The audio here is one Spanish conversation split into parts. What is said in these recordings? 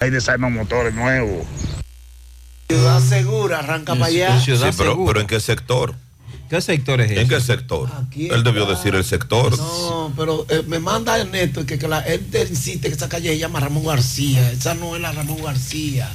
Hay desarma motores nuevos. Ciudad Segura, arranca para allá. Sí, pero, pero ¿en qué sector? ¿Qué sector es ese? ¿En qué sector? Él debió decir el sector. No, pero eh, me manda Ernesto que, que la, él te insiste que esa calle se llama Ramón García. Esa no es la Ramón García.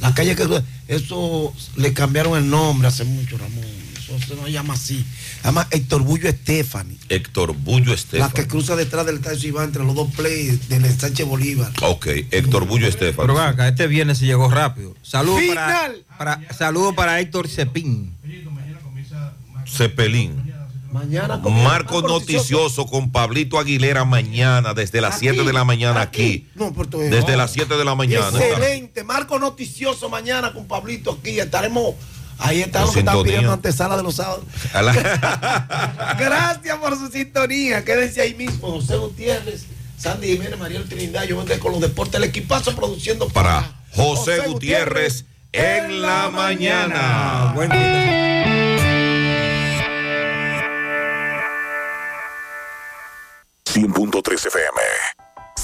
La calle que eso le cambiaron el nombre hace mucho, Ramón. Eso se no llama así. Llama Héctor Bullo Estefani. Héctor Bullo Estefani. La que cruza detrás del estadio Iván entre los dos plays del Sánchez Bolívar. Ok, Héctor Bullo Estefani. Pero acá, este viernes se llegó rápido. Saludos para, para, saludo para Héctor Cepín. Cepelín. Mañana Marco noticioso con Pablito Aguilera mañana, desde las 7 de la mañana aquí. desde las 7 de la mañana. Excelente. Marco noticioso mañana con Pablito aquí. Estaremos. Ahí estamos que están pidiendo antesala de los sábados. Gracias por su sintonía. Quédense ahí mismo. José Gutiérrez, Sandy Jiménez, Mariel Trinidad. Yo vendré con los deportes. El equipazo produciendo para, José, Gutiérrez, en la mañana. Buen día. 100.3 FM.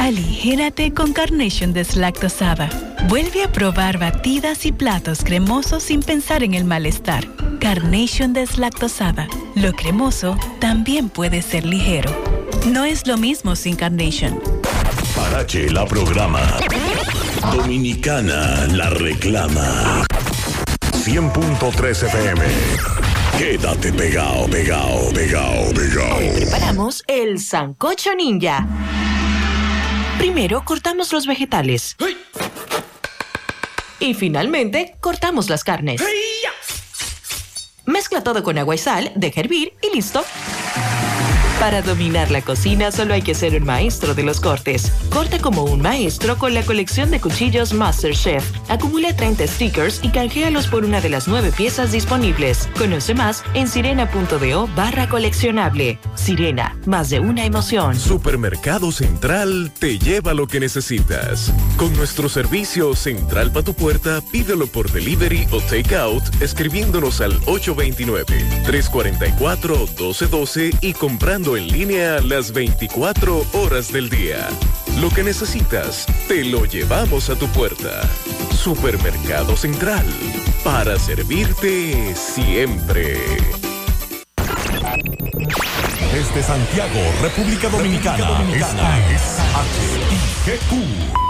Aligérate con Carnation deslactosada. Vuelve a probar batidas y platos cremosos sin pensar en el malestar. Carnation deslactosada. Lo cremoso también puede ser ligero. No es lo mismo sin Carnation. Parache la programa. Dominicana la reclama. 100.3 FM. Quédate pegado, pegado, pegado, pegado. preparamos el Sancocho Ninja Primero cortamos los vegetales. Y finalmente cortamos las carnes. Mezcla todo con agua y sal, deja hervir y listo. Para dominar la cocina solo hay que ser un maestro de los cortes. Corta como un maestro con la colección de cuchillos MasterChef. Acumula 30 stickers y canjealos por una de las nueve piezas disponibles. Conoce más en sirena.do barra coleccionable. Sirena, más de una emoción. Supermercado Central te lleva lo que necesitas. Con nuestro servicio Central para tu puerta, pídelo por delivery o takeout escribiéndonos al 829-344-1212 y comprando en línea las 24 horas del día. Lo que necesitas, te lo llevamos a tu puerta. Supermercado Central, para servirte siempre. Desde Santiago, República Dominicana, esta es HIGQ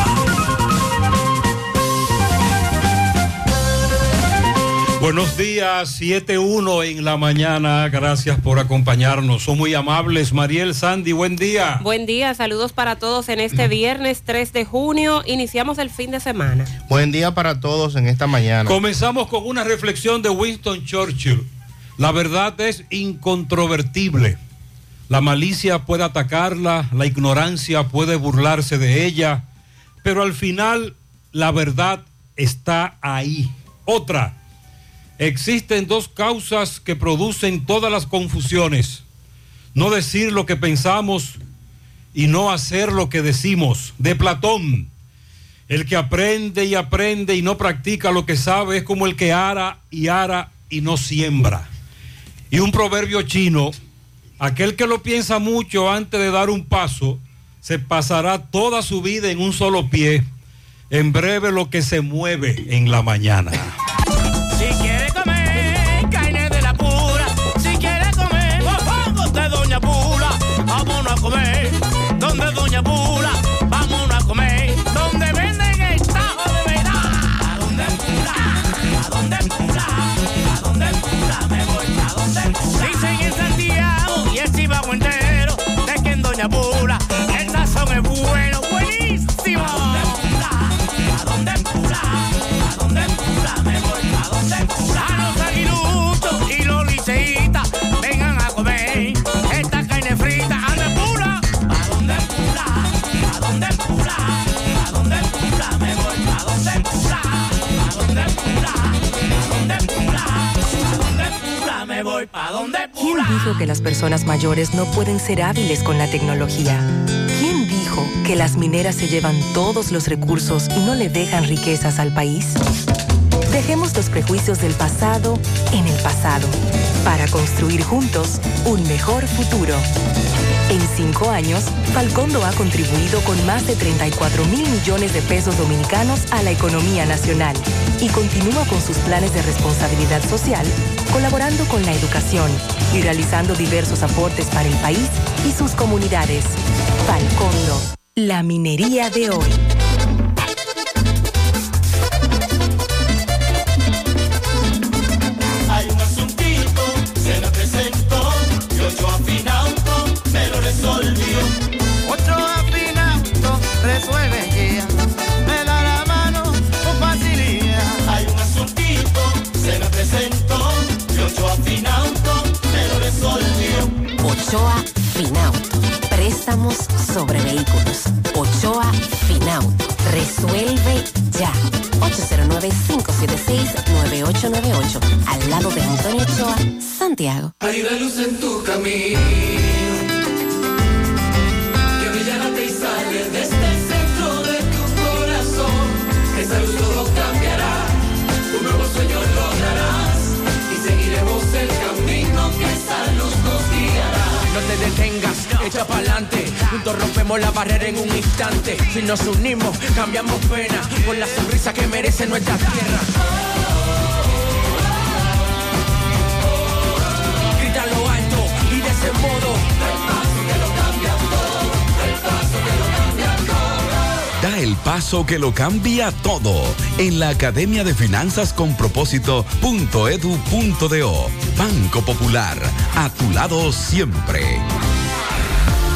Buenos días, 7-1 en la mañana. Gracias por acompañarnos. Son muy amables. Mariel Sandy, buen día. Buen día, saludos para todos en este viernes 3 de junio. Iniciamos el fin de semana. Buen día para todos en esta mañana. Comenzamos con una reflexión de Winston Churchill. La verdad es incontrovertible. La malicia puede atacarla, la ignorancia puede burlarse de ella, pero al final la verdad está ahí. Otra Existen dos causas que producen todas las confusiones. No decir lo que pensamos y no hacer lo que decimos. De Platón. El que aprende y aprende y no practica lo que sabe es como el que ara y ara y no siembra. Y un proverbio chino, aquel que lo piensa mucho antes de dar un paso, se pasará toda su vida en un solo pie. En breve lo que se mueve en la mañana. Vámonos a comer donde venden el tajo de verdad. ¿A dónde Pula? ¿A dónde Pula? ¿A dónde Pula? Me voy a dónde Pula. Dicen en Santiago y el Chivago entero de que en Doña Pula pa' dónde ¿Quién dijo que las personas mayores no pueden ser hábiles con la tecnología? ¿Quién dijo que las mineras se llevan todos los recursos y no le dejan riquezas al país? Dejemos los prejuicios del pasado en el pasado para construir juntos un mejor futuro. En cinco años, Falcondo ha contribuido con más de 34 mil millones de pesos dominicanos a la economía nacional y continúa con sus planes de responsabilidad social, colaborando con la educación y realizando diversos aportes para el país y sus comunidades. Falcondo, la minería de hoy. Préstamos sobre vehículos. Ochoa Finauto. Resuelve ya. 809-576-9898. Al lado de Antonio Ochoa, Santiago. Hay una luz en tu camino Juntos rompemos la barrera en un instante. Si nos unimos, cambiamos pena por la sonrisa que merece nuestra tierra. Lo alto y de ese modo. Da el paso que lo cambia todo en la Academia de Finanzas con Propósito.edu.do. Banco Popular, a tu lado siempre.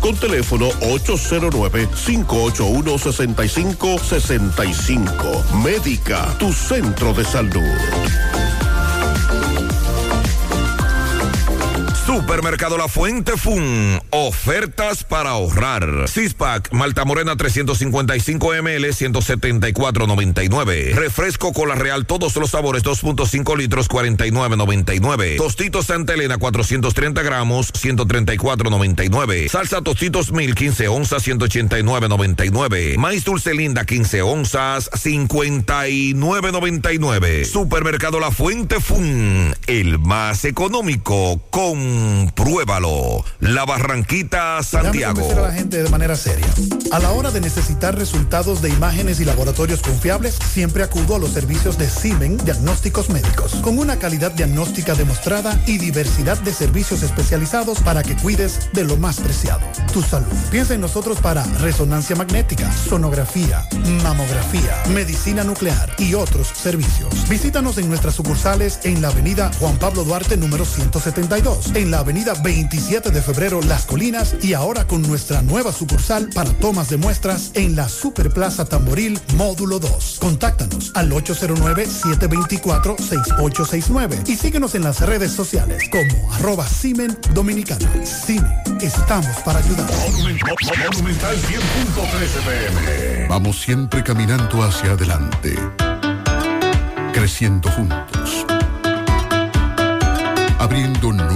con teléfono 809-581-6565. Médica, tu centro de salud. Supermercado La Fuente Fun. Ofertas para ahorrar. Sixpack, Malta Morena 355 ml, 174.99. Refresco Cola Real, todos los sabores, 2.5 litros, 49.99. Tostitos Santa Elena, 430 gramos, 134.99. Salsa Tostitos Mil, 15 onzas, 189.99. Maíz Dulce Linda, 15 onzas, 59.99. Supermercado La Fuente Fun. El más económico. Compruébalo. La Barranquita, Santiago. Déjame a la gente de manera seria. A la hora de necesitar resultados de imágenes y laboratorios confiables, siempre acudo a los servicios de Simen Diagnósticos Médicos, con una calidad diagnóstica demostrada y diversidad de servicios especializados para que cuides de lo más preciado, tu salud. Piensa en nosotros para resonancia magnética, sonografía, mamografía, medicina nuclear y otros servicios. Visítanos en nuestras sucursales en la avenida Juan Pablo Duarte número 172, en en la avenida 27 de febrero Las Colinas y ahora con nuestra nueva sucursal para tomas de muestras en la Superplaza Tamboril Módulo 2. Contáctanos al 809-724-6869 y síguenos en las redes sociales como arroba Simen Dominicana. Cine, estamos para ayudar. Monumental 100.13 pm. Vamos siempre caminando hacia adelante, creciendo juntos, abriendo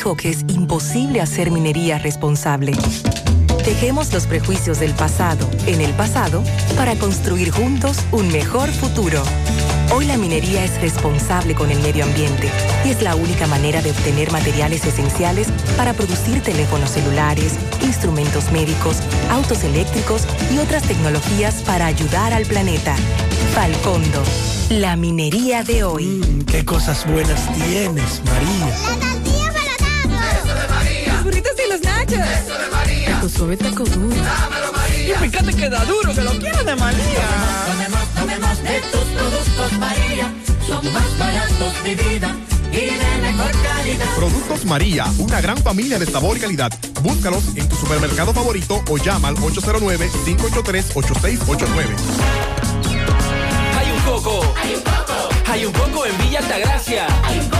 ¿Quién dijo que es imposible hacer minería responsable? Dejemos los prejuicios del pasado en el pasado para construir juntos un mejor futuro. Hoy la minería es responsable con el medio ambiente y es la única manera de obtener materiales esenciales para producir teléfonos celulares, instrumentos médicos, autos eléctricos y otras tecnologías para ayudar al planeta. Falcondo, la minería de hoy. qué cosas buenas tienes, María. Eso de María. Suave taco duro. Dámelo, María. Y fíjate que da duro, que lo quiero de María. Tomemos, tomemos de tus productos, María. Son más baratos de vida. Y de mejor calidad. Productos María, una gran familia de sabor y calidad. Búscalos en tu supermercado favorito o llama al 809-583-8689. Hay un coco. Hay un coco. Hay un coco en Villa Altagracia. Hay un coco en Villa Altagracia.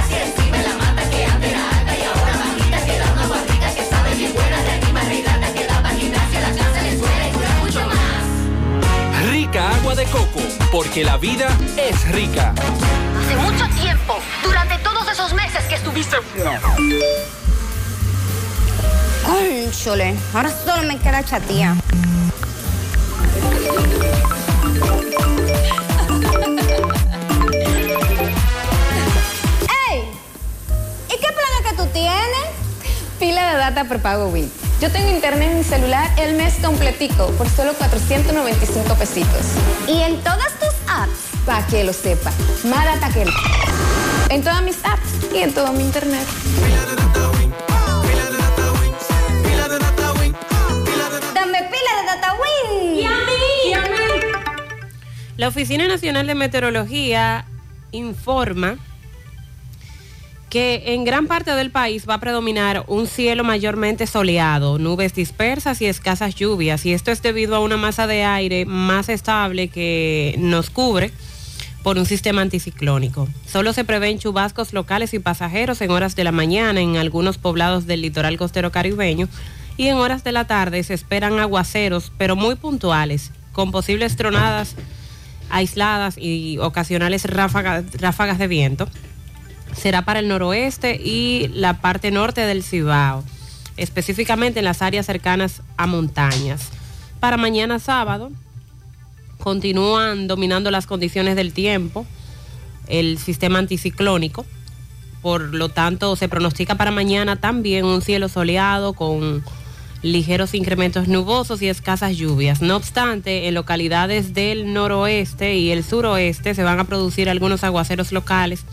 Rica agua de coco, porque la vida es rica. Hace mucho tiempo, durante todos esos meses que estuviste. Cónchole, ahora solo me queda chatía. ¡Ey! ¿Y qué planes que tú tienes? Pila de data prepago Win. Yo tengo internet en mi celular el mes completico por solo 495 pesitos. ¿Y en todas tus apps? Para que lo sepa. Más data que el... En todas mis apps y en todo mi internet. Dame pila de data Win. ¿Y a mí? La Oficina Nacional de Meteorología informa que en gran parte del país va a predominar un cielo mayormente soleado, nubes dispersas y escasas lluvias. Y esto es debido a una masa de aire más estable que nos cubre por un sistema anticiclónico. Solo se prevén chubascos locales y pasajeros en horas de la mañana en algunos poblados del litoral costero caribeño y en horas de la tarde se esperan aguaceros, pero muy puntuales, con posibles tronadas aisladas y ocasionales ráfagas, ráfagas de viento. Será para el noroeste y la parte norte del Cibao, específicamente en las áreas cercanas a montañas. Para mañana sábado continúan dominando las condiciones del tiempo, el sistema anticiclónico. Por lo tanto, se pronostica para mañana también un cielo soleado con ligeros incrementos nubosos y escasas lluvias. No obstante, en localidades del noroeste y el suroeste se van a producir algunos aguaceros locales,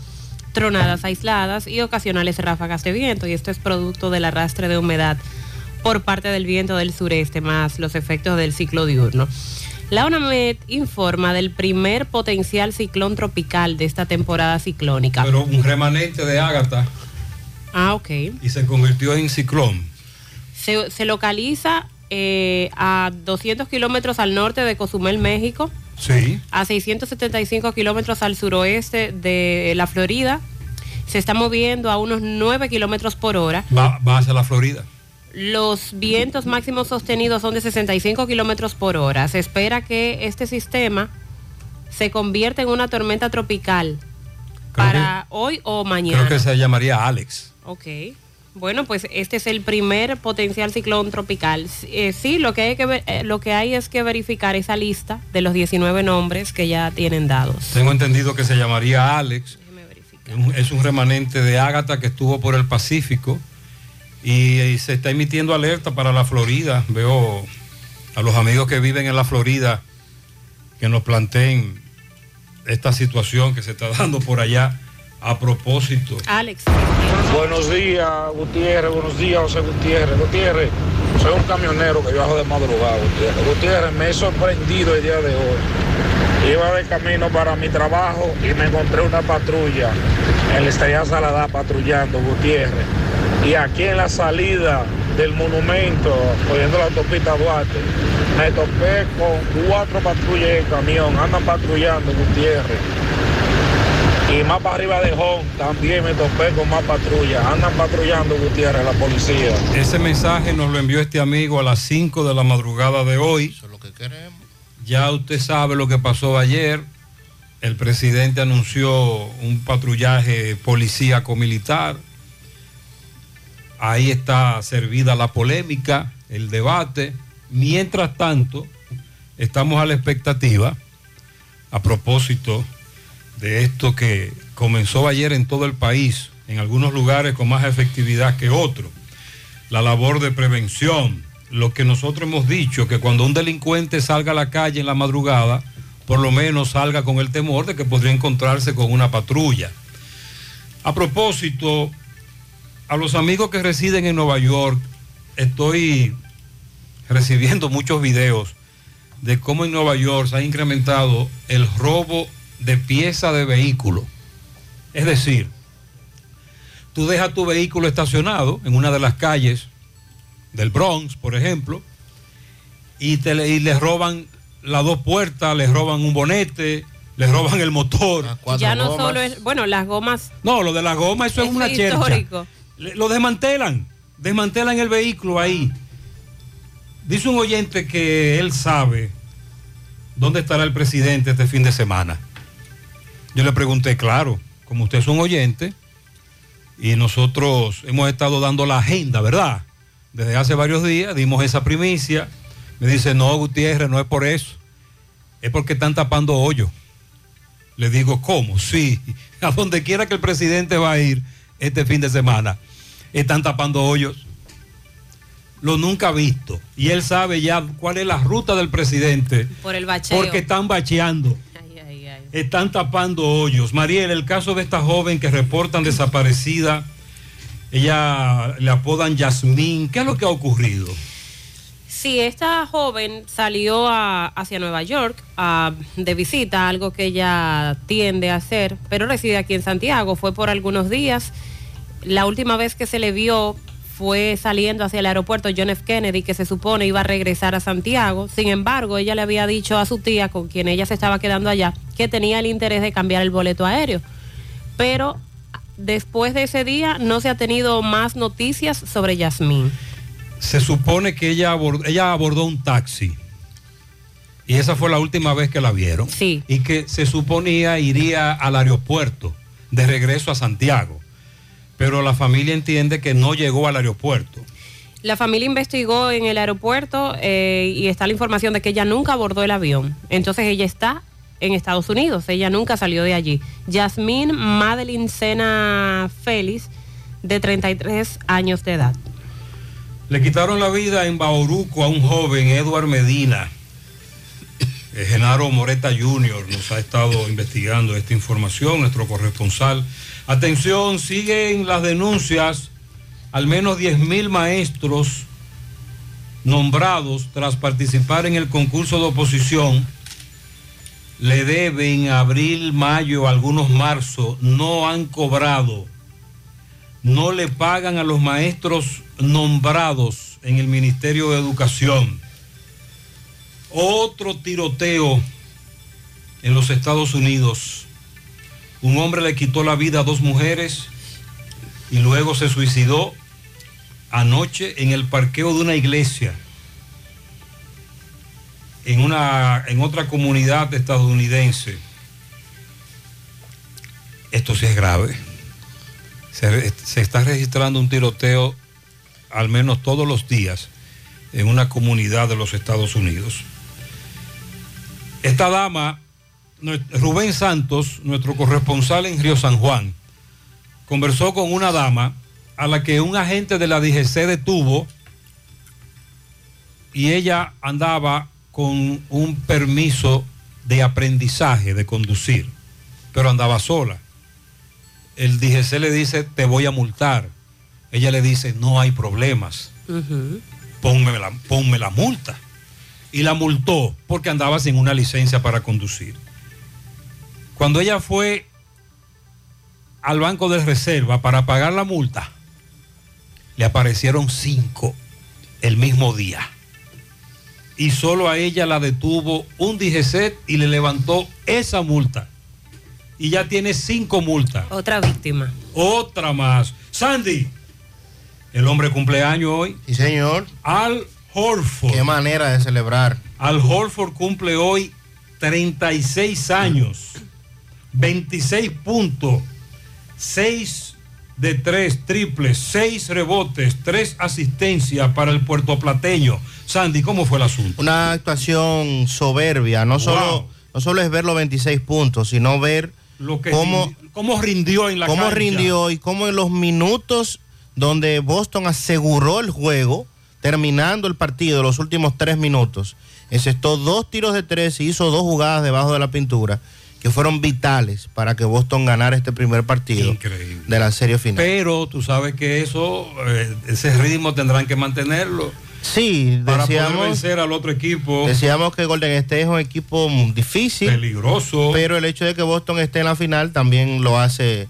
tronadas aisladas y ocasionales ráfagas de viento. Y esto es producto del arrastre de humedad por parte del viento del sureste, más los efectos del ciclo diurno. La UNAMED informa del primer potencial ciclón tropical de esta temporada ciclónica. Pero un remanente de Ágata Ah, ok. y se convirtió en ciclón. Se, se localiza eh, a 200 kilómetros al norte de Cozumel, México, Sí. a 675 kilómetros al suroeste de la Florida. Se está moviendo a unos 9 kilómetros por hora. Va, va hacia la Florida. Los vientos máximos sostenidos son de 65 kilómetros por hora. Se espera que este sistema se convierta en una tormenta tropical para hoy o mañana. Creo que se llamaría Alex. Ok. Bueno, pues este es el primer potencial ciclón tropical. Eh, sí, lo que, hay que ver- eh, lo que hay es que verificar esa lista de los 19 nombres que ya tienen dados. Tengo entendido que se llamaría Alex. Es un- Es un remanente de Ágata que estuvo por el Pacífico y, y se está emitiendo alerta para la Florida. Veo a los amigos que viven en la Florida que nos planteen esta situación que se está dando por allá a propósito. Alex. Buenos días, Gutiérrez. Buenos días, José Gutiérrez. Gutiérrez, soy un camionero que viajo de madrugada, Gutiérrez. Gutiérrez, me he sorprendido el día de hoy. Iba de camino para mi trabajo y me encontré una patrulla en la estrella Saladá patrullando, Gutiérrez. Y aquí en la salida del monumento, cogiendo la autopista Duarte, me topé con cuatro patrullas de camión. Andan patrullando, Gutiérrez. Y más para arriba de Hong también me topé con más patrullas. Andan patrullando Gutiérrez, la policía. Ese mensaje nos lo envió este amigo a las 5 de la madrugada de hoy. Eso es lo que queremos. Ya usted sabe lo que pasó ayer. El presidente anunció un patrullaje policíaco-militar. Ahí está servida la polémica, el debate. Mientras tanto, estamos a la expectativa, a propósito de esto que comenzó ayer en todo el país, en algunos lugares con más efectividad que otros. La labor de prevención, lo que nosotros hemos dicho, que cuando un delincuente salga a la calle en la madrugada, por lo menos salga con el temor de que podría encontrarse con una patrulla. A propósito, a los amigos que residen en Nueva York, estoy recibiendo muchos videos de cómo en Nueva York se ha incrementado el robo de pieza de vehículo. Es decir, tú dejas tu vehículo estacionado en una de las calles del Bronx, por ejemplo, y, te le, y le roban las dos puertas, le roban un bonete, le roban el motor. ya no solo es, bueno, las gomas. No, lo de la goma, eso es, una chercha. histórico. Lo desmantelan, desmantelan el vehículo ahí. Dice un oyente que él sabe dónde estará el presidente este fin de semana. Yo le pregunté, claro, como usted es un oyente y nosotros hemos estado dando la agenda, ¿verdad? Desde hace varios días dimos esa primicia. Me dice, no, Gutiérrez, no es por eso. Es porque están tapando hoyos. Le digo, ¿cómo? Sí, a donde quiera que el presidente va a ir este fin de semana, están tapando hoyos. Lo nunca visto. Y él sabe ya cuál es la ruta del presidente, Por el bacheo. porque están bacheando. Están tapando hoyos. Mariel, el caso de esta joven que reportan desaparecida, ella le apodan Yasmín. ¿Qué es lo que ha ocurrido? Sí, esta joven salió a- hacia Nueva York de visita, algo que ella tiende a hacer, pero reside aquí en Santiago. Fue por algunos días. La última vez que se le vio fue saliendo hacia el aeropuerto John F. Kennedy, que se supone iba a regresar a Santiago. Sin embargo, ella le había dicho a su tía, con quien ella se estaba quedando allá, que tenía el interés de cambiar el boleto aéreo. Pero después de ese día no se ha tenido más noticias sobre Yasmín. Se supone que ella abordó, ella abordó un taxi. Y esa fue la última vez que la vieron. Sí. Y que se suponía iría al aeropuerto de regreso a Santiago. Pero la familia entiende que no llegó al aeropuerto. La familia investigó en el aeropuerto eh, y está la información de que ella nunca abordó el avión. Entonces ella está en Estados Unidos, ella nunca salió de allí. Yasmín Madeline Sena Félix, de 33 años de edad. Le quitaron la vida en Bauruco a un joven, Edward Medina. Eh, Genaro Moreta Jr. nos ha estado investigando esta información, nuestro corresponsal. Atención, siguen las denuncias. Al menos 10 mil maestros nombrados tras participar en el concurso de oposición le deben abril, mayo, algunos marzo, no han cobrado, no le pagan a los maestros nombrados en el Ministerio de Educación. Otro tiroteo en los Estados Unidos. Un hombre le quitó la vida a dos mujeres y luego se suicidó anoche en el parqueo de una iglesia en, una, en otra comunidad estadounidense. Esto sí es grave. Se, se está registrando un tiroteo al menos todos los días en una comunidad de los Estados Unidos. Esta dama, Rubén Santos, nuestro corresponsal en Río San Juan, conversó con una dama a la que un agente de la DGC detuvo y ella andaba con un permiso de aprendizaje de conducir, pero andaba sola. El DGC le dice, te voy a multar. Ella le dice, no hay problemas, ponme la, ponme la multa. Y la multó porque andaba sin una licencia para conducir. Cuando ella fue al banco de reserva para pagar la multa, le aparecieron cinco el mismo día. Y solo a ella la detuvo un DGC y le levantó esa multa. Y ya tiene cinco multas. Otra víctima. Otra más. Sandy, el hombre cumpleaños hoy. Sí, señor. Al Horford. Qué manera de celebrar. Al Horford cumple hoy 36 años, 26 puntos, 6 de 3 triples, 6 rebotes, 3 asistencias para el puertoplateño. Sandy, ¿cómo fue el asunto? Una actuación soberbia. No, solo, no solo es ver los 26 puntos, sino ver Lo que cómo, rindi- cómo rindió en la cómo cancha. rindió y cómo en los minutos donde Boston aseguró el juego, terminando el partido, los últimos tres minutos, encestó dos tiros de tres y hizo dos jugadas debajo de la pintura que fueron vitales para que Boston ganara este primer partido de la serie final. Pero tú sabes que eso, eh, ese ritmo tendrán que mantenerlo. Sí, para poder vencer al otro equipo. decíamos que Golden State es un equipo difícil, peligroso, pero el hecho de que Boston esté en la final también lo hace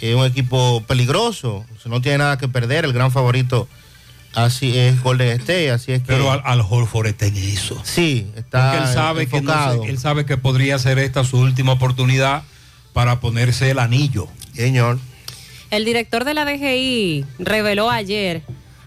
eh, un equipo peligroso. No tiene nada que perder, el gran favorito así es Golden State, así es que Pero al, al Horford está en eso. sí, está Porque él sabe, que no enfocado. él sabe que podría ser esta su última oportunidad para ponerse el anillo. Señor. El director de la DGI reveló ayer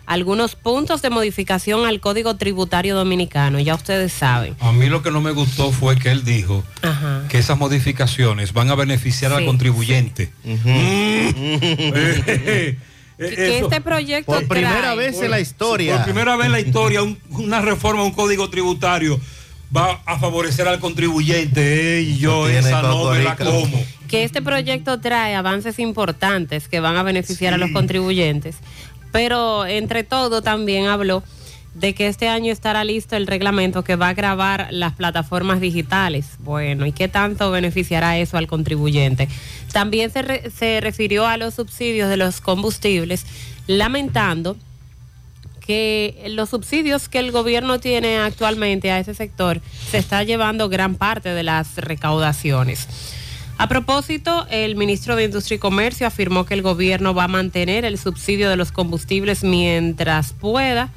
algunos puntos de modificación al Código Tributario Dominicano, ya ustedes saben. A mí lo que no me gustó fue que él dijo Ajá. que esas modificaciones van a beneficiar al Sí, contribuyente. Que, que este proyecto Por primera trae- vez en la historia. Por primera vez en la historia, un- una reforma a un código tributario va a favorecer al contribuyente. Ey, yo Lo tiene esa no me la como. que este proyecto trae avances importantes que van a beneficiar a los contribuyentes, pero entre todo también habló de que este año estará listo el reglamento que va a grabar las plataformas digitales. Bueno, ¿y qué tanto beneficiará eso al contribuyente? También se, se refirió a los subsidios de los combustibles, lamentando que los subsidios que el gobierno tiene actualmente a ese sector se está llevando gran parte de las recaudaciones. A propósito, el ministro de Industria y Comercio afirmó que el gobierno va a mantener el subsidio de los combustibles mientras pueda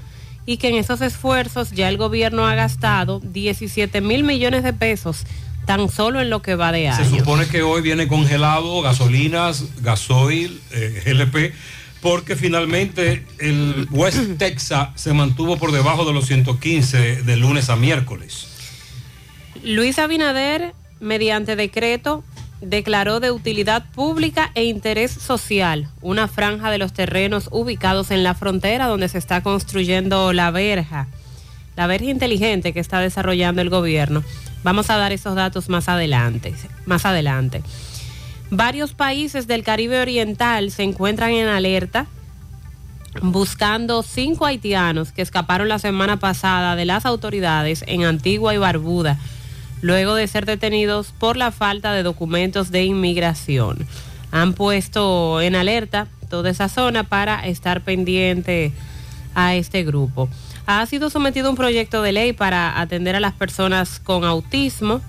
y que en esos esfuerzos ya el gobierno ha gastado 17 mil millones de pesos tan solo en lo que va de Se año. supone que hoy viene congelado gasolinas, gasoil, eh, GLP, porque finalmente el West Texas se mantuvo por debajo de los 115 de lunes a miércoles. Luis Abinader, mediante decreto, declaró de utilidad pública e interés social una franja de los terrenos ubicados en la frontera donde se está construyendo la verja, la verja inteligente que está desarrollando el gobierno. Vamos a dar esos datos más adelante, más adelante. Varios países del Caribe Oriental se encuentran en alerta buscando cinco haitianos que escaparon la semana pasada de las autoridades en Antigua y Barbuda, luego de ser detenidos por la falta de documentos de inmigración. Han puesto en alerta toda esa zona para estar pendiente a este grupo. ha sido sometido un proyecto de ley para atender a las personas con autismo.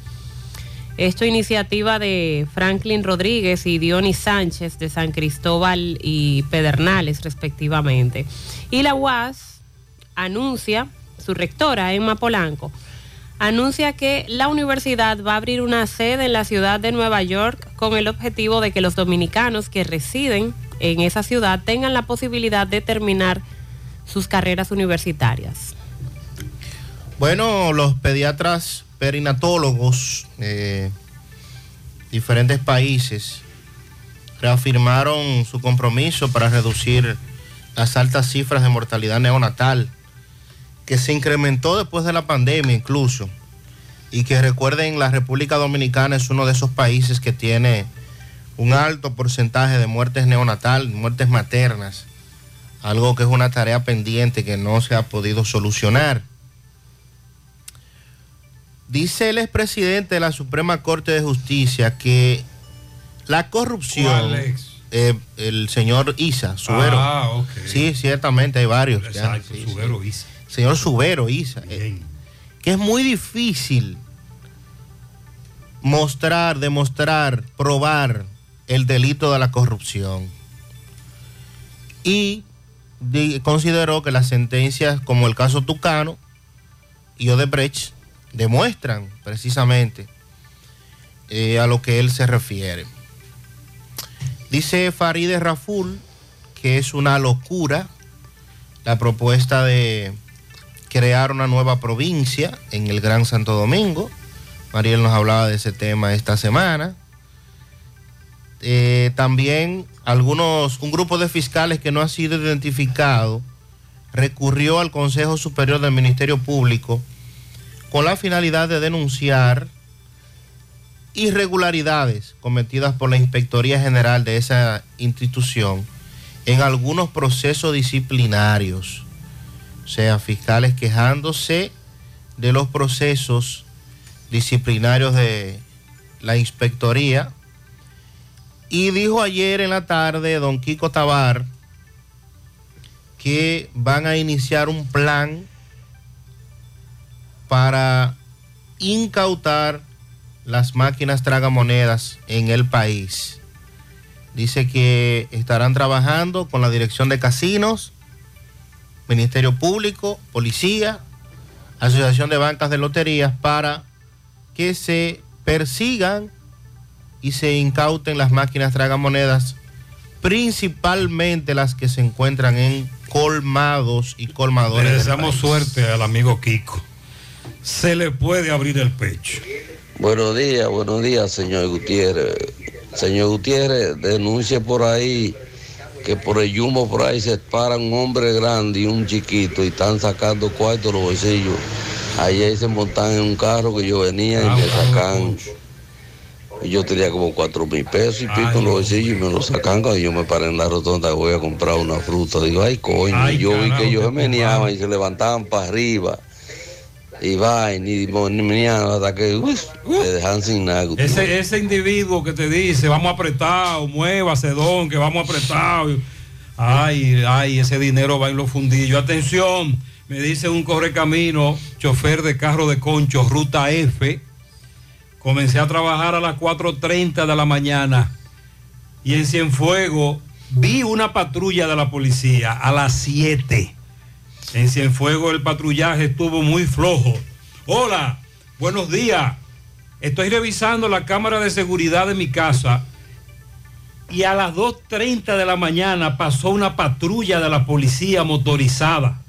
Esto iniciativa de Franklin Rodríguez y Dionis Sánchez de San Cristóbal y Pedernales respectivamente. Y la UAS anuncia, su rectora Emma Polanco, anuncia que la universidad va a abrir una sede en la ciudad de Nueva York con el objetivo de que los dominicanos que residen en esa ciudad tengan la posibilidad de terminar sus carreras universitarias. Bueno, los pediatras perinatólogos de diferentes países reafirmaron su compromiso para reducir las altas cifras de mortalidad neonatal, que se incrementó después de la pandemia incluso, y que recuerden, la República Dominicana es uno de esos países que tiene un alto porcentaje de muertes neonatal, muertes maternas, algo que es una tarea pendiente que no se ha podido solucionar. Dice el expresidente de la Suprema Corte de Justicia que la corrupción, eh, el señor Isa, Subero, Ah, ok. sí, ciertamente hay varios. ya, Exacto, sí, Subero sí. Isa. Señor Subero Isa, eh, que es muy difícil mostrar, demostrar, probar el delito de la corrupción. Y consideró que las sentencias como el caso Tucano y Odebrecht demuestran precisamente eh, a lo que él se refiere. Dice Farideh Raful que es una locura la propuesta de crear una nueva provincia en el Gran Santo Domingo. Mariel nos hablaba de ese tema esta semana. Eh, también algunos, un grupo de fiscales que no ha sido identificado recurrió al Consejo Superior del Ministerio Público con la finalidad de denunciar irregularidades cometidas por la Inspectoría General de esa institución en algunos procesos disciplinarios. O sea, fiscales quejándose de los procesos disciplinarios de la inspectoría. Y dijo ayer en la tarde don Kiko Tabar que van a iniciar un plan para incautar las máquinas tragamonedas en el país. Dice que estarán trabajando con la Dirección de Casinos, Ministerio Público, Policía, Asociación de Bancas de Loterías para que se persigan y se incauten las máquinas tragamonedas, principalmente las que se encuentran en colmados y colmadores. Le del deseamos país. suerte al amigo Kiko. Se le puede abrir el pecho. Buenos días, buenos días, señor Gutiérrez. Señor Gutiérrez, denuncie por ahí que por el yumo por ahí se paran un hombre grande y un chiquito y están sacando cuartos los bolsillos. Ayer se montan en un carro que yo venía y me sacan. y Yo tenía como cuatro mil pesos y pico en los bolsillos y me lo sacan cuando yo me paré en la rotonda voy a comprar una fruta. Digo, ay coño, Ay, y yo vi que ellos se meneaban y se levantaban para arriba. Y va, y ni meneaban hasta que te dejan sin nada. Ese, ese individuo que te dice, vamos apretado, muévase, don, que vamos apretado. Ay, ay, ese dinero va en los fundillos. Atención, me dice un correcamino, chofer de carro de concho, ruta F. Comencé a trabajar a las 4.30 de la mañana y en Cienfuego vi una patrulla de la policía a las 7. En Cienfuego el patrullaje estuvo muy flojo. Hola, buenos días. Estoy revisando la cámara de seguridad de mi casa y a las 2.30 de la mañana pasó una patrulla de la policía motorizada.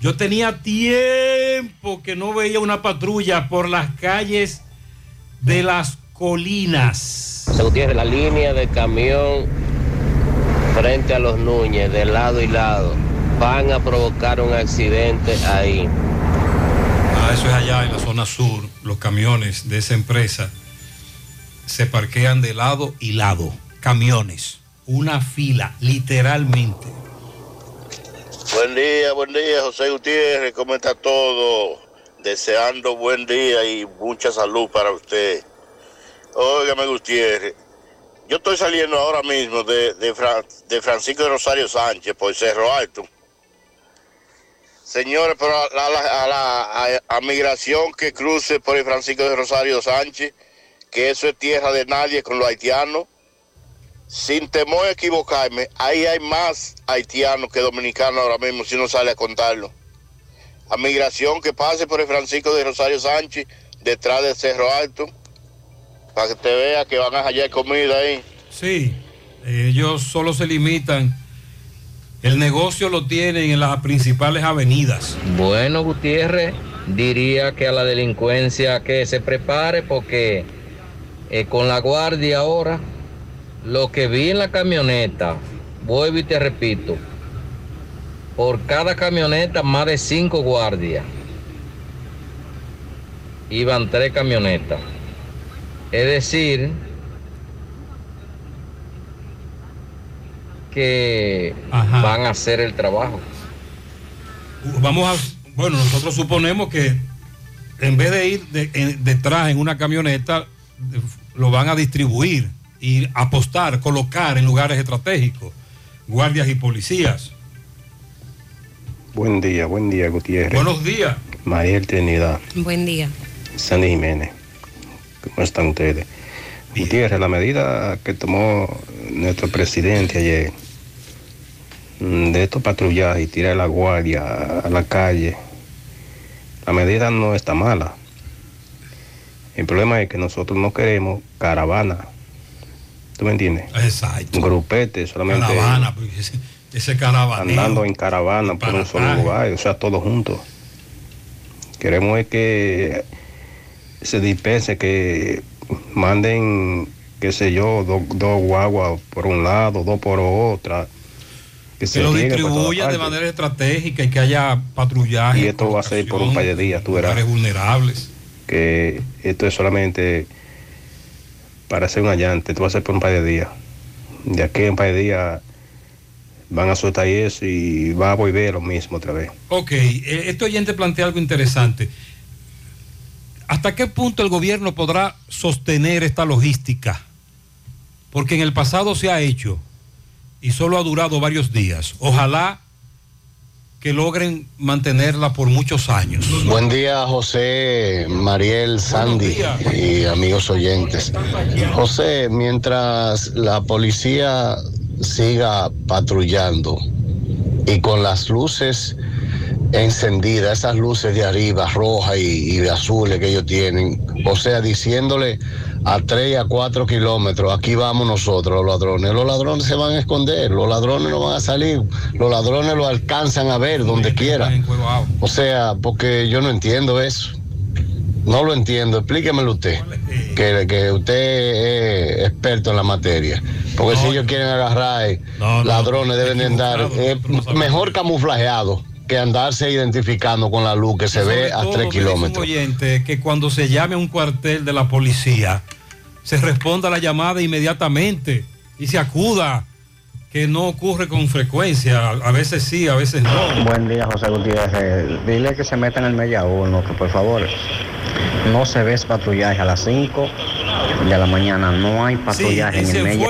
Yo tenía tiempo que no veía una patrulla por las calles de las colinas. Gutiérrez, la línea de camión frente a los Núñez, de lado y lado, van a provocar un accidente ahí. Ah, eso es allá en la zona sur. Los camiones de esa empresa se parquean de lado y lado. Camiones. Una fila, literalmente. Buen día, buen día, José Gutiérrez, ¿cómo está todo? Deseando buen día y mucha salud para usted. Óigame, Gutiérrez, yo estoy saliendo ahora mismo de, de, Fran- de Francisco de Rosario Sánchez por Cerro Alto. Señores, pero a la, migración que cruce por el Francisco de Rosario Sánchez, que eso es tierra de nadie con los haitianos. Sin temor a equivocarme, ahí hay más haitianos que dominicanos ahora mismo, si uno sale a contarlo. A migración que pase por el Francisco de Rosario Sánchez, detrás del Cerro Alto, para que te vea que van a hallar comida ahí. Sí, ellos solo se limitan. El negocio lo tienen en las principales avenidas. Bueno, Gutiérrez, diría que a la delincuencia que se prepare porque eh, con la guardia ahora, lo que vi en la camioneta, vuelvo y te repito, por cada camioneta más de cinco guardias. Iban tres camionetas. Es decir, que van a hacer el trabajo. Vamos a, bueno, nosotros suponemos que en vez de ir de- en- detrás en una camioneta, lo van a distribuir y apostar, colocar en lugares estratégicos, guardias y policías. Buen día, buen día, Gutiérrez. Buenos días. Mariel Trinidad, Buen día. Sandy Jiménez. ¿Cómo están ustedes? Gutiérrez, la medida que tomó nuestro presidente ayer de estos patrullajes y tirar la guardia a- la calle, la medida no está mala. El problema es que nosotros no queremos caravana. ¿Tú me entiendes? Exacto. Grupete, solamente Caravana, porque ese, ese andando en caravana por un solo lugar, o sea, todos juntos. Queremos es que se dispense, que manden, qué sé yo, do- dos guaguas por un lado, dos por otra. Que, que lo distribuyan de manera estratégica y que haya patrullaje. Y esto va a ser por un par de días, tú verás. vulnerables. Que esto es solamente para hacer un allante, esto va a ser por un par de días. De aquí a un par de días van a soltar eso y va a volver lo mismo otra vez. Ok, eh, este oyente plantea algo interesante. ¿Hasta qué punto el gobierno podrá sostener esta logística? Porque en el pasado se ha hecho y solo ha durado varios días. Ojalá que logren mantenerla por muchos años. Buen día, José, Mariel, Sandy y amigos oyentes. José, mientras la policía siga patrullando y con las luces encendidas, esas luces de arriba, rojas y, azules que ellos tienen, o sea, diciéndole a 3 y a 4 kilómetros, aquí vamos nosotros, los ladrones. Los ladrones se van a esconder, los ladrones no van a salir, los ladrones lo alcanzan a ver donde quiera. O sea, porque yo no entiendo eso. No lo entiendo, explíquemelo usted, que, que usted es experto en la materia. Porque si ellos quieren agarrar eh, ladrones, deben de andar eh, mejor camuflajeados que andarse identificando con la luz que se ve a Todo, tres kilómetros. Un oyente que cuando se llame a un cuartel de la policía, se responda a la llamada inmediatamente y se acuda, que no ocurre con frecuencia. A veces sí, a veces no. Buen día, José Gutiérrez. Dile que se meta en el media uno, que por favor no se ve patrullaje a las 5 de la mañana. No hay Sí, patrullaje en en el media.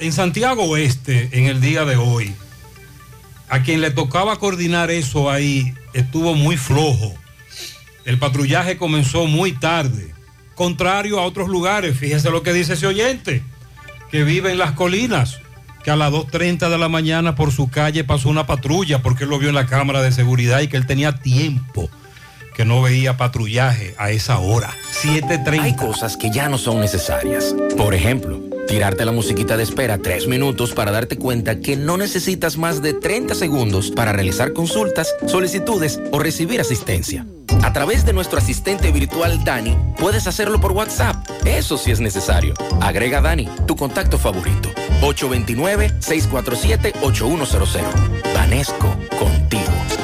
En Santiago Oeste, en el día de hoy, a quien le tocaba coordinar eso ahí estuvo muy flojo. El patrullaje comenzó muy tarde, contrario a otros lugares. Fíjese lo que dice ese oyente, que vive en las colinas, que a las 2.30 de la mañana por su calle pasó una patrulla porque él lo vio en la cámara de seguridad y que él tenía tiempo que no veía patrullaje a esa hora. 7.30. Hay cosas que ya no son necesarias. Por ejemplo, tirarte la musiquita de espera tres minutos para darte cuenta que no necesitas más de 30 segundos para realizar consultas, solicitudes o recibir asistencia. A través de nuestro asistente virtual Dani, puedes hacerlo por WhatsApp. Eso sí es necesario. Agrega Dani, tu contacto favorito. 829-647-8100. Vanesco, contigo.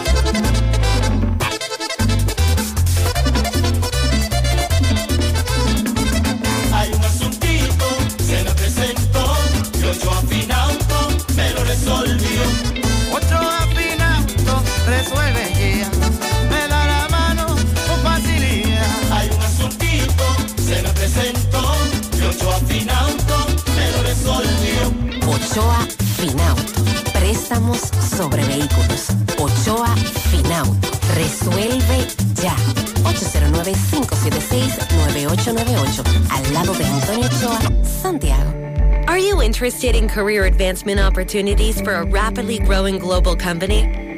préstamos sobre vehículos. Ochoa Final. Resuelve ya. 809-576-9898. Al lado de Antonio Ochoa, Santiago. Are you interested in career advancement opportunities for a rapidly growing global company?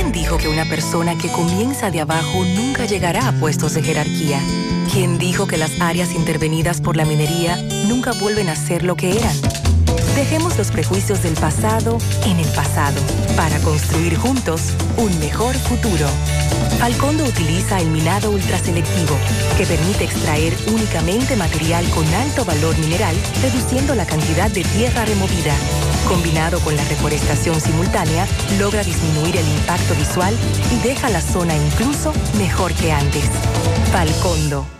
¿Quién dijo que una persona que comienza de abajo nunca llegará a puestos de jerarquía? ¿Quién dijo que las áreas intervenidas por la minería nunca vuelven a ser lo que eran? Dejemos los prejuicios del pasado en el pasado para construir juntos un mejor futuro. Falcondo utiliza el minado ultraselectivo, que permite extraer únicamente material con alto valor mineral, reduciendo la cantidad de tierra removida. Combinado con la reforestación simultánea, logra disminuir el impacto visual y deja la zona incluso mejor que antes. Falcondo.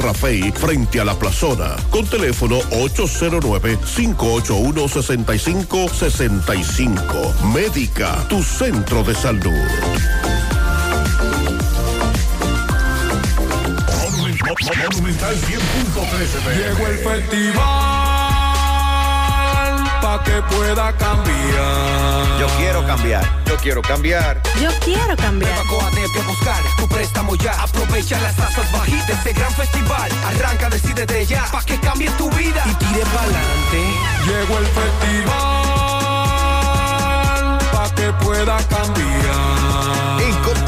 Rafey, frente a la plazona, con teléfono 809-581-6565. Médica, tu centro de salud. Monumental 100.13 Llegó el festival pa' que pueda cambiar. Yo quiero cambiar. Yo quiero cambiar. Yo quiero cambiar. Coatete a buscar tu préstamo ya. Aprovecha las tasas bajitas de este gran festival. Arranca, decídete ya, pa' que cambie tu vida y tire pa'lante. Llegó el festival pa' que pueda cambiar.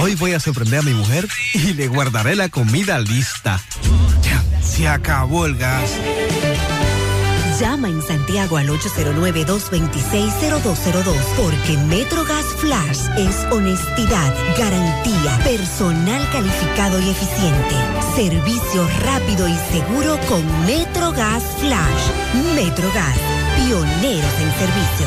Hoy voy a sorprender a mi mujer y le guardaré la comida lista. Ya, se acabó el gas. Llama en Santiago al 809-226-0202 porque MetroGas Flash es honestidad, garantía, personal calificado y eficiente, servicio rápido y seguro con MetroGas Flash. MetroGas, pioneros en servicio.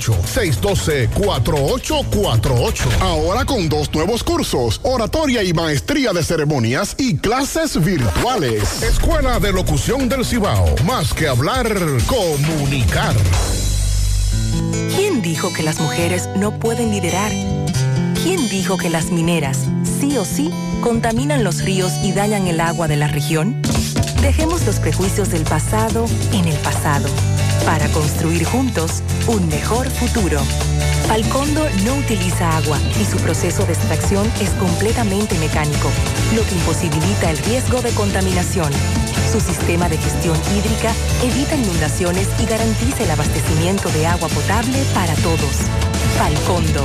612-4848. Ahora con dos nuevos cursos, oratoria y maestría de ceremonias y clases virtuales. Escuela de Locución del Cibao. Más que hablar, comunicar. ¿Quién dijo que las mujeres no pueden liderar? ¿Quién dijo que las mineras, sí o sí, contaminan los ríos y dañan el agua de la región? Dejemos los prejuicios del pasado en el pasado para construir juntos un mejor futuro. Falcondo no utiliza agua y su proceso de extracción es completamente mecánico, lo que imposibilita el riesgo de contaminación. Su sistema de gestión hídrica evita inundaciones y garantiza el abastecimiento de agua potable para todos. Falcondo,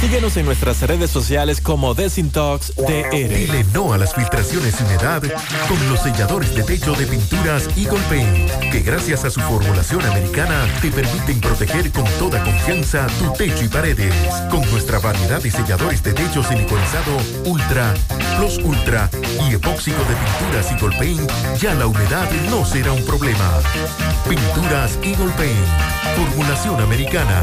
Síguenos en nuestras redes sociales como Desintox DR. Dile no a las filtraciones y humedad con los selladores de techo de pinturas Eagle Paint, que gracias a su formulación americana te permiten proteger con toda confianza tu techo y paredes. Con nuestra variedad de selladores de techo siliconizado Ultra, Plus Ultra y epóxico de pinturas Eagle Paint, ya la humedad no será un problema. Pinturas Eagle Paint, formulación americana.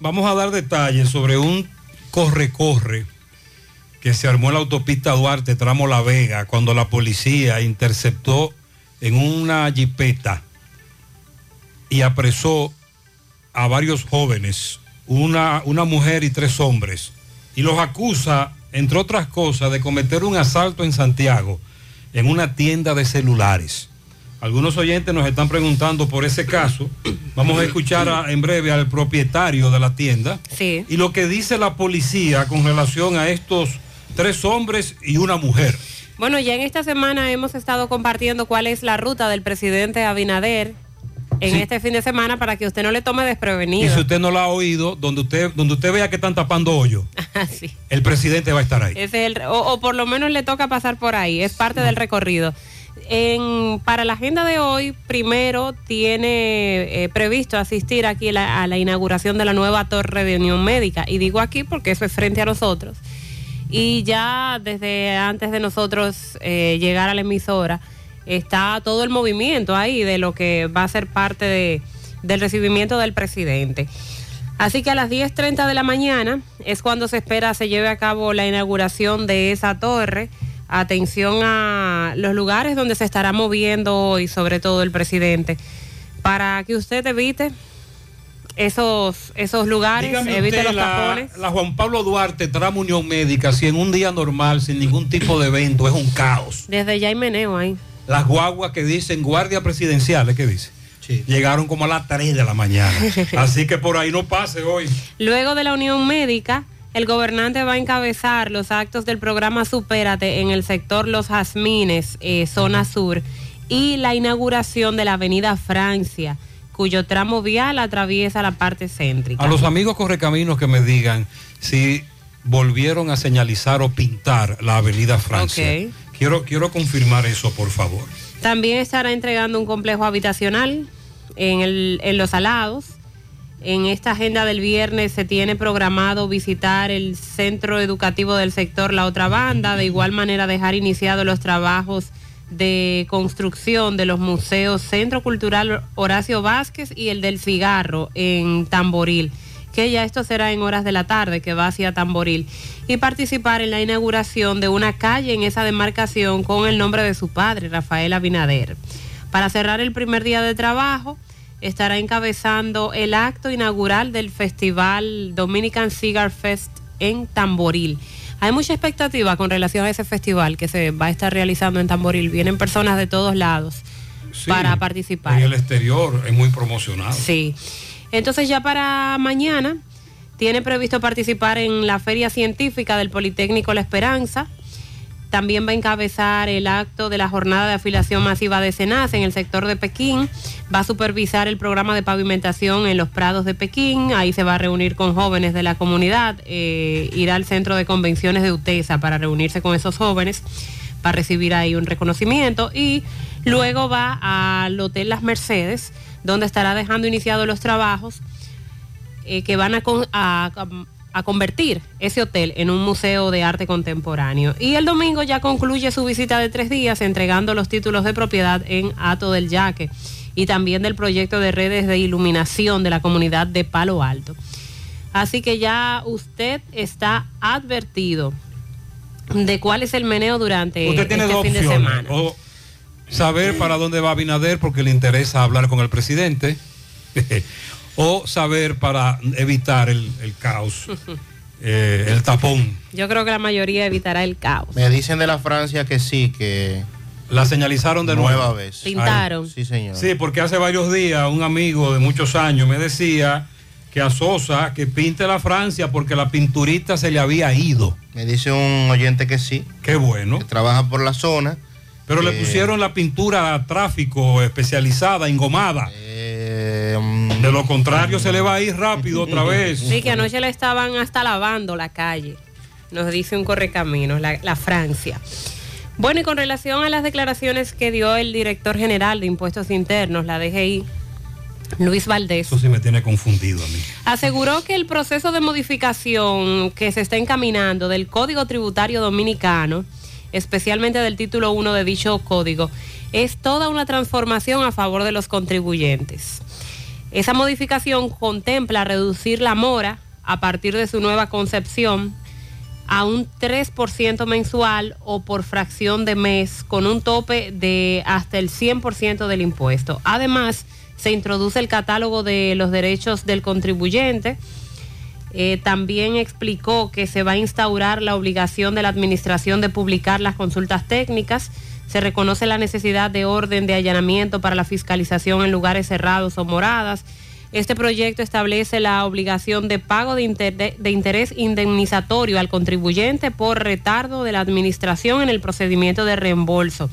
vamos a dar detalles sobre un corre-corre que se armó en la autopista Duarte, tramo La Vega, cuando la policía interceptó en una jipeta y apresó a varios jóvenes, una, una mujer y tres hombres, y los acusa, entre otras cosas, de cometer un asalto en Santiago, en una tienda de celulares. Algunos oyentes nos están preguntando por ese caso. Vamos a escuchar a- en breve al propietario de la tienda Sí. y lo que dice la policía con relación a estos tres hombres y una mujer. Bueno, ya en esta semana hemos estado compartiendo cuál es la ruta del presidente Abinader en Sí. este fin de semana para que usted no le tome Y desprevenido. si usted no lo ha oído, donde usted, donde usted vea que están tapando hoyo, Sí. el presidente va a estar ahí. Ese es el- o, o por lo menos le toca pasar por ahí, es parte del recorrido. En- para la agenda de hoy, primero tiene eh, previsto asistir aquí la- a la inauguración de la nueva torre de Unión Médica. Y digo aquí porque eso es frente a nosotros. Y ya desde antes de nosotros eh, llegar a la emisora, está todo el movimiento ahí de lo que va a ser parte de- del recibimiento del presidente. Así que a las 10.30 de la mañana es cuando se espera se lleve a cabo la inauguración de esa torre. Atención a los lugares donde se estará moviendo hoy, sobre todo el presidente, para que usted evite esos, esos lugares, Dígame evite usted, los la, tapones. la Juan Pablo Duarte, tramo Unión Médica, si en un día normal, sin ningún tipo de evento, es un caos. Desde ya hay meneo ahí. Las guaguas que dicen guardia presidencial, ¿es que dice? Llegaron como a las 3 de la mañana. Así que por ahí no pase hoy. Luego de la Unión Médica, el gobernante va a encabezar los actos del programa Supérate en el sector Los Jazmines, eh, zona sur, y la inauguración de la Avenida Francia, cuyo tramo vial atraviesa la parte céntrica. A los amigos correcaminos que me digan si volvieron a señalizar o pintar la avenida Francia. Quiero, quiero confirmar eso, por favor. También estará entregando un complejo habitacional en, el- en Los Alados. En esta agenda del viernes se tiene programado visitar el centro educativo del sector La Otra Banda, de igual manera dejar iniciados los trabajos de construcción de los museos Centro Cultural Horacio Vázquez y el del Cigarro en Tamboril, que ya esto será en horas de la tarde, que va hacia Tamboril, y participar en la inauguración de una calle en esa demarcación con el nombre de su padre, Rafael Abinader. Para cerrar el primer día de trabajo, estará encabezando el acto inaugural del festival Dominican Cigar Fest en Tamboril. Hay mucha expectativa con relación a ese festival que se va a estar realizando en Tamboril. Vienen personas de todos lados Sí, para participar. En el exterior es muy promocionado. Sí. Entonces ya para mañana tiene previsto participar en la Feria Científica del Politécnico La Esperanza También va a encabezar el acto de la jornada de afiliación masiva de Senasa en el sector de Pekín. Va a supervisar el programa de pavimentación en los prados de Pekín. Ahí se va a reunir con jóvenes de la comunidad. Eh, irá al centro de convenciones de UTESA para reunirse con esos jóvenes, para recibir ahí un reconocimiento. Y luego va al Hotel Las Mercedes, donde estará dejando iniciados los trabajos eh, que van a- a convertir ese hotel en un museo de arte contemporáneo. Y el domingo ya concluye su visita de tres días entregando los títulos de propiedad en Ato del Yaque y también del proyecto de redes de iluminación de la comunidad de Palo Alto. Así que ya usted está advertido de cuál es el meneo durante Usted tiene este dos fin de semana. O saber para dónde va Abinader porque le interesa hablar con el presidente. o saber para evitar el, el caos, eh, el tapón. Yo creo que la mayoría evitará el caos. Me dicen de la Francia que sí, que... La señalizaron de nuevo. Nueva vez. Pintaron. Sí, señor. Sí, porque hace varios días un amigo de muchos años me decía que a Sosa que pinte la Francia porque la pinturita se le había ido. Me dice un oyente que sí. Qué bueno. Que trabaja por la zona. Pero le pusieron la pintura a tráfico especializada, engomada. Eh, mm, De lo contrario se le va a ir rápido otra vez. Sí, que anoche le estaban hasta lavando la calle, nos dice un correcaminos, la, la Francia. Bueno, y con relación a las declaraciones que dio el director general de Impuestos Internos, la DGI, Luis Valdés, Eso sí me tiene confundido a mí. aseguró que el proceso de modificación que se está encaminando del Código Tributario Dominicano, especialmente del título 1 de dicho código, es toda una transformación a favor de los contribuyentes. Esa modificación contempla reducir la mora a partir de su nueva concepción a un 3% mensual o por fracción de mes con un tope de hasta el 100% del impuesto. Además, se introduce el catálogo de los derechos del contribuyente. Eh, también explicó que se va a instaurar la obligación de la administración de publicar las consultas técnicas. Se reconoce la necesidad de orden de allanamiento para la fiscalización en lugares cerrados o moradas. Este proyecto establece la obligación de pago de, inter- de interés indemnizatorio al contribuyente por retardo de la administración en el procedimiento de reembolso.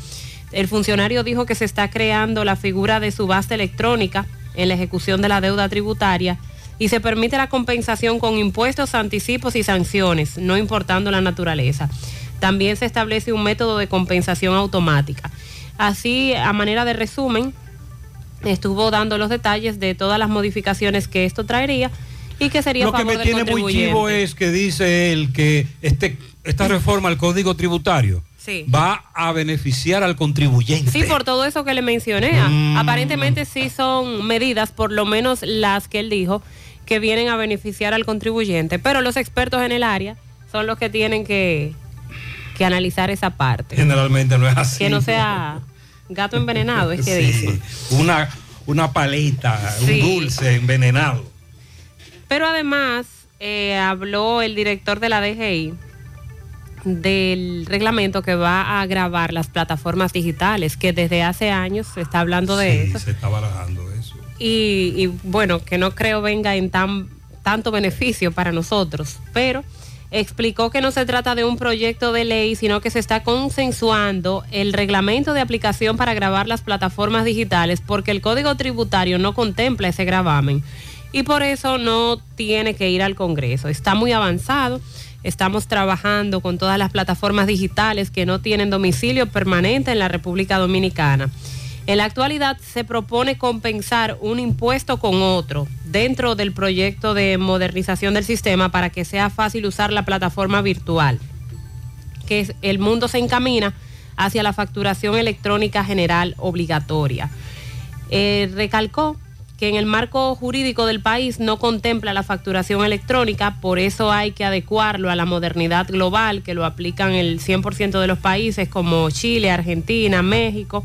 El funcionario dijo que se está creando la figura de subasta electrónica en la ejecución de la deuda tributaria y se permite la compensación con impuestos, anticipos y sanciones, no importando la naturaleza. También se establece un método de compensación automática. Así, a manera de resumen, estuvo dando los detalles de todas las modificaciones que esto traería y que sería a Lo que favor me del tiene muy chivo es que dice él que este, esta reforma al código tributario Sí. va a beneficiar al contribuyente. Sí, por todo eso que le mencioné. Mm. Aparentemente sí son medidas, por lo menos las que él dijo, que vienen a beneficiar al contribuyente, pero los expertos en el área son los que tienen que, que analizar esa parte. Generalmente no es así. Que no sea gato envenenado, es que Sí, dicen. Una, una paleta, Sí. un dulce envenenado. Pero además eh, habló el director de la DGI del reglamento que va a grabar las plataformas digitales, que desde hace años se está hablando de Sí, eso. se está barajando eso. y, y, bueno, que no creo venga en tan tanto beneficio para nosotros, pero explicó que no se trata de un proyecto de ley, sino que se está consensuando el reglamento de aplicación para grabar las plataformas digitales, porque el código tributario no contempla ese gravamen y por eso no tiene que ir al Congreso. Está muy avanzado. Estamos trabajando con todas las plataformas digitales que no tienen domicilio permanente en la República Dominicana. En la actualidad se propone compensar un impuesto con otro dentro del proyecto de modernización del sistema para que sea fácil usar la plataforma virtual, que el mundo se encamina hacia la facturación electrónica general obligatoria. Eh, recalcó que en el marco jurídico del país no contempla la facturación electrónica, por eso hay que adecuarlo a la modernidad global que lo aplican el 100% de los países como Chile, Argentina, México.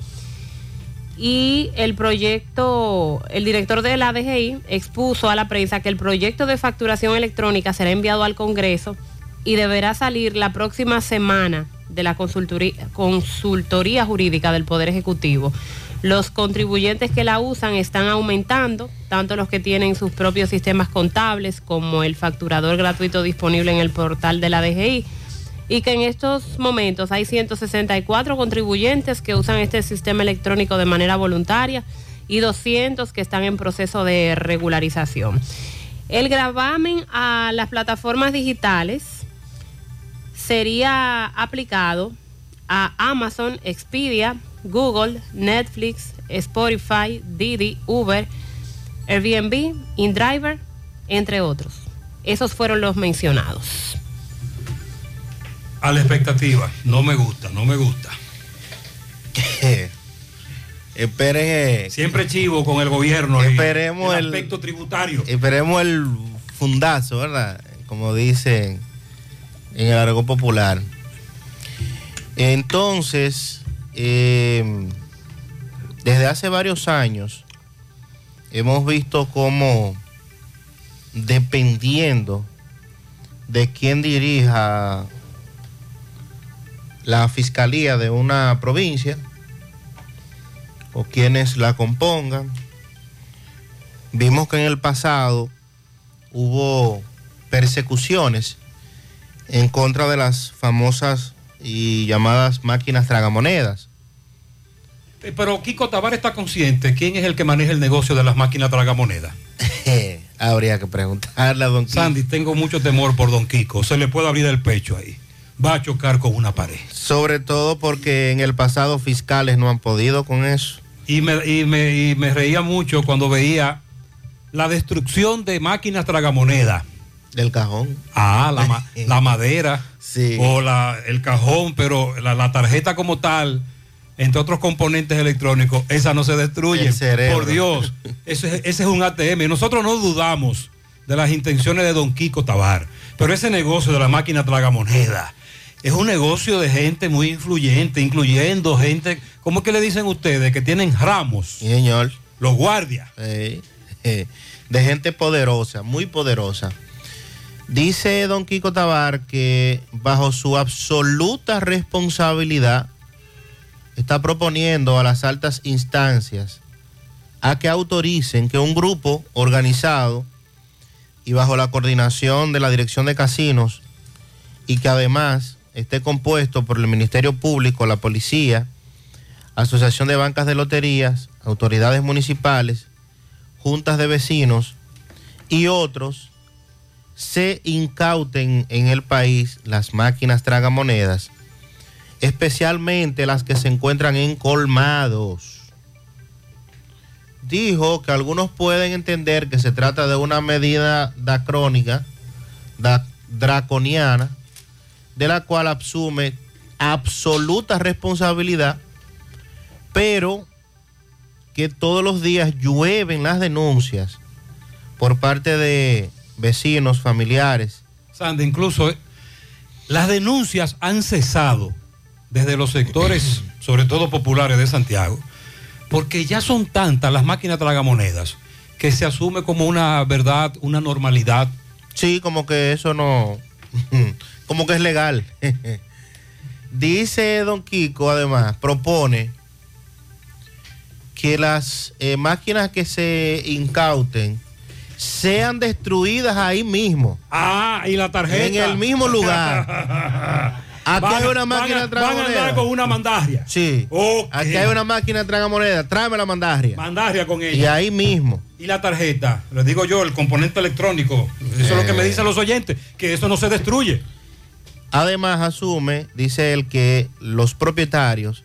Y el proyecto, el director de la DGI expuso a la prensa que el proyecto de facturación electrónica será enviado al Congreso y deberá salir la próxima semana de la consultoría, consultoría jurídica del Poder Ejecutivo. Los contribuyentes que la usan están aumentando, tanto los que tienen sus propios sistemas contables como el facturador gratuito disponible en el portal de la DGI. Y que en estos momentos hay 164 contribuyentes que usan este sistema electrónico de manera voluntaria y 200 que están en proceso de regularización. El gravamen a las plataformas digitales sería aplicado a Amazon, Expedia, Google, Netflix, Spotify, Didi, Uber, Airbnb, InDriver, entre otros. Esos fueron los mencionados. A la expectativa. No me gusta, no me gusta. Esperen. eh, Siempre chivo con el gobierno. Esperemos el el- aspecto tributario. Esperemos el fundazo, ¿verdad? Como dicen en el argot popular. Entonces, eh, desde hace varios años hemos visto cómo, dependiendo de quién dirija la fiscalía de una provincia o quienes la compongan, vimos que en el pasado hubo persecuciones en contra de las famosas y llamadas máquinas tragamonedas. Eh, Pero Kiko Tabar está consciente quién es el que maneja el negocio de las máquinas tragamonedas. Habría que preguntarle a don Kiko. Sandy, tengo mucho temor por don Kiko. Se le puede abrir el pecho ahí. Va a chocar con una pared. Sobre todo porque en el pasado fiscales no han podido con eso. Y me, y me- y me reía mucho cuando veía la destrucción de máquinas tragamonedas. Del cajón. Ah, la, ma- la madera. O la, el cajón, pero la, la tarjeta como tal, entre otros componentes electrónicos, esa no se destruye. Por Dios, ese, es- ese es un ATM. Nosotros no dudamos de las intenciones de don Kiko Tabar, pero ese negocio de la máquina tragamoneda es un negocio de gente muy influyente, incluyendo gente, ¿cómo es que le dicen ustedes? Que tienen ramos. señor. Los guardias. Eh, eh, de gente poderosa, muy poderosa. Dice don Kiko Tabar que bajo su absoluta responsabilidad está proponiendo a las altas instancias a que autoricen que un grupo organizado y bajo la coordinación de la Dirección de Casinos y que además esté compuesto por el Ministerio Público, la Policía, Asociación de Bancas de Loterías, autoridades municipales, juntas de vecinos y otros, se incauten en el país las máquinas tragamonedas, especialmente las que se encuentran en colmados. Dijo que algunos pueden entender que se trata de una medida dacrónica, da- draconiana, de la cual asume absoluta responsabilidad, pero que todos los días llueven las denuncias por parte de vecinos, familiares. Sandy, incluso eh, las denuncias han cesado desde los sectores, sobre todo populares de Santiago, porque ya son tantas las máquinas tragamonedas que se asume como una verdad, una normalidad. Sí, como que eso no, como que es legal. Dice don Kiko, además, propone que las eh, máquinas que se incauten sean destruidas ahí mismo. Ah, y la tarjeta. En el mismo lugar. Aquí Van- hay una van máquina de van a andar con una mandagria. Sí. Aquí hay una máquina de tragamoneda. Tráeme la mandagria. Mandagria con ella. Y ahí mismo. Y la tarjeta, les digo yo, el componente electrónico, eso es lo que me Eh. dicen los oyentes, que eso no se destruye. Además, asume, dice él, que los propietarios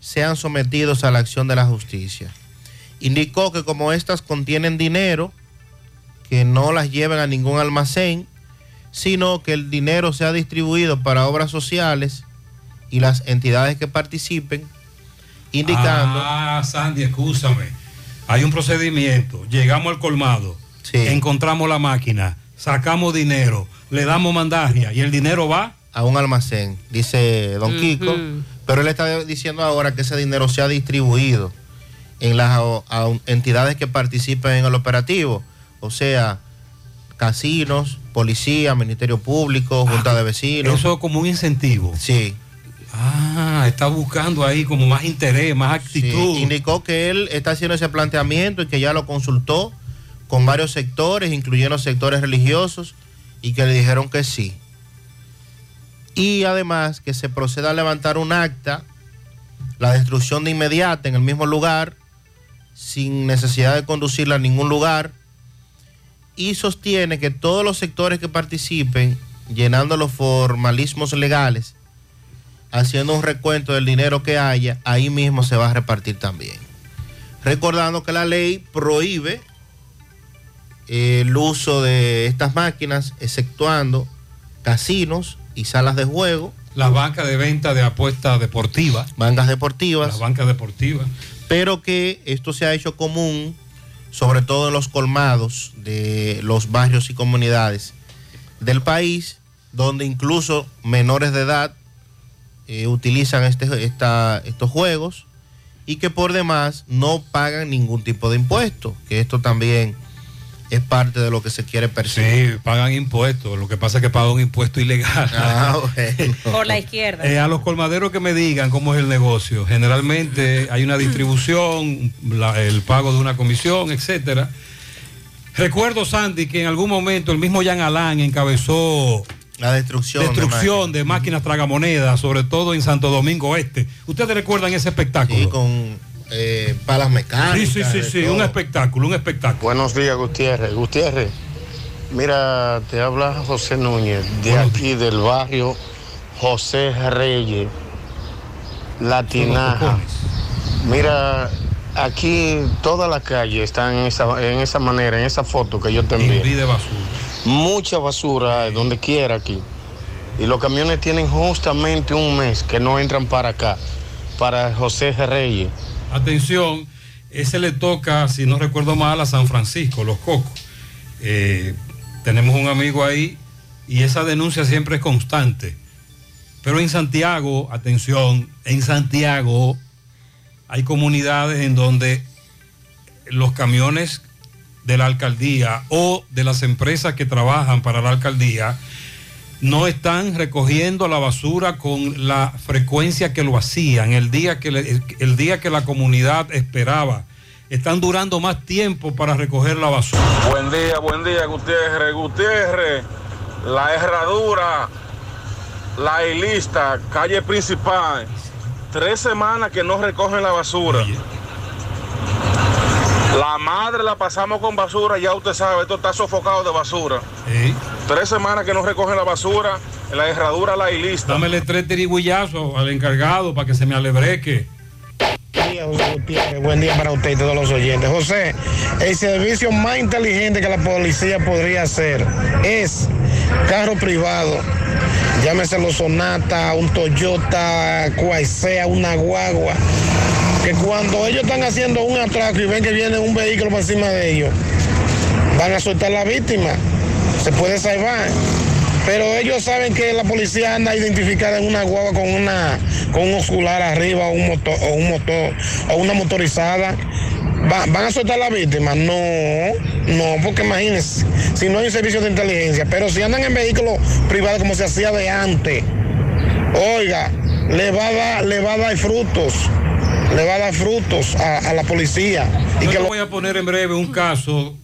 sean sometidos a la acción de la justicia. Indicó que como estas contienen dinero, que no las lleven a ningún almacén, sino que el dinero sea distribuido para obras sociales y las entidades que participen, indicando... Ah, Sandy, escúchame. Hay un procedimiento. Llegamos al colmado, encontramos la máquina, sacamos dinero, le damos mandagria y el dinero va a un almacén, dice don Ujú. Kiko, pero él está diciendo ahora que ese dinero sea distribuido en las entidades que participen en el operativo, o sea, casinos, policía, ministerio público, junta de vecinos. Eso como un incentivo. Sí. Ah, está buscando ahí como más interés, más actitud. Sí, indicó que él está haciendo ese planteamiento y que ya lo consultó con varios sectores, incluyendo sectores religiosos, y que le dijeron que sí. Y además que se proceda a levantar un acta, la destrucción de inmediata en el mismo lugar, sin necesidad de conducirla a ningún lugar. Y sostiene que todos los sectores que participen, llenando los formalismos legales, haciendo un recuento del dinero que haya, ahí mismo se va a repartir también. Recordando que la ley prohíbe eh, el uso de estas máquinas, exceptuando casinos y salas de juego. Las bancas de venta de apuestas deportivas. Bancas deportivas. Las bancas deportivas. Pero que esto se ha hecho común, sobre todo en los colmados de los barrios y comunidades del país, donde incluso menores de edad eh, utilizan este, esta, estos juegos y que por demás no pagan ningún tipo de impuesto, que esto también es parte de lo que se quiere perseguir. Sí, pagan impuestos. Lo que pasa es que pagan un impuesto ilegal. Ah, bueno. Por la izquierda. Eh, a los colmaderos que me digan cómo es el negocio. Generalmente hay una distribución, la- el pago de una comisión, etcétera. Recuerdo, Sandy, que en algún momento el mismo Jean Alain encabezó la destrucción, destrucción de, máquinas tragamonedas, sobre todo en Santo Domingo Este. ¿Ustedes recuerdan ese espectáculo? Sí, con eh, palas mecánicas. Sí, sí, sí, sí, todo. un espectáculo, un espectáculo. Buenos días, Gutiérrez. Gutiérrez, mira, te habla José Núñez, de aquí del barrio José Reyes, La Tinaja. Mira, aquí toda la calle está en esa, en esa manera, en esa foto que yo te envié. de basura. Mucha basura eh, donde quiera aquí. Y los camiones tienen justamente un mes que no entran para acá, para José Reyes. Atención, ese le toca, si no recuerdo mal, a San Francisco, Los Cocos. Eh, tenemos un amigo ahí y esa denuncia siempre es constante. Pero en Santiago, atención, en Santiago hay comunidades en donde los camiones de la alcaldía o de las empresas que trabajan para la alcaldía no están recogiendo la basura con la frecuencia que lo hacían el día que, le- el día que la comunidad esperaba. Están durando más tiempo para recoger la basura. Buen día, buen día, Gutiérrez. Gutiérrez, la herradura, la ilista, calle principal. Tres semanas que no recogen la basura. La madre la pasamos con basura, ya usted sabe, esto está sofocado de basura. Tres semanas que no recogen la basura, en la herradura, la ilista. Dámele tres tirigullazos al encargado para que se me alebreque. Buen día, José Gutiérrez. Buen día para usted y todos los oyentes. José, el servicio más inteligente que la policía podría hacer es carro privado. Llámese los Sonata, un Toyota, cual sea, una guagua. Que cuando ellos están haciendo un atraco y ven que viene un vehículo por encima de ellos, van a soltar la víctima. Se puede salvar. Pero ellos saben que la policía anda identificada en una guagua con una con un oscular arriba o un motor o un motor o una motorizada. Va- ¿Van a soltar la víctima? No, no, porque imagínense, si no hay un servicio de inteligencia, pero si andan en vehículos privados como se hacía de antes, oiga, le va a le va a dar frutos, le va a dar frutos a, a la policía. Y Yo que lo- voy a poner en breve un caso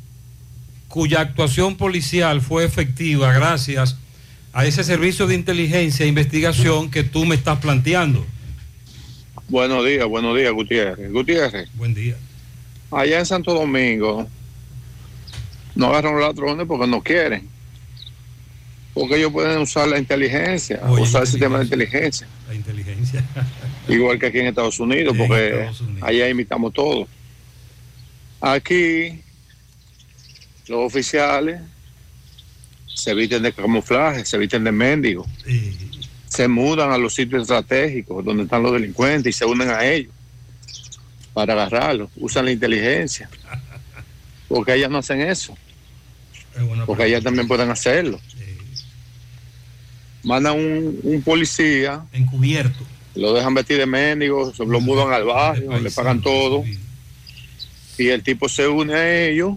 cuya actuación policial fue efectiva gracias a ese servicio de inteligencia e investigación que tú me estás planteando. Buenos días, buenos días, Gutiérrez. Gutiérrez. Buen día. Allá en Santo Domingo no agarran los ladrones porque no quieren. Porque ellos pueden usar la inteligencia, Oye, usar el sistema de inteligencia. La inteligencia. Igual que aquí en Estados Unidos, Sí, porque Estados Unidos. allá imitamos todo. Aquí los oficiales se visten de camuflaje, se visten de mendigo, se mudan a los sitios estratégicos donde están los delincuentes y se unen a ellos para agarrarlos. Usan la inteligencia, porque ellas no hacen eso, porque ellas también pueden hacerlo. Mandan un, un policía encubierto, lo dejan vestir de mendigo, se lo mudan al barrio, le pagan todo. Y el tipo se une a ellos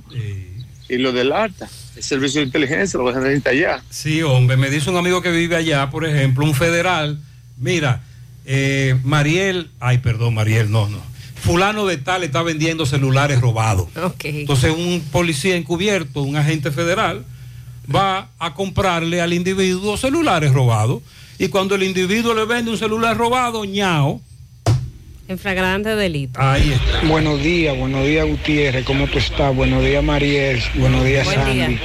y lo delata. El servicio de inteligencia lo dejan de allá. Sí, hombre, me dice un amigo que vive allá, por ejemplo, un federal. Mira, eh, Mariel, ay, perdón, Mariel, no, no. Fulano de tal está vendiendo celulares robados. Entonces un policía encubierto, un agente federal, va a comprarle al individuo celulares robados. Y cuando el individuo le vende un celular robado, ñao. En flagrante delito. Ahí está. Buenos días, buenos días Gutiérrez, ¿cómo tú estás? Buenos días Mariel, buenos días Buen Sandy. día.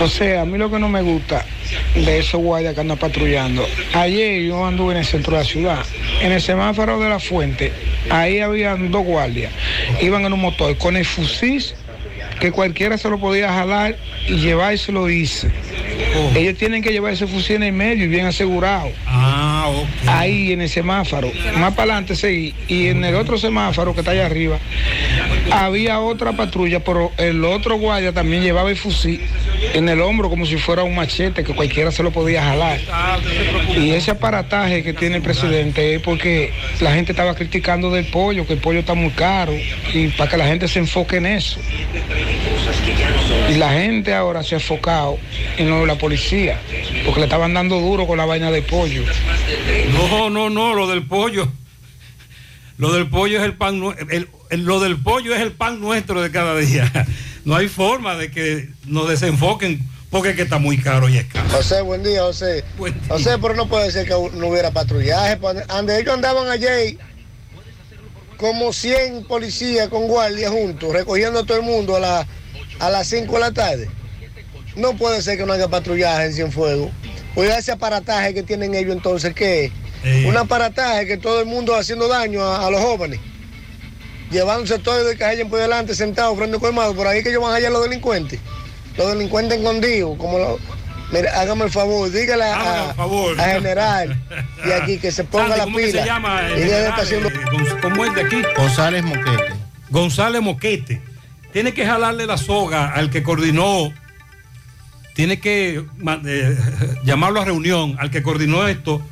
O sea, a mí lo que no me gusta de esos guardias que andan patrullando. Ayer yo anduve en el centro de la ciudad, en el semáforo de la fuente, ahí habían dos guardias, iban en un motor con el fusil que cualquiera se lo podía jalar y llevárselo hice. Ellos tienen que llevar ese fusil en el medio y bien asegurado. Ah. Ahí en el semáforo. Más para adelante seguí. Y en el otro semáforo que está allá arriba, había otra patrulla, pero el otro guardia también llevaba el fusil en el hombro como si fuera un machete que cualquiera se lo podía jalar. Y ese aparataje que tiene el presidente es porque la gente estaba criticando del pollo, que el pollo está muy caro, y para que la gente se enfoque en eso. Y la gente ahora se ha enfocado en lo de la policía, porque le estaban dando duro con la vaina del pollo. No, no, no, lo del pollo. Lo del pollo es el pan, lo del pollo es el pan nuestro de cada día. No hay forma de que nos desenfoquen porque es que está muy caro y es caro. José, buen día, José. José, pero no puede ser que no hubiera patrullaje. pues, Ande ellos andaban ayer como 100 policías con guardias juntos, recogiendo a todo el mundo a, la- a las 5 de la tarde. No puede ser que no haya patrullaje en Cienfuegos. Oiga, ese aparataje que tienen ellos entonces, ¿qué es? Un aparataje que todo el mundo haciendo daño a, a los jóvenes. Llevándose todo el que hayan por delante sentados frente al colmado. Por ahí que ellos van a hallar los delincuentes. Los delincuentes escondidos. Como lo, mira, hágame el favor, dígale a, a- a general y aquí que se ponga Sandy, la ¿cómo que pila. se llama el Y de general, eh, ¿Cómo es de aquí? González Moquete. González Moquete. Tiene que jalarle la soga al que coordinó, tiene que eh, llamarlo a reunión al que coordinó esto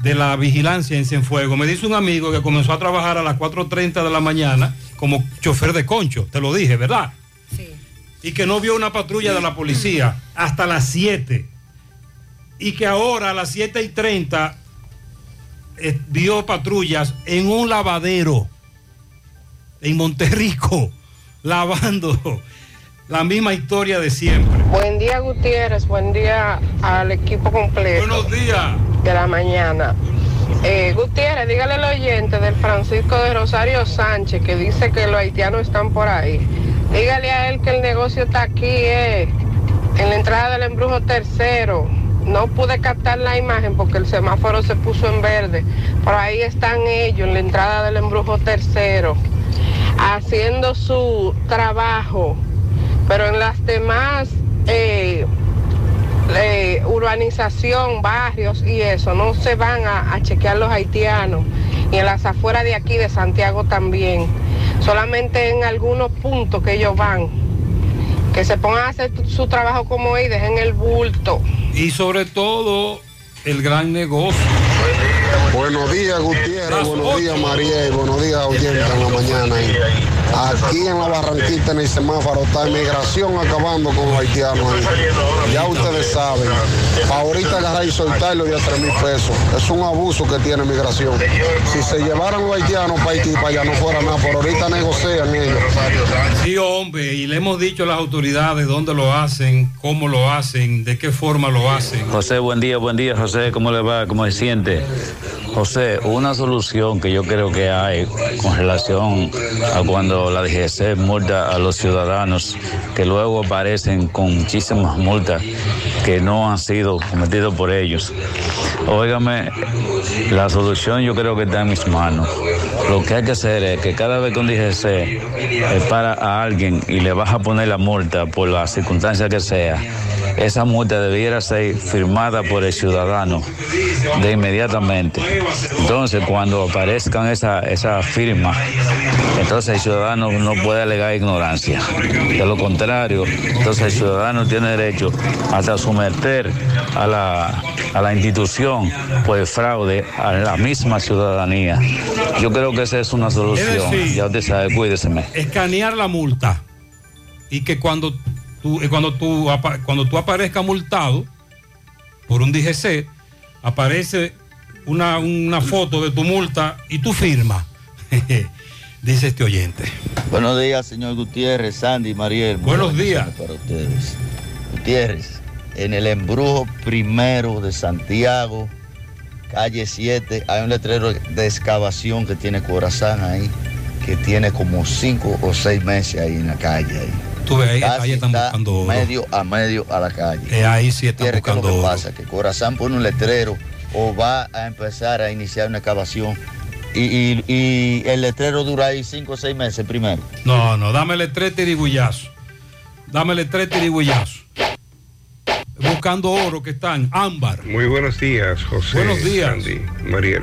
de la vigilancia en Cienfuegos. Me dice un amigo que comenzó a trabajar a las 4.30 de la mañana como chofer de concho, te lo dije, ¿verdad? Sí. Y que no vio una patrulla de la policía hasta las 7. Y que ahora a las 7 y 30 eh, vio patrullas en un lavadero en Monterrico, lavando la misma historia de siempre. Buen día Gutiérrez, buen día al equipo completo. Buenos días. De la mañana. Eh, Gutiérrez, dígale al oyente del Francisco de Rosario Sánchez que dice que los haitianos están por ahí. Dígale a él que el negocio está aquí, eh, en la entrada del embrujo tercero. No pude captar la imagen porque el semáforo se puso en verde. Por ahí están ellos en la entrada del embrujo tercero, haciendo su trabajo. Pero en las demás eh, eh, urbanización, barrios y eso, no se van a, a chequear los haitianos. Y en las afueras de aquí, de Santiago también. Solamente en algunos puntos que ellos van. Que se pongan a hacer su trabajo como es y dejen el bulto. Y sobre todo el gran negocio. Buenos días, Gutiérrez. Buenos días, María. Y buenos días, oyentes en la mañana. ahí. Aquí en la Barranquita, en el semáforo, está inmigración acabando con los haitianos. ahí. Ya ustedes saben. Ahorita agarrar y soltarlo ya tres mil pesos. Es un abuso que tiene migración. Si se llevaran los haitianos para Haití, para allá no fuera nada. Por ahorita negocian ellos. Sí, hombre, y le hemos dicho a las autoridades dónde lo hacen, cómo lo hacen, de qué forma lo hacen. José, buen día, buen día, José, ¿cómo le va? ¿Cómo se siente? José, una solución que yo creo que hay con relación a cuando la DGC multa a los ciudadanos que luego aparecen con muchísimas multas que no han sido cometidas por ellos. Óigame, la solución yo creo que está en mis manos. Lo que hay que hacer es que cada vez que un DGC eh, para a alguien y le vas a poner la multa por la circunstancia que sea, esa multa debiera ser firmada por el ciudadano de inmediatamente. Entonces, cuando aparezcan esa, esa firma, entonces el ciudadano no puede alegar ignorancia. De lo contrario, entonces el ciudadano tiene derecho hasta someter a la, a la institución por el fraude a la misma ciudadanía. Yo creo que esa es una solución. decir- ya usted sabe, cuídeseme. Escanear la multa y que cuando tú, eh, cuando tú, cuando tú aparezcas multado por un DGC, aparece una, una foto de tu multa y tu firma. Dice este oyente. Buenos días, señor Gutiérrez, Sandy, Mariel. Buenos días. Para ustedes. Gutiérrez, en el embrujo primero de Santiago, calle 7, hay un letrero de excavación que tiene Corazán ahí, que tiene como 5 o 6 meses ahí en la calle. Ahí. Tú ves, ahí, Casi ahí están está buscando oro. medio a medio a la calle. Eh, ahí sí están Gutiérrez, ¿qué es lo buscando que oro. pasa? Que Corazán pone un letrero o va a empezar a iniciar una excavación y, y- y el letrero dura ahí 5 o 6 meses primero. No, no, dámele tres tirigullazos. Dámele tres tirigullazos. Buscando oro que están, ámbar. Muy buenos días, José. Buenos días. Sandy, Mariel.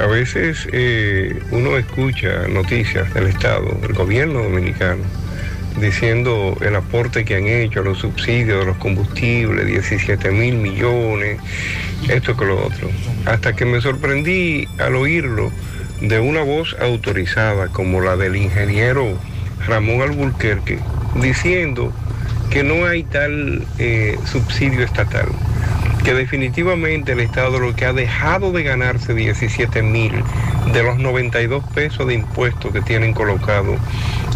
A veces eh, uno escucha noticias del Estado, del gobierno dominicano, diciendo el aporte que han hecho a los subsidios de los combustibles, 17 mil millones, esto que lo otro. Hasta que me sorprendí al oírlo de una voz autorizada como la del ingeniero Ramón Alburquerque, diciendo que no hay tal eh, subsidio estatal, que definitivamente el Estado lo que ha dejado de ganarse 17 mil de los 92 pesos de impuestos que tienen colocado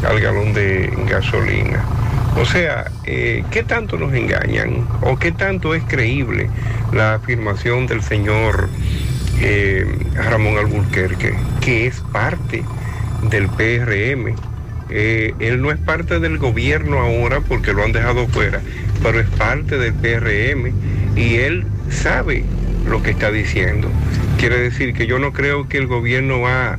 al galón de gasolina. O sea, eh, ¿qué tanto nos engañan o qué tanto es creíble la afirmación del señor eh, Ramón Alburquerque, que es parte del PRM? Eh, él no es parte del gobierno ahora porque lo han dejado fuera, pero es parte del PRM y él sabe lo que está diciendo. Quiere decir que yo no creo que el gobierno ha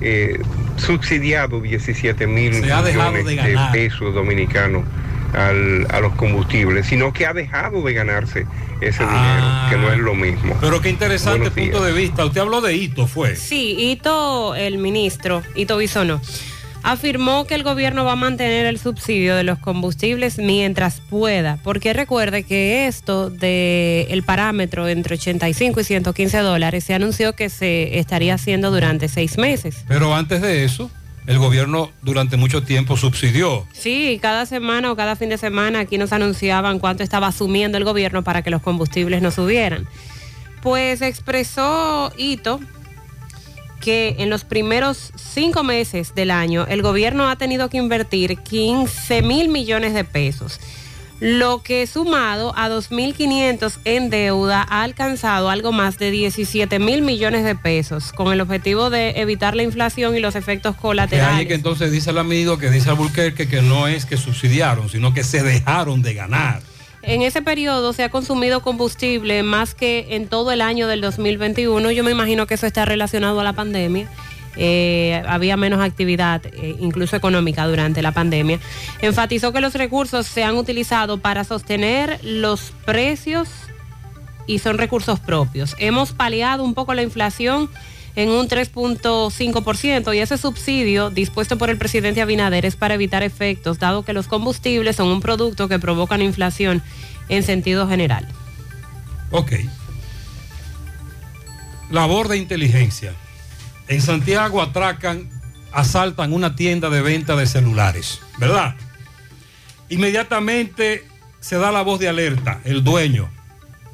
eh, subsidiado 17 mil millones de pesos dominicanos al- a los combustibles, sino que ha dejado de ganarse ese Ah. dinero, que no es lo mismo. Pero qué interesante punto de vista. Usted habló de Hito, fue. Sí, Ito, el ministro, Ito Bisono, afirmó que el gobierno va a mantener el subsidio de los combustibles mientras pueda, porque recuerde que esto de el parámetro entre 85 y 115 dólares se anunció que se estaría haciendo durante seis meses. Pero antes de eso, el gobierno durante mucho tiempo subsidió. Sí, cada semana o cada fin de semana aquí nos anunciaban cuánto estaba asumiendo el gobierno para que los combustibles no subieran. Pues expresó Ito que en los primeros cinco meses del año el gobierno ha tenido que invertir 15 mil millones de pesos, lo que sumado a 2.500 en deuda ha alcanzado algo más de 17 mil millones de pesos, con el objetivo de evitar la inflación y los efectos Que colaterales. ahí que entonces dice el amigo que dice Alburquerque que no es que subsidiaron, sino que se dejaron de ganar. En ese periodo se ha consumido combustible más que en todo el año del 2021. Yo me imagino que eso está relacionado a la pandemia. Eh, había menos actividad, eh, incluso económica, durante la pandemia. Enfatizó que los recursos se han utilizado para sostener los precios y son recursos propios. Hemos paliado un poco la inflación en un 3.5% y ese subsidio dispuesto por el presidente Abinader es para evitar efectos, dado que los combustibles son un producto que provocan inflación en sentido general. Ok. Labor de inteligencia. En Santiago atracan, asaltan una tienda de venta de celulares, ¿verdad? Inmediatamente se da la voz de alerta, el dueño,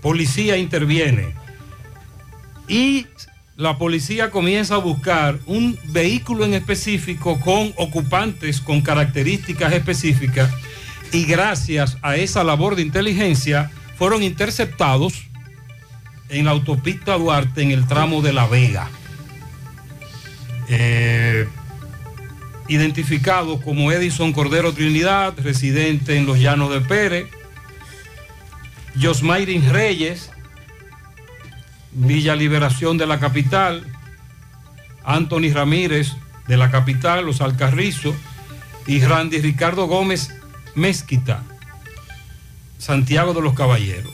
policía interviene y la policía comienza a buscar un vehículo en específico con ocupantes con características específicas y gracias a esa labor de inteligencia fueron interceptados en la autopista Duarte en el tramo de La Vega. Eh, identificado como Edison Cordero Trinidad, residente en los Llanos de Pérez, Josmayrin Reyes, Villa Liberación de la capital, Anthony Ramírez de la capital, Los Alcarrizos, y Randy Ricardo Gómez Mezquita, Santiago de los Caballeros.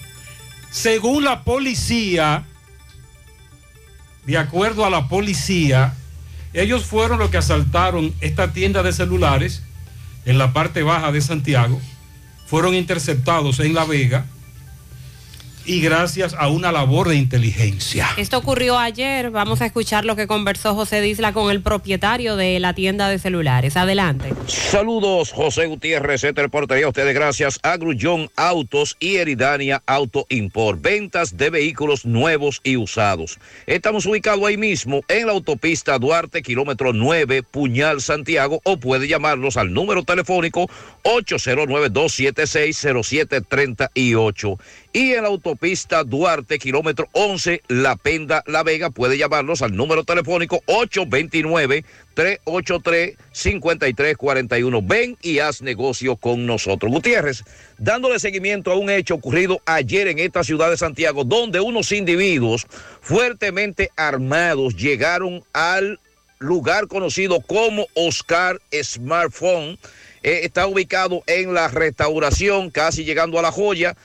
Según la policía, de acuerdo a la policía, ellos fueron los que asaltaron esta tienda de celulares en la parte baja de Santiago, fueron interceptados en La Vega y gracias a una labor de inteligencia. Esto ocurrió ayer. Vamos a escuchar lo que conversó José Disla con el propietario de la tienda de celulares. Adelante. Saludos, José Gutiérrez, te reportaría a ustedes gracias a Grullón Autos y Eridania Auto Import. Ventas de vehículos nuevos y usados. Estamos ubicados ahí mismo en la autopista Duarte, kilómetro 9, Puñal, Santiago, o puede llamarlos al número telefónico 809-276-0738. Y en la autopista Duarte, kilómetro 11, La Penda, La Vega, puede llamarnos al número telefónico 829-383-5341. Ven y haz negocio con nosotros. Gutiérrez, dándole seguimiento a un hecho ocurrido ayer en esta ciudad de Santiago, donde unos individuos fuertemente armados llegaron al lugar conocido como Oscar Smartphone. Eh, está ubicado en la restauración, casi llegando a la joya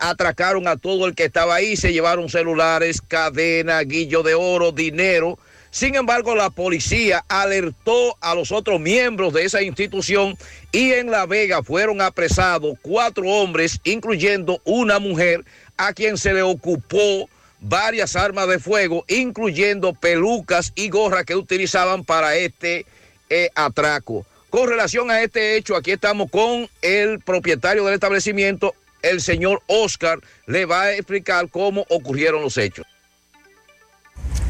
atracaron a todo el que estaba ahí, se llevaron celulares, cadena, guillo de oro, dinero. Sin embargo, la policía alertó a los otros miembros de esa institución y en La Vega fueron apresados cuatro hombres, incluyendo una mujer, a quien se le ocupó varias armas de fuego, incluyendo pelucas y gorras que utilizaban para este eh, atraco. Con relación a este hecho, aquí estamos con el propietario del establecimiento, el señor Oscar le va a explicar cómo ocurrieron los hechos.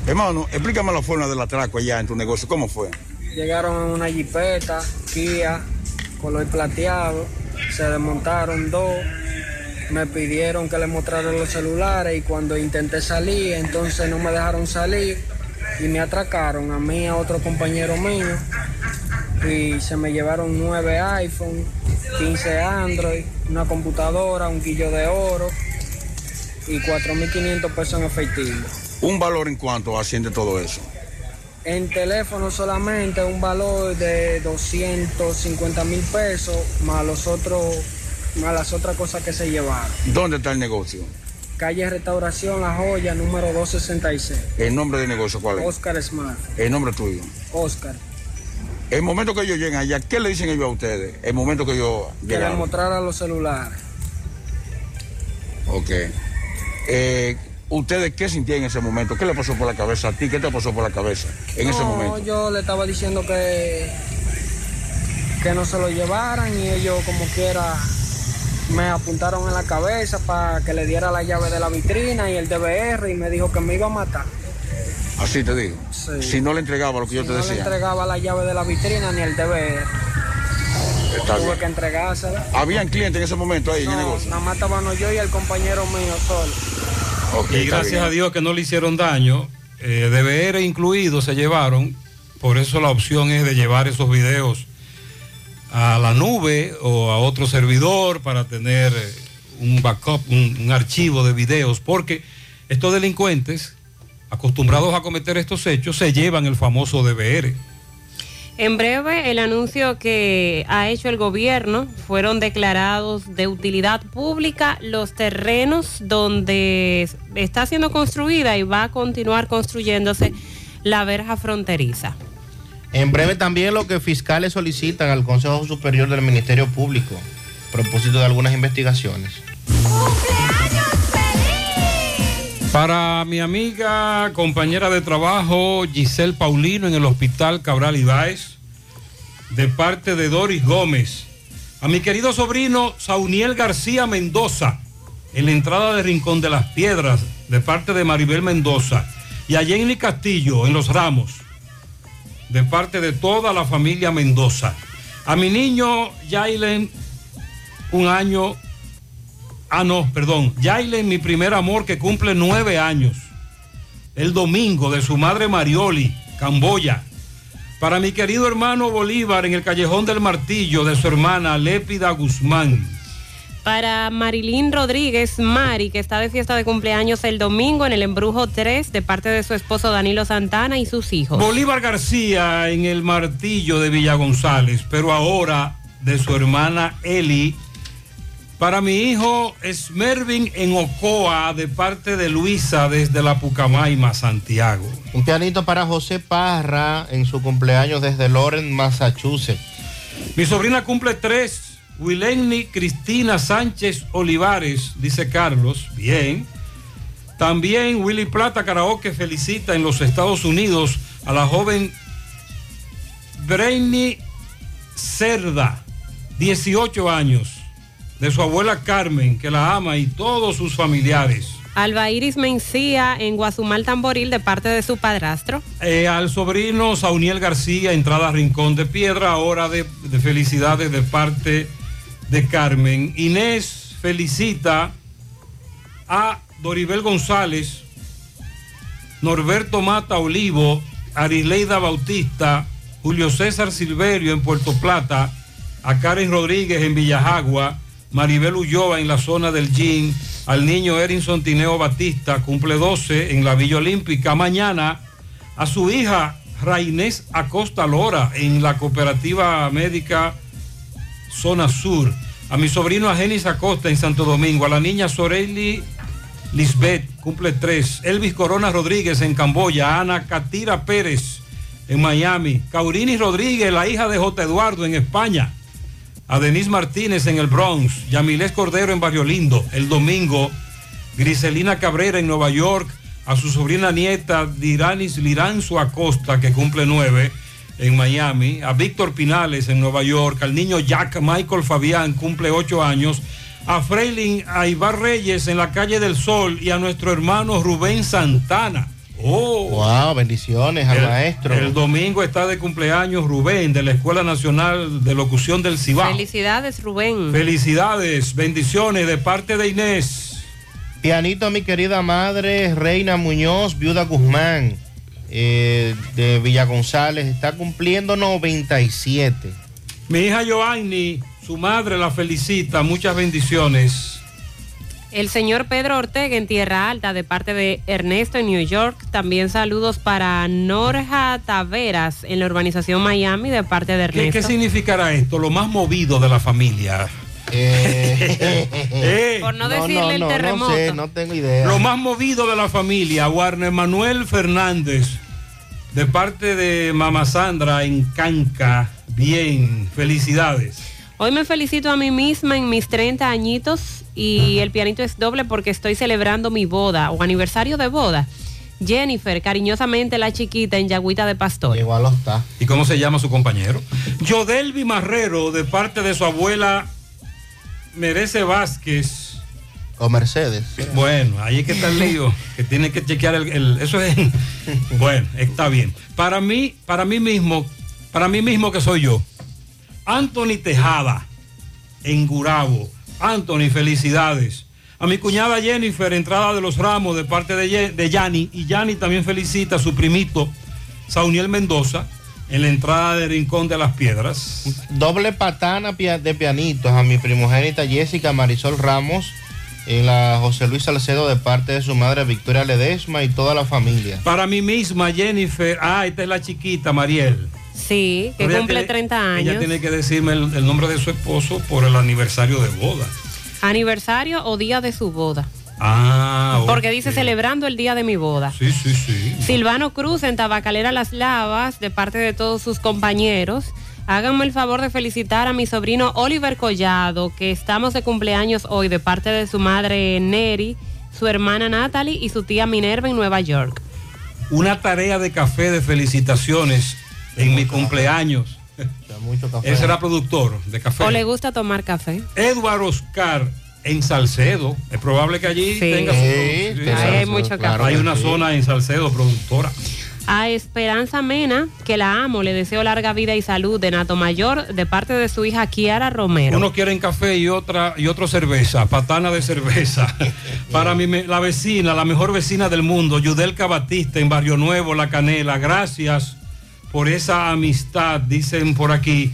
Hermano, explícame la forma del atraco allá en tu negocio, ¿cómo fue? Llegaron en una jipeta, Kia, color plateado, se desmontaron dos, me pidieron que les mostrara los celulares y cuando intenté salir, entonces no me dejaron salir y me atracaron a mí, a otro compañero mío y se me llevaron nueve iPhone, 15 Android, una computadora, un guillo de oro y 4.500 pesos en efectivo. ¿Un valor en cuánto asciende todo eso? En teléfono solamente un valor de 250 mil pesos más los otros, más las otras cosas que se llevaron. ¿Dónde está el negocio? Calle Restauración La Joya, número 266. ¿El nombre del negocio cuál es? Oscar Smart. ¿El nombre tuyo? Oscar. El momento que ellos llegan allá, ¿qué le dicen ellos a ustedes? El momento que ellos Que les llegan. mostrara los celulares. Ok. Eh, ¿Ustedes qué sintieron en ese momento? ¿Qué le pasó por la cabeza a ti? ¿Qué te pasó por la cabeza en ese momento? yo le estaba diciendo que, que no se lo llevaran y ellos como quiera me apuntaron en la cabeza para que le diera la llave de la vitrina y el DVR y me dijo que me iba a matar. Así te digo. Sí. Si no le entregaba lo que yo Si te no le decía. entregaba la llave de la vitrina ni el DVR. Está Tuve bien. que entregársela. ¿Habían clientes en ese momento ahí en el No, negocio? nada más estábamos yo y el compañero mío solo. Ok, y gracias bien. a Dios que no le hicieron daño, eh, DVR incluido se llevaron, por eso la opción es de llevar esos videos a la nube o a otro servidor para tener eh, un backup, un, archivo de videos, porque estos delincuentes acostumbrados a cometer estos hechos se llevan el famoso DVR. En breve, el anuncio que ha hecho el gobierno fueron declarados de utilidad pública los terrenos donde está siendo construida y va a continuar construyéndose la verja fronteriza. En breve también lo que fiscales solicitan al Consejo Superior del Ministerio Público, a propósito de algunas investigaciones. Para mi amiga, compañera de trabajo Giselle Paulino en el Hospital Cabral Ibáez, de parte de Doris Gómez. A mi querido sobrino Sauniel García Mendoza, en la entrada de Rincón de las Piedras, de parte de Maribel Mendoza. Y a Jenny Castillo, en Los Ramos, de parte de toda la familia Mendoza. A mi niño Jailen, un año Ah, no, perdón. Yailen, mi primer amor, que cumple nueve años. El domingo de su madre Marioli, Camboya. Para mi querido hermano Bolívar en el Callejón del Martillo de su hermana Lépida Guzmán. Para Marilyn Rodríguez Mari, que está de fiesta de cumpleaños el domingo en el Embrujo 3, de parte de su esposo Danilo Santana y sus hijos. Bolívar García en el Martillo de Villa González, pero ahora de su hermana Eli. Para mi hijo Smervin en Ocoa, de parte de Luisa desde la Pucamaima, Santiago. Un pianito para José Parra en su cumpleaños desde Loren, Massachusetts. Mi sobrina cumple tres. Wilenny Cristina Sánchez Olivares, dice Carlos. Bien. También Willy Plata Karaoke felicita en los Estados Unidos a la joven Brainy Cerda, 18 años, de su abuela Carmen, que la ama, y todos sus familiares. Alba Iris Mencía en Guazumal Tamboril de parte de su padrastro. Eh, al sobrino Sauniel García, entrada a Rincón de Piedra, hora de, de felicidades de parte de Carmen. Inés felicita a Doribel González, Norberto Mata Olivo, Arileida Bautista, Julio César Silverio en Puerto Plata, a Karen Rodríguez en Villajagua, Maribel Ulloa en la zona del Gin, al niño Erinson Tineo Batista, cumple 12 en la Villa Olímpica. Mañana a su hija Rainés Acosta Lora en la Cooperativa Médica Zona Sur. A mi sobrino Agenis Acosta en Santo Domingo. A la niña Soreli Lisbeth, cumple 3. Elvis Corona Rodríguez en Camboya. Ana Catira Pérez en Miami. Caurini Rodríguez, la hija de J. Eduardo en España a Denise Martínez en el Bronx, Yamilés Cordero en Barrio Lindo, el domingo, Griselina Cabrera en Nueva York, a su sobrina nieta Diranis Liranzo Acosta, que cumple nueve, en Miami, a Víctor Pinales en Nueva York, al niño Jack Michael Fabián, cumple ocho años, a Freilin Aibar Reyes en la calle del Sol y a nuestro hermano Rubén Santana. Oh. Wow, bendiciones al El- maestro. El domingo está de cumpleaños Rubén de la Escuela Nacional de Locución del Cibao. Felicidades, Rubén. Felicidades, bendiciones de parte de Inés. Pianito a mi querida madre, Reina Muñoz, viuda Guzmán, eh, de Villa González, está cumpliendo 97. Mi hija Joanny, su madre la felicita, muchas bendiciones. El señor Pedro Ortega en Tierra Alta de parte de Ernesto en New York. También saludos para Norja Taveras en la urbanización Miami de parte de ¿Qué, Ernesto. qué significará esto? Lo más movido de la familia. Eh, Por no decirle el terremoto. No sé, no tengo idea. Lo más movido de la familia, Warner Manuel Fernández, de parte de Mama Sandra en Canca. Bien, felicidades. Hoy me felicito a mí misma en mis 30 añitos y el pianito es doble porque estoy celebrando mi boda o aniversario de boda. Jennifer, cariñosamente la chiquita en Yagüita de Pastor. Igual lo está. ¿Y cómo se llama su compañero? Yodelvi Marrero, de parte de su abuela Merece Vázquez. O Mercedes. Bueno, ahí es que está el lío, que tiene que chequear el, el- eso es bueno, está bien. Para mí, para mí mismo, para mí mismo que soy yo. Anthony Tejada en Gurabo. Anthony, felicidades. A mi cuñada Jennifer, entrada de los ramos de parte de, Ye- de Yanni. Y Yanni también felicita a su primito Sauniel Mendoza en la entrada de Rincón de las Piedras. Doble patana de pianitos a mi primogénita Jessica Marisol Ramos en la José Luis Salcedo de parte de su madre Victoria Ledesma y toda la familia. Para mí misma, Jennifer. Ah, esta es la chiquita, Mariel. Sí, que Pero cumple tiene- 30 años. Ella tiene que decirme el, el nombre de su esposo por el aniversario de boda. Aniversario o día de su boda. Ah, Porque dice celebrando el día de mi boda. Sí, sí, sí. Silvano Cruz en Tabacalera Las Lavas, de parte de todos sus compañeros. Háganme el favor de felicitar a mi sobrino Oliver Collado, que estamos de cumpleaños hoy, de parte de su madre Neri, su hermana Natalie y su tía Minerva en Nueva York. Una tarea de café de felicitaciones en mi cumpleaños. Mucho café. Él será productor de café. ¿O le gusta tomar café? Edward Oscar en Salcedo. Es probable que allí Sí. tenga su Sí, sí, hay mucho claro café. Hay una zona en Salcedo productora. A Esperanza Mena, que la amo, le deseo larga vida y salud de Nato Mayor, de parte de su hija Kiara Romero. Uno quiere en café y otra y otro cerveza, patana de cerveza. Para mi, la vecina, la mejor vecina del mundo, Yudelka Batista en Barrio Nuevo, La Canela. Gracias por esa amistad, dicen por aquí.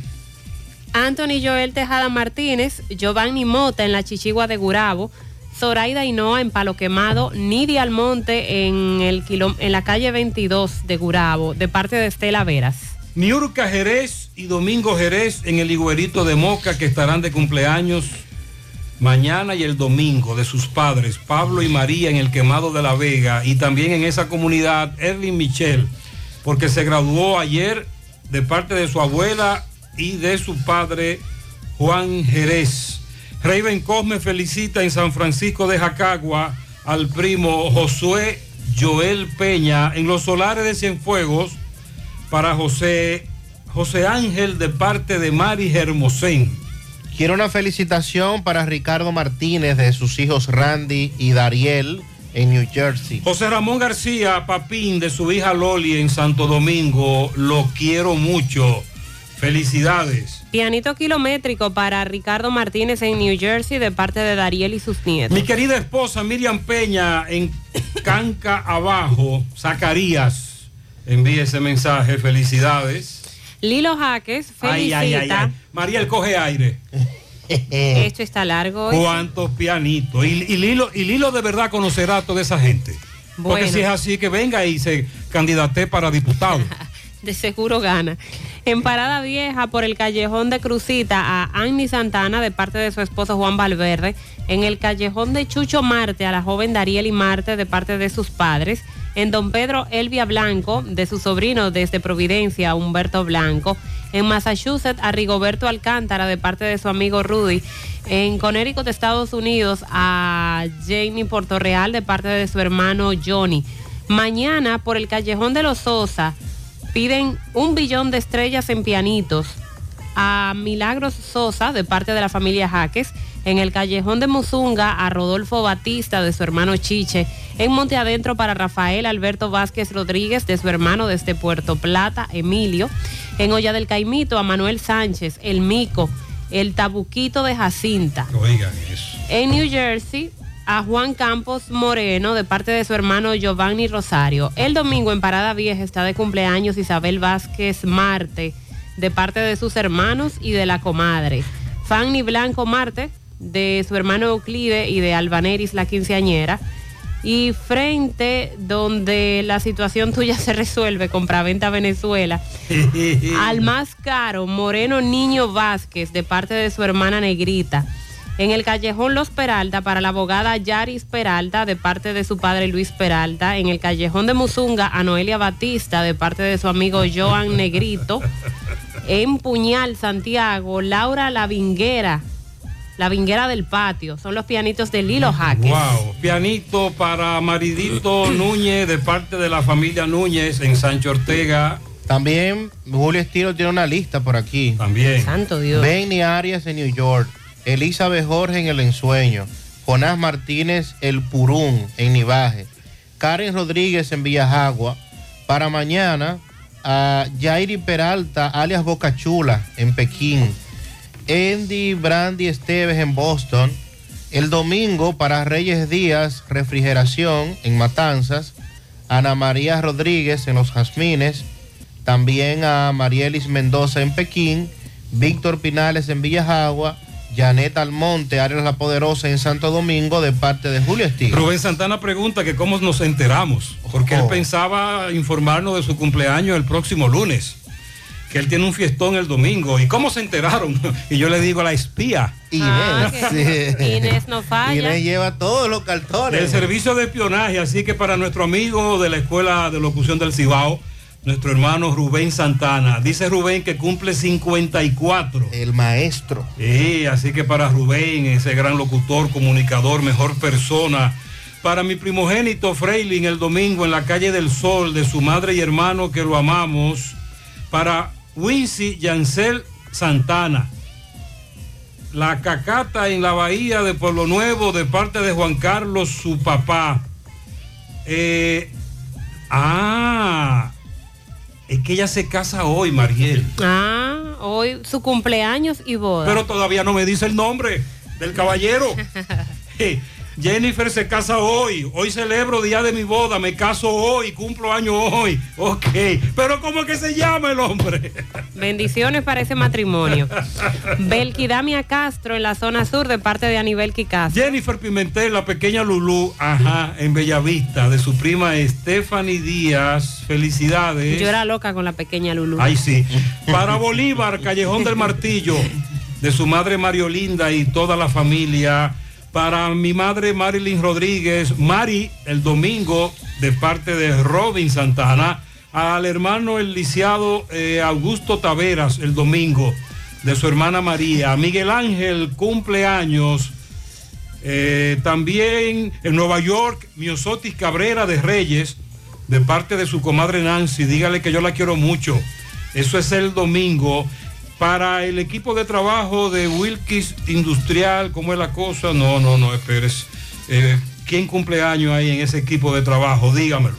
Anthony Joel Tejada Martínez, Giovanni Mota en la Chichigua de Gurabo, Zoraida Hinoa en Palo Quemado, Nidia Almonte en, el quilom- en la calle 22 de Gurabo, de parte de Estela Veras. Niurka Jerez y Domingo Jerez en el Higuerito de Moca que estarán de cumpleaños mañana y el domingo de sus padres, Pablo y María en el Quemado de la Vega y también en esa comunidad Erwin Michel, porque se graduó ayer de parte de su abuela y de su padre Juan Jerez. Raven Cosme felicita en San Francisco de Jacagua al primo Josué Joel Peña en los solares de Cienfuegos para José, José Ángel de parte de Mari Hermosén. Quiero una felicitación para Ricardo Martínez de sus hijos Randy y Dariel en New Jersey. José Ramón García Papín de su hija Loli en Santo Domingo, lo quiero mucho. Felicidades. Pianito kilométrico para Ricardo Martínez en New Jersey de parte de Dariel y sus nietos. Mi querida esposa Miriam Peña en Canca Abajo, Zacarías, envíe ese mensaje, felicidades. Lilo Jaques Ay, felicita. ay, ay, ay. Mariel coge aire. Esto está largo. hoy. ¿Cuántos pianitos? Y, y Lilo, y Lilo de verdad conocerá a toda esa gente. Porque si es así, que venga y se candidate para diputado. De seguro gana. En Parada Vieja, por el callejón de Crucita, a Annie Santana, de parte de su esposo Juan Valverde. En el callejón de Chucho Marte, a la joven Dariel y Marte, de parte de sus padres. En Don Pedro Elvia Blanco, de su sobrino desde Providencia, Humberto Blanco. En Massachusetts, a Rigoberto Alcántara, de parte de su amigo Rudy. En Connecticut, Estados Unidos, a Jamie Portorreal, de parte de su hermano Johnny. Mañana, por el callejón de los Sosa, piden un billón de estrellas en pianitos a Milagros Sosa de parte de la familia Jaques, en el callejón de Muzunga a Rodolfo Batista de su hermano Chiche, en Monte Adentro para Rafael Alberto Vázquez Rodríguez de su hermano desde Puerto Plata, Emilio, en Olla del Caimito a Manuel Sánchez, el Mico, el Tabuquito de Jacinta. Oigan eso. En New Jersey, a Juan Campos Moreno de parte de su hermano Giovanni Rosario. El domingo en Parada Vieja está de cumpleaños Isabel Vázquez Marte de parte de sus hermanos y de la comadre. Fanny Blanco Marte de su hermano Euclide y de Albaneris la quinceañera. Y frente donde la situación tuya se resuelve, compraventa Venezuela, al más caro, Moreno Niño Vázquez, de parte de su hermana Negrita. En el callejón Los Peralta, para la abogada Yaris Peralta, de parte de su padre Luis Peralta. En el callejón de Muzunga, a Noelia Batista, de parte de su amigo Joan Negrito. En Puñal, Santiago, Laura La Vinguera, la Vinguera del Patio. Son los pianitos de Lilo Jaques. Wow, pianito para Maridito Núñez de parte de la familia Núñez en Sancho Ortega. También Julio Estilo tiene una lista por aquí. También. Santo Dios. Benny Arias en New York. Elizabeth Jorge en El Ensueño. Jonás Martínez El Purún en Nivaje. Karen Rodríguez en Villajagua. Para mañana a Jairi Peralta alias Bocachula en Pekín. Andy Brandy Esteves en Boston. El domingo para Reyes Díaz Refrigeración en Matanzas. Ana María Rodríguez en Los Jazmines. También a Marielis Mendoza en Pekín. Víctor Pinales en Villajagua. Janet Almonte, Arias La Poderosa en Santo Domingo de parte de Julio Estigma. Rubén Santana pregunta que cómo nos enteramos, porque él pensaba informarnos de su cumpleaños el próximo lunes, que él tiene un fiestón el domingo. ¿Y cómo se enteraron? Y yo le digo a la espía. Ah, que Inés no falla. Inés lleva todos los cartones. El servicio de espionaje, así que para nuestro amigo de la Escuela de Locución del Cibao, nuestro hermano Rubén Santana. Dice Rubén que cumple 54. El maestro. Sí, así que para Rubén, ese gran locutor, comunicador, mejor persona. Para mi primogénito Freilin el domingo en la calle del Sol de su madre y hermano que lo amamos. Para Wincy Yancel Santana. La cacata en la bahía de Pueblo Nuevo de parte de Juan Carlos, su papá. Eh, ah, es que ella se casa hoy, Mariel. Ah, hoy su cumpleaños y boda. Pero todavía no me dice el nombre del caballero. Jennifer se casa hoy. Hoy celebro día de mi boda. Me caso hoy. Cumplo año hoy. Ok. Pero ¿cómo que se llama el hombre? Bendiciones para ese matrimonio. Belkidamia Castro en la zona sur de parte de Anibelki Castro. Jennifer Pimentel, la pequeña Lulú, ajá, en Bellavista, de su prima Stephanie Díaz. Felicidades. Yo era loca con la pequeña Lulu. Ay, sí. Para Bolívar, Callejón del Martillo, de su madre Mariolinda y toda la familia. Para mi madre Marilyn Rodríguez, Mari, el domingo, de parte de Robin Santana. Al hermano el lisiado eh, Augusto Taveras, el domingo, de su hermana María. Miguel Ángel, cumpleaños. Eh, también en Nueva York, Miosotis Cabrera de Reyes, de parte de su comadre Nancy, dígale que yo la quiero mucho. Eso es el domingo. Para el equipo de trabajo de Wilkis Industrial, ¿cómo es la cosa? No, no, no, esperes. Eh, ¿Quién cumpleaños hay en ese equipo de trabajo? Dígamelo.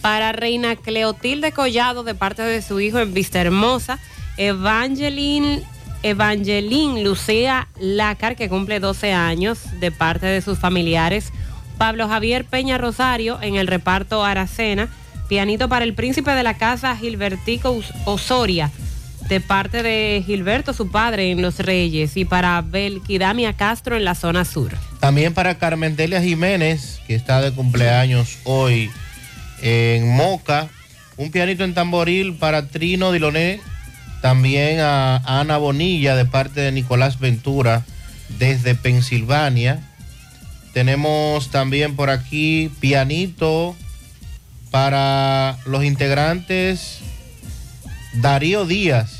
Para Reina Cleotilde Collado, de parte de su hijo en Vista Hermosa, Evangeline, Evangeline Lucía Lácar, que cumple 12 años, de parte de sus familiares. Pablo Javier Peña Rosario en el reparto Aracena. Pianito para el príncipe de la casa Gilbertico Osoria, de parte de Gilberto, su padre, en Los Reyes. Y para Belquidamia Castro en la zona sur. También para Carmen Delia Jiménez, que está de cumpleaños hoy en Moca. Un pianito en tamboril para Trino Diloné. También a Ana Bonilla de parte de Nicolás Ventura desde Pensilvania. Tenemos también por aquí pianito para los integrantes Darío Díaz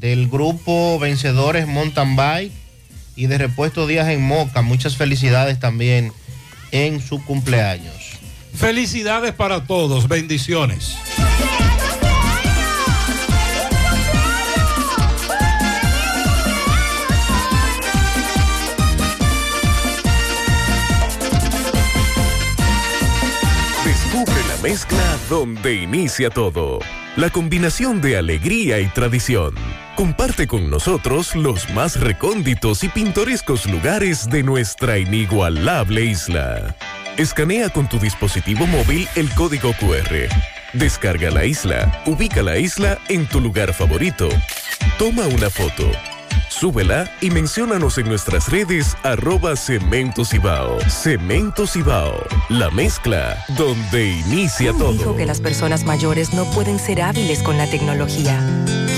del grupo Vencedores Mountain Bike y de Repuesto Díaz en Moca. Muchas felicidades también en su cumpleaños. Felicidades para todos, bendiciones. Descubre la mezcla donde inicia todo. La combinación de alegría y tradición. Comparte con nosotros los más recónditos y pintorescos lugares de nuestra inigualable isla. Escanea con tu dispositivo móvil el código QR. Descarga la isla, ubica la isla en tu lugar favorito. Toma una foto. Súbela y menciónanos en nuestras redes arroba Cemento Cibao. Cemento Cibao, la mezcla donde inicia ¿Quién todo. dijo que las personas mayores no pueden ser hábiles con la tecnología?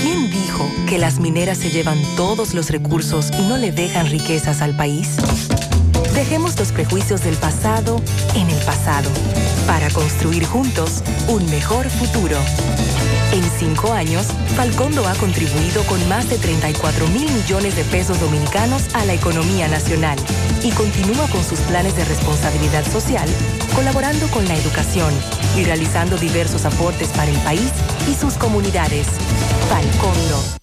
¿Quién que las mineras se llevan todos los recursos y no le dejan riquezas al país? Dejemos los prejuicios del pasado en el pasado para construir juntos un mejor futuro. En cinco años, Falcondo ha contribuido con más de 34 mil millones de pesos dominicanos a la economía nacional y continúa con sus planes de responsabilidad social, colaborando con la educación y realizando diversos aportes para el país y sus comunidades. Falcondo,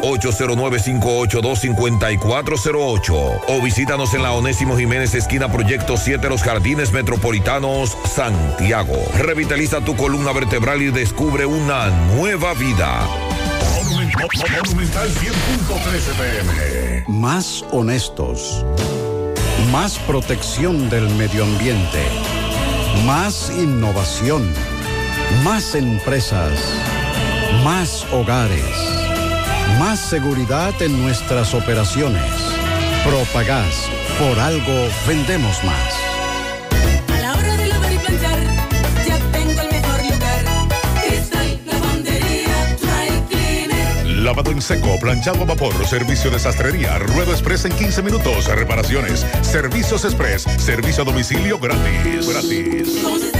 809-582-5408 o visítanos en la Onésimo Jiménez esquina Proyecto 7 Los Jardines Metropolitanos, Santiago. Revitaliza tu columna vertebral y descubre una nueva vida. Monumental 100.13 pm. Más honestos. Más protección del medio ambiente. Más innovación. Más empresas. Más hogares. Más seguridad en nuestras operaciones. Propagás. Por algo vendemos más. A la hora de lavar y planchar, ya tengo el mejor lugar. Cristal, lavandería, dry cleaner. Lavado en seco, planchado a vapor, servicio de sastrería, ruedo express en 15 minutos, reparaciones, servicios express, servicio a domicilio gratis. Gratis.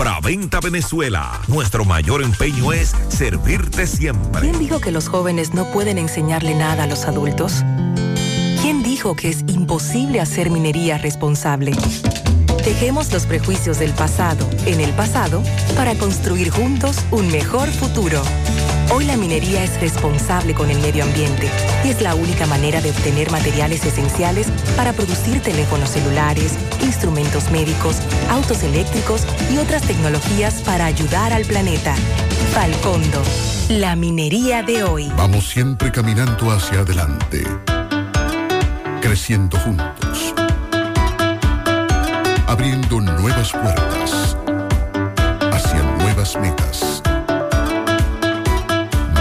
Compra-venta Venezuela. Nuestro mayor empeño es servirte siempre. ¿Quién dijo que los jóvenes no pueden enseñarle nada a los adultos? ¿Quién dijo que es imposible hacer minería responsable? Dejemos los prejuicios del pasado en el pasado para construir juntos un mejor futuro. Hoy la minería es responsable con el medio ambiente y es la única manera de obtener materiales esenciales para producir teléfonos celulares, instrumentos médicos, autos eléctricos y otras tecnologías para ayudar al planeta. Falcondo, la minería de hoy. Vamos siempre caminando hacia adelante, creciendo juntos, abriendo nuevas puertas hacia nuevas metas.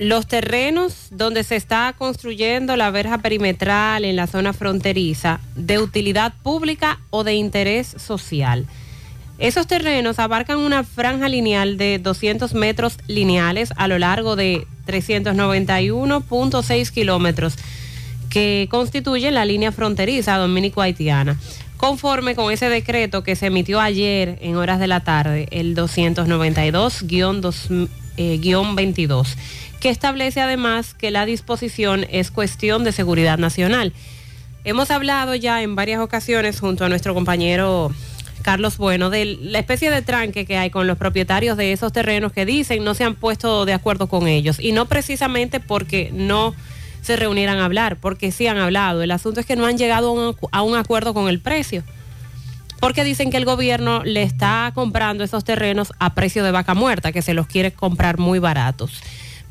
los terrenos donde se está construyendo la verja perimetral en la zona fronteriza de utilidad pública o de interés social. Esos terrenos abarcan una franja lineal de 200 metros lineales a lo largo de 391.6 kilómetros que constituyen la línea fronteriza dominico-haitiana, conforme con ese decreto que se emitió ayer en horas de la tarde, el 292-22 que establece además que la disposición es cuestión de seguridad nacional. Hemos hablado ya en varias ocasiones junto a nuestro compañero Carlos Bueno de la especie de tranque que hay con los propietarios de esos terrenos que dicen no se han puesto de acuerdo con ellos y no precisamente porque no se reunieran a hablar, porque sí han hablado. El asunto es que no han llegado a un, acuerdo con el precio porque dicen que el gobierno le está comprando esos terrenos a precio de vaca muerta, que se los quiere comprar muy baratos.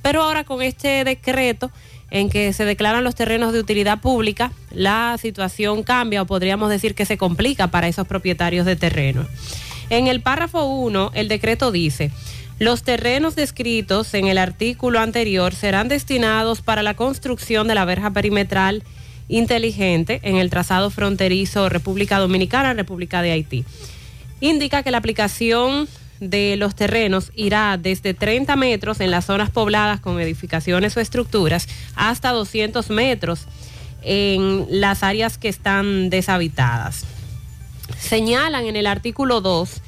Pero ahora con este decreto en que se declaran los terrenos de utilidad pública, la situación cambia o podríamos decir que se complica para esos propietarios de terreno. En el párrafo 1, el decreto dice, los terrenos descritos en el artículo anterior serán destinados para la construcción de la verja perimetral inteligente en el trazado fronterizo República Dominicana, República de Haití. Indica que la aplicación de los terrenos irá desde 30 metros en las zonas pobladas con edificaciones o estructuras hasta 200 metros en las áreas que están deshabitadas. Señalan en el artículo 2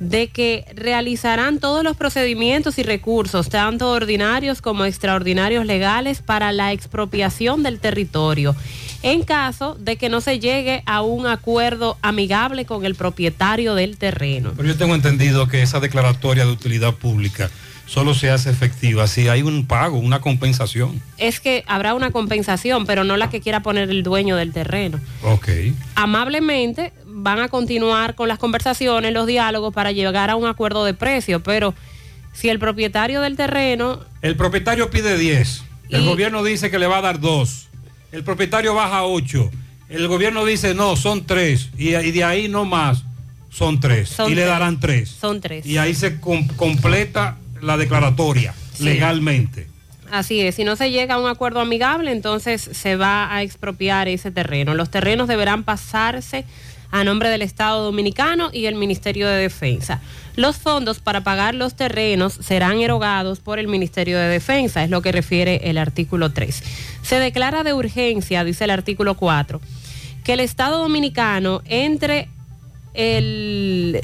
de que realizarán todos los procedimientos y recursos, tanto ordinarios como extraordinarios legales, para la expropiación del territorio, en caso de que no se llegue a un acuerdo amigable con el propietario del terreno. Pero yo tengo entendido que esa declaratoria de utilidad pública solo se hace efectiva si hay un pago, una compensación. Es que habrá una compensación, pero no la que quiera poner el dueño del terreno. Ok. Amablemente van a continuar con las conversaciones, los diálogos para llegar a un acuerdo de precio, pero si el propietario del terreno... El propietario pide 10, el gobierno dice que le va a dar 2, el propietario baja 8, el gobierno dice no, son 3 y, y de ahí no más. Son tres. Son y le darán tres. Son tres. Y ahí se com- completa la declaratoria Sí. legalmente. Así es, si no se llega a un acuerdo amigable, entonces se va a expropiar ese terreno. Los terrenos deberán pasarse a nombre del Estado Dominicano y el Ministerio de Defensa. Los fondos para pagar los terrenos serán erogados por el Ministerio de Defensa, es lo que refiere el artículo 3. Se declara de urgencia, dice el artículo 4, que el Estado Dominicano entre el,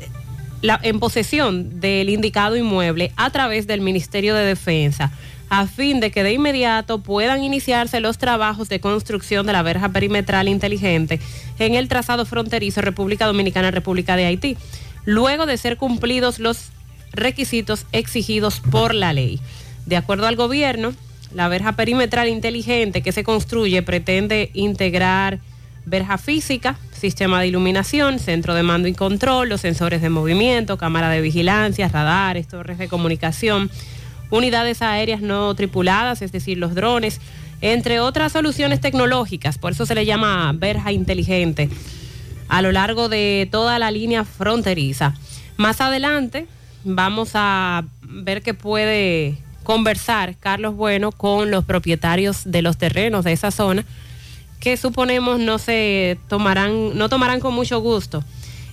en posesión del indicado inmueble a través del Ministerio de Defensa, a fin de que de inmediato puedan iniciarse los trabajos de construcción de la verja perimetral inteligente en el trazado fronterizo República Dominicana-República de Haití, luego de ser cumplidos los requisitos exigidos por la ley. De acuerdo al gobierno, la verja perimetral inteligente que se construye pretende integrar verja física, sistema de iluminación, centro de mando y control, los sensores de movimiento, cámara de vigilancia, radares, torres de comunicación, unidades aéreas no tripuladas, es decir, los drones, entre otras soluciones tecnológicas, por eso se le llama verja inteligente, a lo largo de toda la línea fronteriza. Más adelante vamos a ver qué puede conversar Carlos Bueno con los propietarios de los terrenos de esa zona que suponemos no se tomarán, no tomarán con mucho gusto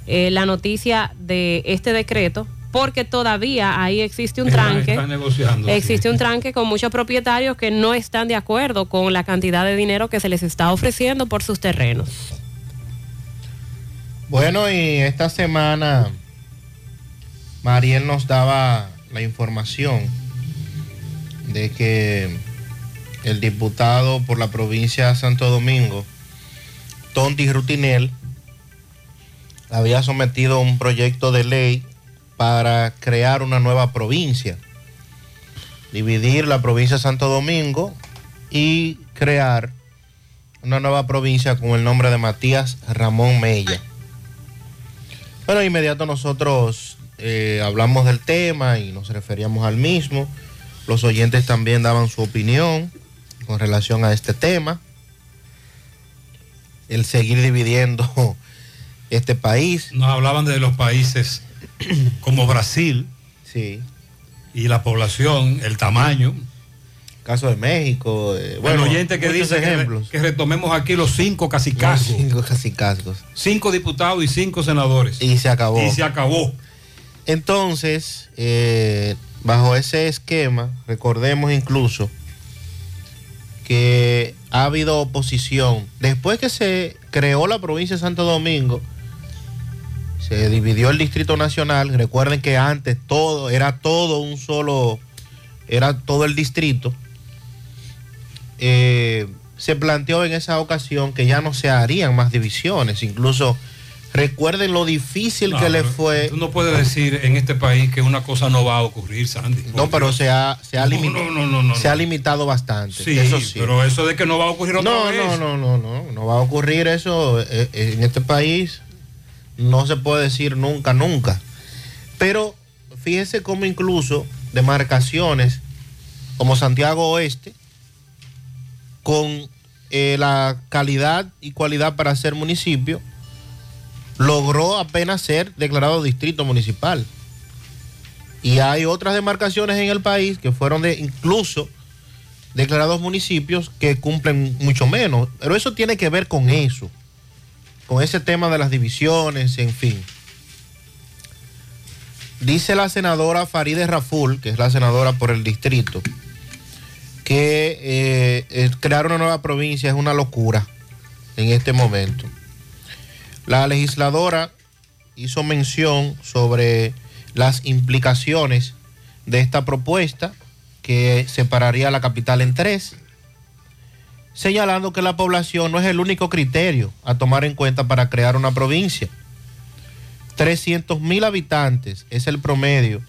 eh, la noticia de este decreto, porque todavía ahí existe un tranque. están negociando, existe un tranque con muchos propietarios que no están de acuerdo con la cantidad de dinero que se les está ofreciendo por sus terrenos. Bueno, y esta semana Mariel nos daba la información de que el diputado por la provincia de Santo Domingo, Tonti Rutinel, había sometido un proyecto de ley para crear una nueva provincia, dividir la provincia de Santo Domingo y crear una nueva provincia con el nombre de Matías Ramón Mella. Bueno, inmediato nosotros eh, hablamos del tema y nos referíamos al mismo. Los oyentes también daban su opinión con relación a este tema. El seguir dividiendo este país. Nos hablaban de los países como Brasil. Sí. Y la población, el tamaño. Caso de México. eh, Bueno, el oyente que dice ejemplos. que retomemos aquí los cinco casicazgos. Los cinco casicazgos. Cinco diputados y cinco senadores. Y se acabó. Y se acabó. Entonces, eh, bajo ese esquema, recordemos incluso que ha habido oposición. Después que se creó la provincia de Santo Domingo, se dividió el Distrito Nacional. Recuerden que antes todo era todo un solo, era todo el distrito. Eh, se planteó en esa ocasión que ya no se harían más divisiones. Incluso recuerden lo difícil No, que le fue. Tú no puedes decir en este país que una cosa no va a ocurrir, Sandy. No, pero se ha, se ha, No, limi- no, no, no, no, se ha no. limitado bastante. Sí, eso sí. pero eso de que no va a ocurrir otra no, vez. no, no, no, no, no va a ocurrir eso eh, eh, en este país. No se puede decir nunca, nunca. Pero fíjese cómo incluso demarcaciones como Santiago Oeste, con eh, la calidad y cualidad para ser municipio, logró apenas ser declarado distrito municipal. Y hay otras demarcaciones en el país que fueron de incluso declarados municipios que cumplen mucho menos. Pero eso tiene que ver con eso, con ese tema de las divisiones, en fin. Dice la senadora Faride Raful, que es la senadora por el distrito, que eh, eh, crear una nueva provincia es una locura en este momento. La legisladora hizo mención sobre las implicaciones de esta propuesta que separaría la capital en tres, señalando que la población no es el único criterio a tomar en cuenta para crear una provincia. 300 mil habitantes es el promedio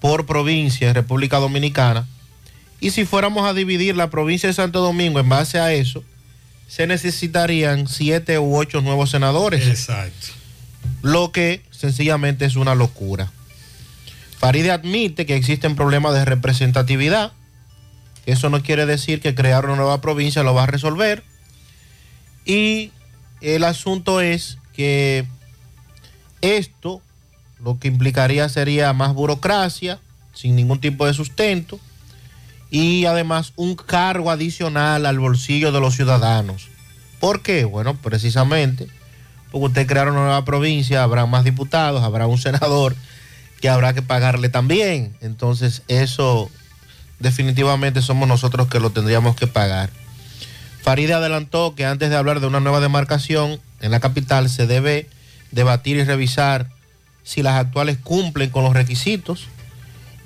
por provincia en República Dominicana. Y si fuéramos a dividir la provincia de Santo Domingo en base a eso, se necesitarían siete u ocho nuevos senadores. Exacto. Lo que sencillamente es una locura. Faride admite que existen problemas de representatividad. Eso no quiere decir que crear una nueva provincia lo va a resolver. Y el asunto es que Esto lo que implicaría sería más burocracia, sin ningún tipo de sustento, y además un cargo adicional al bolsillo de los ciudadanos. ¿Por qué? Bueno, precisamente porque usted crear una nueva provincia, habrá más diputados, habrá un senador que habrá que pagarle también. Entonces eso definitivamente somos nosotros que lo tendríamos que pagar. Faride adelantó que antes de hablar de una nueva demarcación en la capital se debe debatir y revisar si las actuales cumplen con los requisitos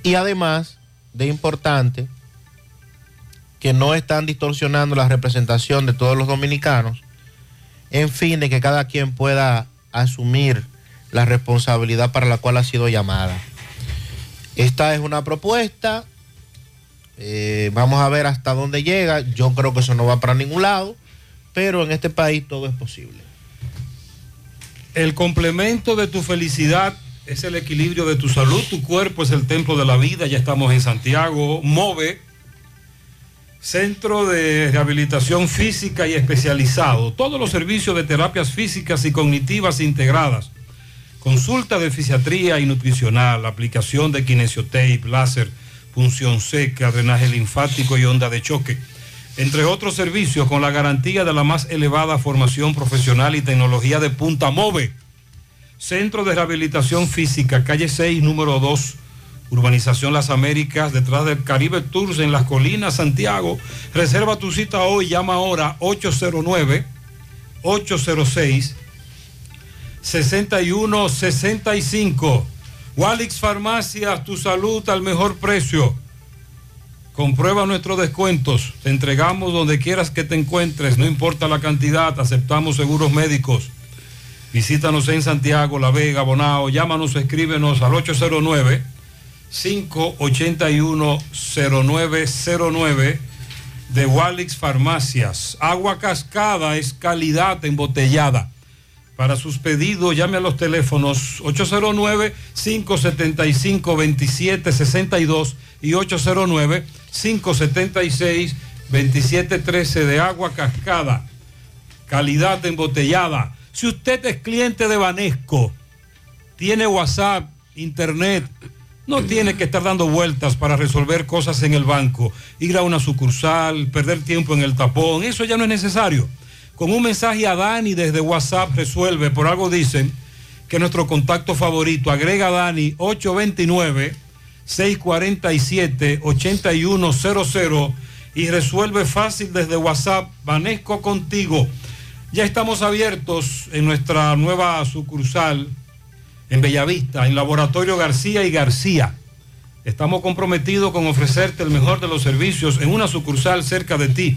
y además de importante que no están distorsionando la representación de todos los dominicanos, en fin, de que cada quien pueda asumir la responsabilidad para la cual ha sido llamada. Esta es una propuesta, eh, vamos a ver hasta dónde llega, yo creo que eso no va para ningún lado, pero en este país todo es posible. El complemento de tu felicidad es el equilibrio de tu salud. Tu cuerpo es el templo de la vida. Ya estamos en Santiago. Move, centro de rehabilitación física y especializado. Todos los servicios de terapias físicas y cognitivas integradas. Consulta de fisiatría y nutricional, aplicación de kinesiotape, láser, punción seca, drenaje linfático y onda de choque. Entre otros servicios con la garantía de la más elevada formación profesional y tecnología de punta MOVE. Centro de Rehabilitación Física, calle 6, número 2, Urbanización Las Américas, detrás del Caribe Tours en Las Colinas, Santiago. Reserva tu cita hoy, llama ahora 809-806-6165. Walix Farmacias, tu salud al mejor precio. Comprueba nuestros descuentos. Te entregamos donde quieras que te encuentres, no importa la cantidad, aceptamos seguros médicos. Visítanos en Santiago, La Vega, Bonao, llámanos, escríbenos al 809-581-0909 de Walix Farmacias. Agua cascada es calidad embotellada. Para sus pedidos, llame a los teléfonos 809-575-2762 y 809-576-2713 de agua cascada. Calidad embotellada. Si usted es cliente de Banesco, tiene WhatsApp, Internet, no tiene que estar dando vueltas para resolver cosas en el banco, ir a una sucursal, perder tiempo en el tapón, eso ya no es necesario. Con un mensaje a Dani desde WhatsApp resuelve, por algo dicen que nuestro contacto favorito, agrega a Dani 829-647-8100 y resuelve fácil desde WhatsApp, Banesco contigo. Ya estamos abiertos en nuestra nueva sucursal en Bellavista, en Laboratorio García y García. Estamos comprometidos con ofrecerte el mejor de los servicios en una sucursal cerca de ti.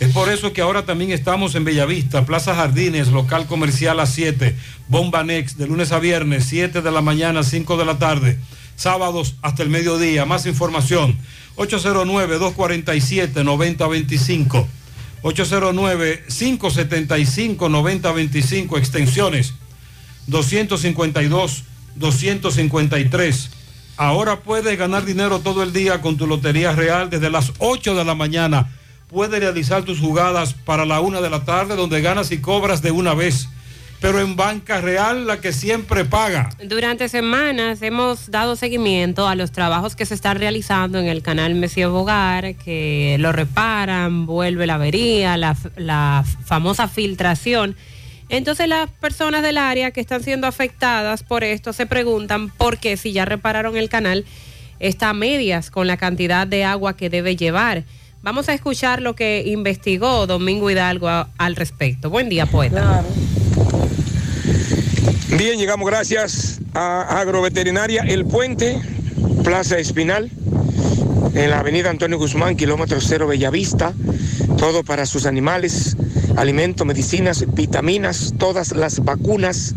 Es por eso que ahora también estamos en Bellavista, Plaza Jardines, local comercial a 7, Bomba Next, de lunes a viernes, 7 de la mañana, 5 de la tarde, sábados hasta el mediodía. Más información, 809-247-9025. 809-575-9025, extensiones 252, 253. Ahora puedes ganar dinero todo el día con tu Lotería Real desde las 8 de la mañana. Puedes realizar tus jugadas para la 1 de la tarde donde ganas y cobras de una vez. Pero en Banca Real la que siempre paga. Durante semanas hemos dado seguimiento a los trabajos que se están realizando en el canal Mesías Bogar, que lo reparan, vuelve la avería, la famosa filtración. Entonces las personas del área que están siendo afectadas por esto se preguntan por qué si ya repararon el canal está a medias con la cantidad de agua que debe llevar. Vamos a escuchar lo que investigó Domingo Hidalgo al respecto. Buen día, poeta. Bien, llegamos gracias a Agroveterinaria El Puente, Plaza Espinal, en la avenida Antonio Guzmán, kilómetro cero Bellavista. Todo para sus animales, alimentos, medicinas, vitaminas, todas las vacunas.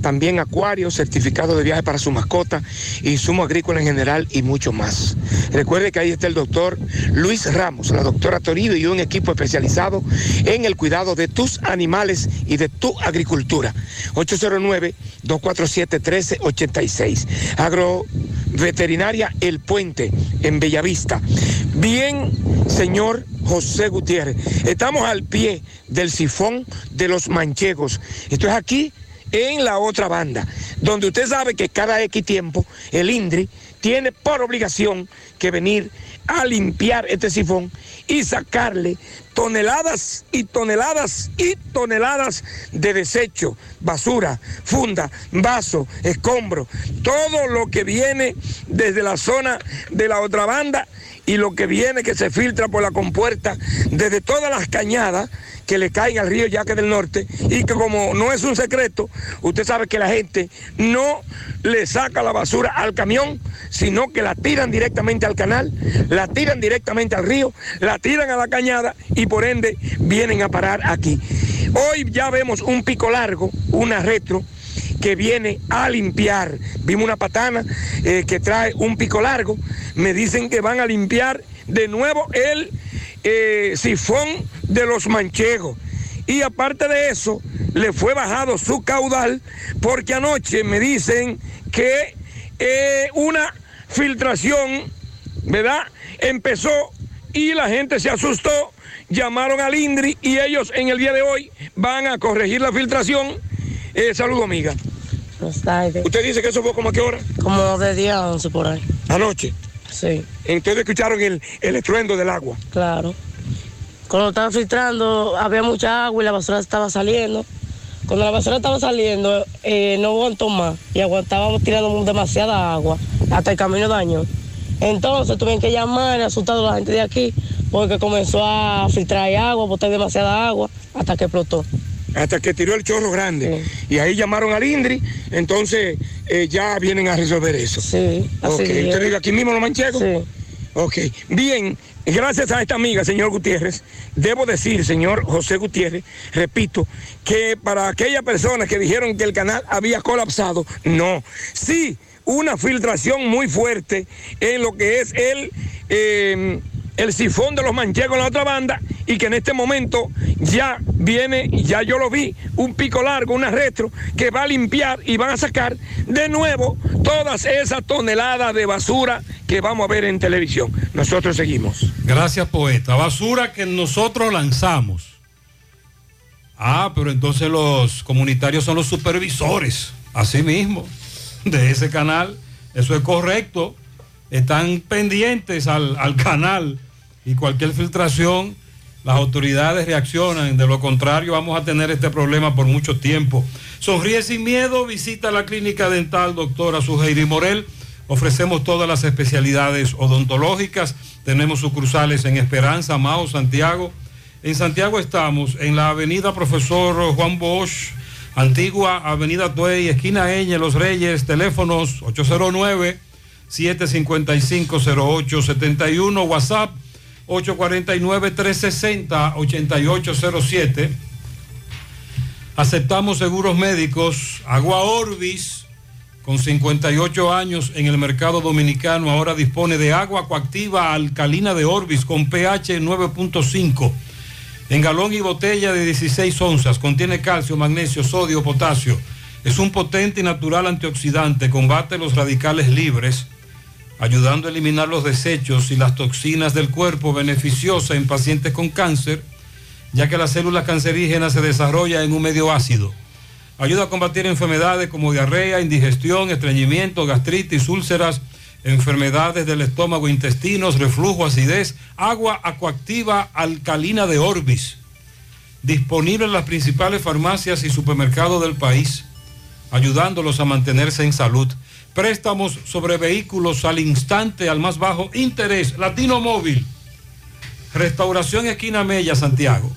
También acuarios, certificado de viaje para su mascota, insumo agrícola en general y mucho más. Recuerde que ahí está el doctor Luis Ramos, la doctora Toribio y un equipo especializado en el cuidado de tus animales y de tu agricultura. 809-247-1386. Agroveterinaria El Puente, en Bellavista. Bien, señor José Gutiérrez, estamos al pie del sifón de los manchegos. Esto es aquí en la otra banda. donde usted sabe que cada X tiempo el INDRI tiene por obligación que venir a limpiar este sifón y sacarle toneladas y toneladas y toneladas de desecho, basura, funda, vaso, escombro, todo lo que viene desde la zona de la otra banda y lo que viene que se filtra por la compuerta desde todas las cañadas que le caen al río Yaque del Norte y que como no es un secreto, usted sabe que la gente no le saca la basura al camión, sino que la tiran directamente al canal, la tiran directamente al río, la tiran a la cañada y por ende vienen a parar aquí. Hoy ya vemos un pico largo, una retro, que viene a limpiar. Vimos una patana eh, que trae un pico largo. Me dicen que van a limpiar de nuevo el eh, sifón de los manchegos. Y aparte de eso, le fue bajado su caudal porque anoche me dicen que eh, una filtración, ¿verdad? Empezó y la gente se asustó, llamaron al INDRI y ellos en el día de hoy van a corregir la filtración. Eh, saludo, amiga. ¿Usted dice que eso fue como a qué hora? Como de día a 11 por ahí. Anoche. Sí, Entonces escucharon el, el estruendo del agua. claro. Cuando estaban filtrando, había mucha agua y la basura estaba saliendo. Cuando la basura estaba saliendo, eh, no aguantó más y aguantábamos tirando demasiada agua hasta el camino daño. Entonces tuvieron que llamar y asustar a la gente de aquí porque comenzó a filtrar agua, botar demasiada agua hasta que explotó. Hasta que tiró el chorro grande. Y ahí llamaron al INDRI, entonces eh, ya vienen a resolver eso. Sí, así Ok, es. ¿usted vive aquí mismo Los Manchegos? Sí. Ok, bien, gracias a esta amiga, señor Gutiérrez, debo decir, señor José Gutiérrez, repito, que para aquellas personas que dijeron que el canal había colapsado, no, sí, una filtración muy fuerte en lo que es el, eh, el sifón de los manchegos en la otra banda y que en este momento ya viene, ya yo lo vi, un pico largo, una retro, que va a limpiar y van a sacar de nuevo todas esas toneladas de basura que vamos a ver en televisión. Nosotros seguimos. Gracias, poeta. Basura que nosotros lanzamos. Ah, pero entonces los comunitarios son los supervisores, así mismo, de ese canal. Eso es correcto. Están pendientes al, al canal y cualquier filtración, las autoridades reaccionan. De lo contrario, vamos a tener este problema por mucho tiempo. Sonríe sin miedo, visita la clínica dental doctora Suheiri Morel. Ofrecemos todas las especialidades odontológicas. Tenemos sucursales en Esperanza, Mao, Santiago. En Santiago estamos en la avenida Profesor Juan Bosch, antigua avenida Tuey, esquina Eñe, Los Reyes, teléfonos 809-755-0871, WhatsApp 849-360-8807. Aceptamos seguros médicos, Agua Orbis, con 58 años en el mercado dominicano, ahora dispone de agua coactiva alcalina de Orbis con pH 9.5 en galón y botella de 16 onzas. Contiene calcio, magnesio, sodio, potasio. Es un potente y natural antioxidante. Combate los radicales libres, ayudando a eliminar los desechos y las toxinas del cuerpo. Beneficiosa en pacientes con cáncer, ya que las células cancerígenas se desarrollan en un medio ácido. Ayuda a combatir enfermedades como diarrea, indigestión, estreñimiento, gastritis, úlceras, enfermedades del estómago, intestinos, reflujo, acidez, agua acuactiva alcalina de Orbis. Disponible en las principales farmacias y supermercados del país, ayudándolos a mantenerse en salud. Préstamos sobre vehículos al instante, al más bajo interés. Latino Móvil. Restauración Esquina Mella, Santiago.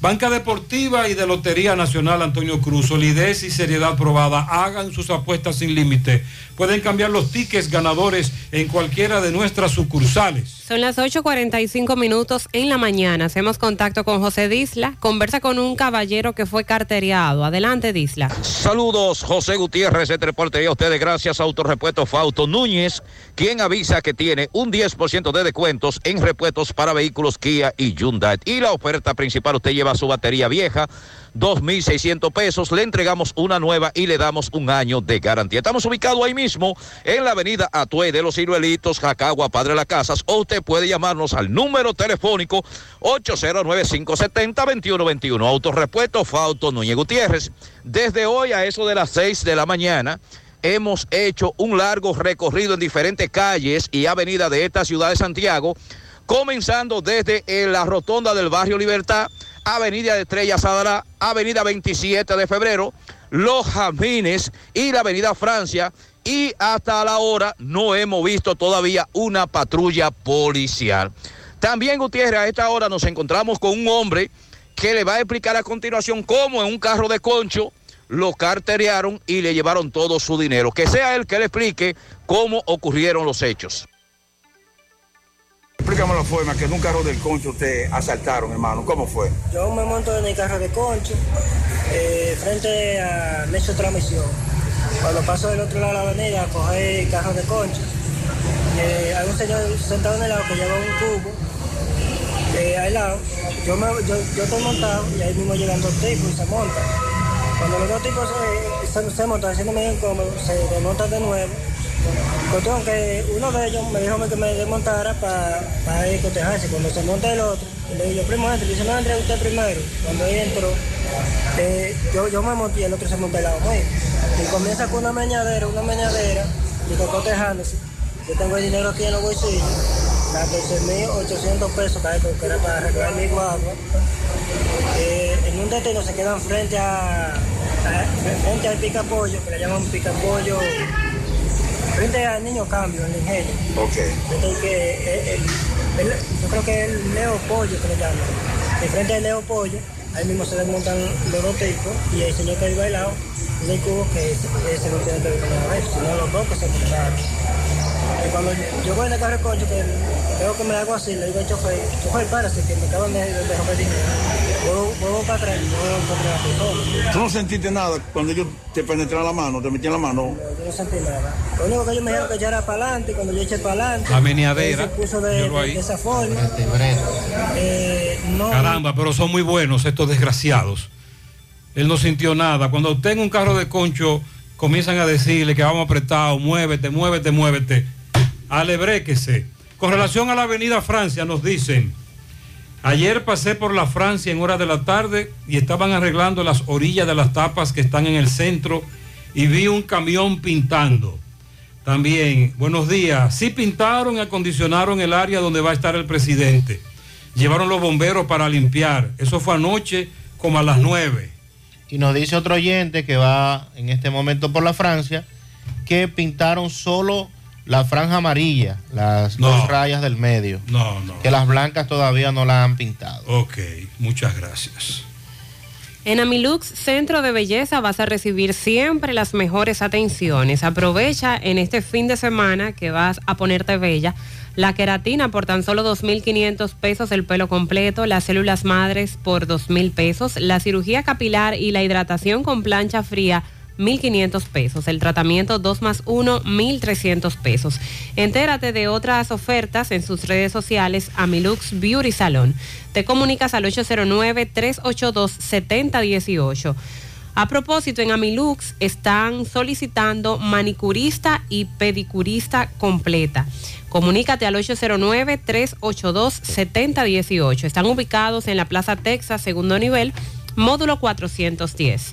Banca Deportiva y de Lotería Nacional Antonio Cruz, solidez y seriedad probada. Hagan sus apuestas sin límite. Pueden cambiar los tickets ganadores en cualquiera de nuestras sucursales. Son las 8.45 minutos en la mañana. Hacemos contacto con José Disla. Conversa con un caballero que fue carteriado. Adelante, Disla. Saludos, José Gutiérrez, reporte a ustedes gracias a Autorepuesto Fausto Núñez, quien avisa que tiene un 10% de descuentos en repuestos para vehículos Kia y Hyundai. Y la oferta principal, usted lleva su batería vieja, 2.600 pesos, le entregamos una nueva y le damos un año de garantía. Estamos ubicados ahí mismo, en la avenida Atue de los Ciruelitos, Jacagua, Padre Las Casas, o usted puede llamarnos al número telefónico 809-570-2121. Autorepuesto Fausto Núñez Gutiérrez. Desde hoy a eso de las 6 de la mañana hemos hecho un largo recorrido en diferentes calles y avenidas de esta ciudad de Santiago, comenzando desde eh, la rotonda del barrio Libertad, Avenida de Estrella Sadalá, Avenida 27 de febrero, Los Jazmines y la Avenida Francia. Y hasta la hora no hemos visto todavía una patrulla policial. También, Gutiérrez, a esta hora nos encontramos con un hombre que le va a explicar a continuación cómo en un carro de concho lo carterearon y le llevaron todo su dinero. Que sea él que le explique cómo ocurrieron los hechos. Explícame la forma que en un carro del concho te asaltaron, hermano. ¿Cómo fue? Yo me monto en el carro de concho, eh, frente a Nexo Transmisión. Cuando paso del otro lado de la avenida a coger el carro de concho, eh, hay un señor sentado en el lado que lleva un cubo eh, al lado. Yo, yo, estoy montado y ahí mismo llegan dos tipos y se montan. Cuando los dos tipos se, se, se montan haciendo medio incómodo, se desmontan de nuevo. Cuestión que uno de ellos me dijo que me desmontara para ir cotejarse. Cuando se monta el otro, le digo, primo entre, dice, no, usted primero. Cuando él entró, eh, yo, yo me monté y el otro se montó al lado mío. Y comienza con una meñadera, una meñadera, y que cotejándose. Yo tengo el dinero aquí en los bolsillos, 14.800 pesos que era para arreglar mi guagua. Eh, en un destino se quedan frente a, a- frente al picapollo, que le llaman picapollo, frente al niño cambio, el ingenio. Ok. Entonces, que, el- el- yo creo que es el Leo Pollo que le llaman. De frente al Leo Pollo, ahí mismo se desmontan los dos tipos y el señor que ha bailado, y el cubo que ese, no tiene que ver con nada de eso, sino los dos que se montaron. Y cuando yo, yo voy en el carro de concho, que veo que me hago así, le digo al chofer, chofer, párase, que me acaban de, de dejar dinero. Vuelvo, vuelvo para atrás y no encontré a la persona. ¿Tú no sentiste nada cuando ellos te penetraron la mano, te metían la mano? Yo no sentí nada. Lo único que ellos me dijeron que ya era para adelante, y cuando yo eché para adelante, La meneadera, él se puso de, de- de esa forma. Eh, no, Caramba, pero son muy buenos estos desgraciados. Él no sintió nada. Cuando usted un carro de concho comienzan a decirle que vamos apretado, muévete, muévete, muévete, alebréquese. Con relación a la avenida Francia, nos dicen, ayer pasé por la Francia en horas de la tarde y estaban arreglando las orillas de las tapas que están en el centro y vi un camión pintando. También, buenos días. Sí pintaron y acondicionaron el área donde va a estar el presidente. Llevaron los bomberos para limpiar. Eso fue anoche como a las 9. Y nos dice otro oyente que va en este momento por la Francia que pintaron solo la franja amarilla, las No. dos rayas del medio. No, no. Que las blancas todavía no las han pintado. Ok, muchas gracias. En Amilux Centro de Belleza vas a recibir siempre las mejores atenciones. Aprovecha en este fin de semana que vas a ponerte bella. La queratina por tan solo 2.500 pesos el pelo completo, las células madres por 2.000 pesos, la cirugía capilar y la hidratación con plancha fría 1.500 pesos, el tratamiento 2 más 1 1.300 pesos. Entérate de otras ofertas en sus redes sociales Amilux Beauty Salon. Te comunicas al 809-382-7018. A propósito, en Amilux están solicitando manicurista y pedicurista completa. Comunícate al 809-382-7018. Están ubicados en la Plaza Texas, segundo nivel, módulo 410.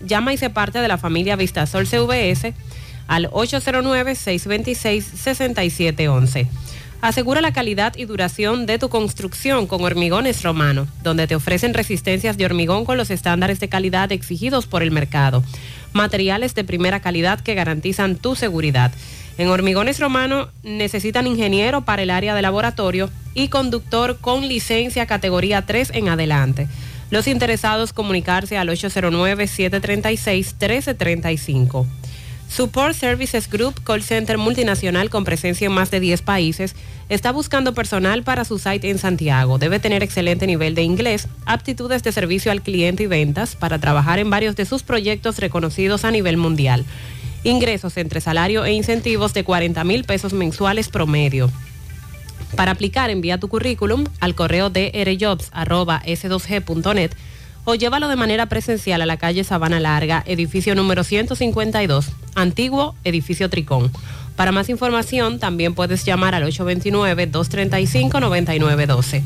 Llama y se parte de la familia Vistasol CVS al 809-626-6711. Asegura la calidad y duración de tu construcción con Hormigones Romano, donde te ofrecen resistencias de hormigón con los estándares de calidad exigidos por el mercado. Materiales de primera calidad que garantizan tu seguridad. En Hormigones Romano necesitan ingeniero para el área de laboratorio y conductor con licencia categoría 3 en adelante. Los interesados comunicarse al 809-736-1335. Support Services Group, call center multinacional con presencia en más de 10 países, está buscando personal para su site en Santiago. Debe tener excelente nivel de inglés, aptitudes de servicio al cliente y ventas para trabajar en varios de sus proyectos reconocidos a nivel mundial. Ingresos entre salario e incentivos de 40 mil pesos mensuales promedio. Para aplicar, envía tu currículum al correo de rjobs.s2g.net o llévalo de manera presencial a la calle Sabana Larga, edificio número 152, antiguo edificio Tricón. Para más información, también puedes llamar al 829-235-9912.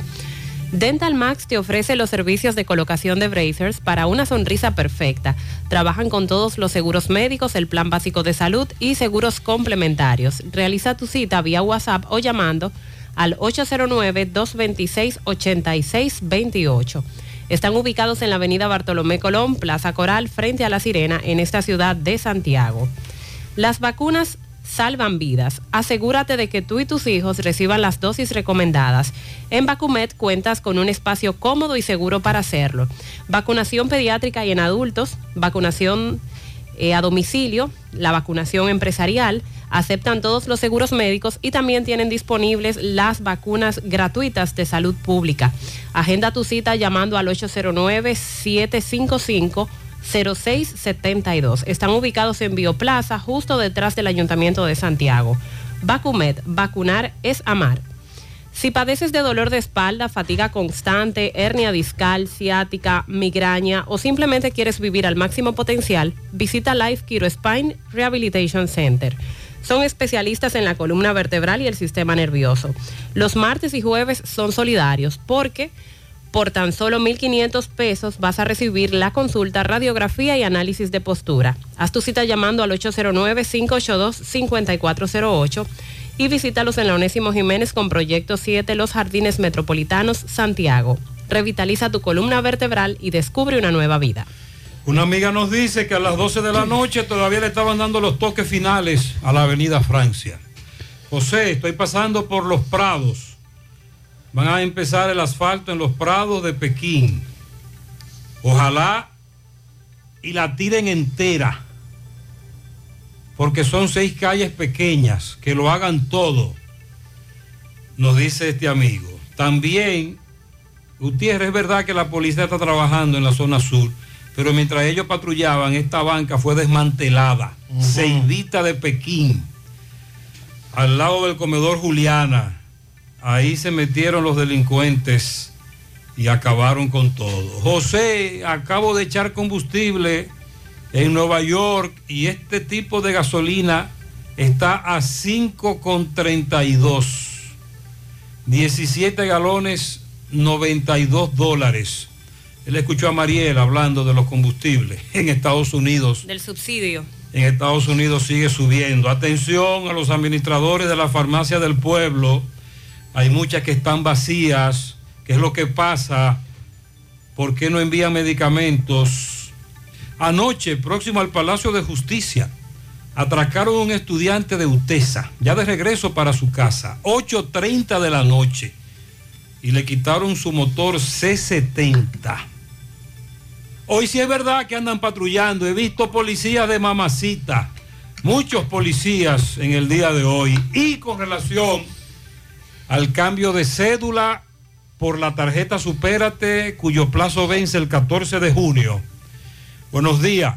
Dental Max te ofrece los servicios de colocación de bracers para una sonrisa perfecta. Trabajan con todos los seguros médicos, el plan básico de salud y seguros complementarios. Realiza tu cita vía WhatsApp o llamando al 809-226-8628. Están ubicados en la avenida Bartolomé Colón, Plaza Coral, frente a La Sirena, en esta ciudad de Santiago. Las vacunas salvan vidas. Asegúrate de que tú y tus hijos reciban las dosis recomendadas. En Vacumet cuentas con un espacio cómodo y seguro para hacerlo. Vacunación pediátrica y en adultos, vacunación eh, a domicilio, la vacunación empresarial, aceptan todos los seguros médicos y también tienen disponibles las vacunas gratuitas de salud pública. Agenda tu cita llamando al 809-755-0672. Están ubicados en Bioplaza, justo detrás del Ayuntamiento de Santiago. Vacumed, vacunar es amar. Si padeces de dolor de espalda, fatiga constante, hernia discal, ciática, migraña o simplemente quieres vivir al máximo potencial, visita Life Kiro Spine Rehabilitation Center. Son especialistas en la columna vertebral y el sistema nervioso. Los martes y jueves son solidarios porque por tan solo 1.500 pesos vas a recibir la consulta, radiografía y análisis de postura. Haz tu cita llamando al 809-582-5408 y visítalos en la Onésimo Jiménez con Proyecto 7 Los Jardines Metropolitanos, Santiago. Revitaliza tu columna vertebral y descubre una nueva vida. Una amiga nos dice que a las 12 de la noche todavía le estaban dando los toques finales a la avenida Francia. José, estoy pasando por los prados. Van a empezar el asfalto en los prados de Pekín. Ojalá y la tiren entera. Porque son seis calles pequeñas. Que lo hagan todo. Nos dice este amigo. También, Gutiérrez, es verdad que la policía está trabajando en la zona sur pero mientras ellos patrullaban, esta banca fue desmantelada, Seidita de Pekín, al lado del comedor Juliana. Ahí se metieron los delincuentes y acabaron con todo. José, acabo de echar combustible en Nueva York y este tipo de gasolina está a 5,32. 17 galones, 92 dólares. Él escuchó a Mariel hablando de los combustibles en Estados Unidos. Del subsidio. En Estados Unidos sigue subiendo. Atención a los administradores de la farmacia del pueblo. Hay muchas que están vacías. ¿Qué es lo que pasa? ¿Por qué no envían medicamentos? Anoche, próximo al Palacio de Justicia, atracaron a un estudiante de UTESA, ya de regreso para su casa, 8.30 de la noche, y le quitaron su motor C70. Hoy sí es verdad que andan patrullando. He visto policías de mamacita. Muchos policías en el día de hoy. Y con relación al cambio de cédula por la tarjeta Supérate, cuyo plazo vence el 14 de junio. Buenos días.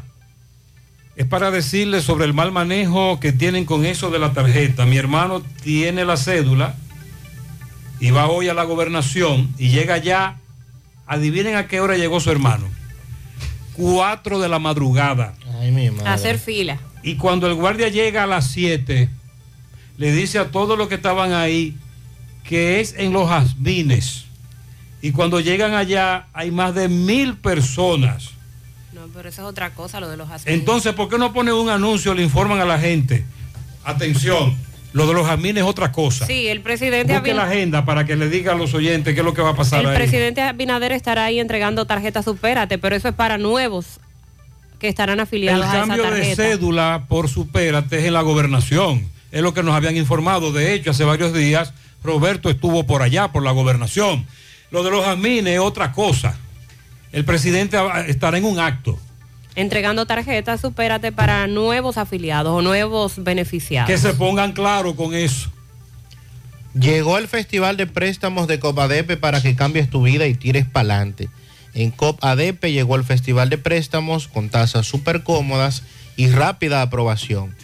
Es para decirles sobre el mal manejo que tienen con eso de la tarjeta. Mi hermano tiene la cédula y va hoy a la gobernación y llega ya. Adivinen a qué hora llegó su hermano. 4 de la madrugada. A hacer fila. Y cuando el guardia llega a las 7, le dice a todos los que estaban ahí que es en los jazmines. Y cuando llegan allá hay más de mil personas. Pero eso es otra cosa, lo de los jazmines. Entonces, ¿por qué no ponen un anuncio, le informan a la gente? Atención, lo de los jazmines es otra cosa. Sí, el presidente Busque la agenda para que le diga a los oyentes qué es lo que va a pasar El ahí. presidente Abinader estará ahí entregando tarjetas Supérate, pero eso es para nuevos que estarán El afiliados a esa cambio de tarjeta. cédula por supérate es en la gobernación. Es lo que nos habían informado. De hecho, hace varios días Roberto estuvo por allá, por la gobernación. Lo de los jazmines es otra cosa. El presidente estará en un acto entregando tarjetas Supérate para nuevos afiliados o nuevos beneficiados. Que se pongan claro con eso. Llegó el Festival de Préstamos de Copadepe para que cambies tu vida y tires para adelante. En Copadepe llegó el Festival de Préstamos con tasas súper cómodas y rápida aprobación.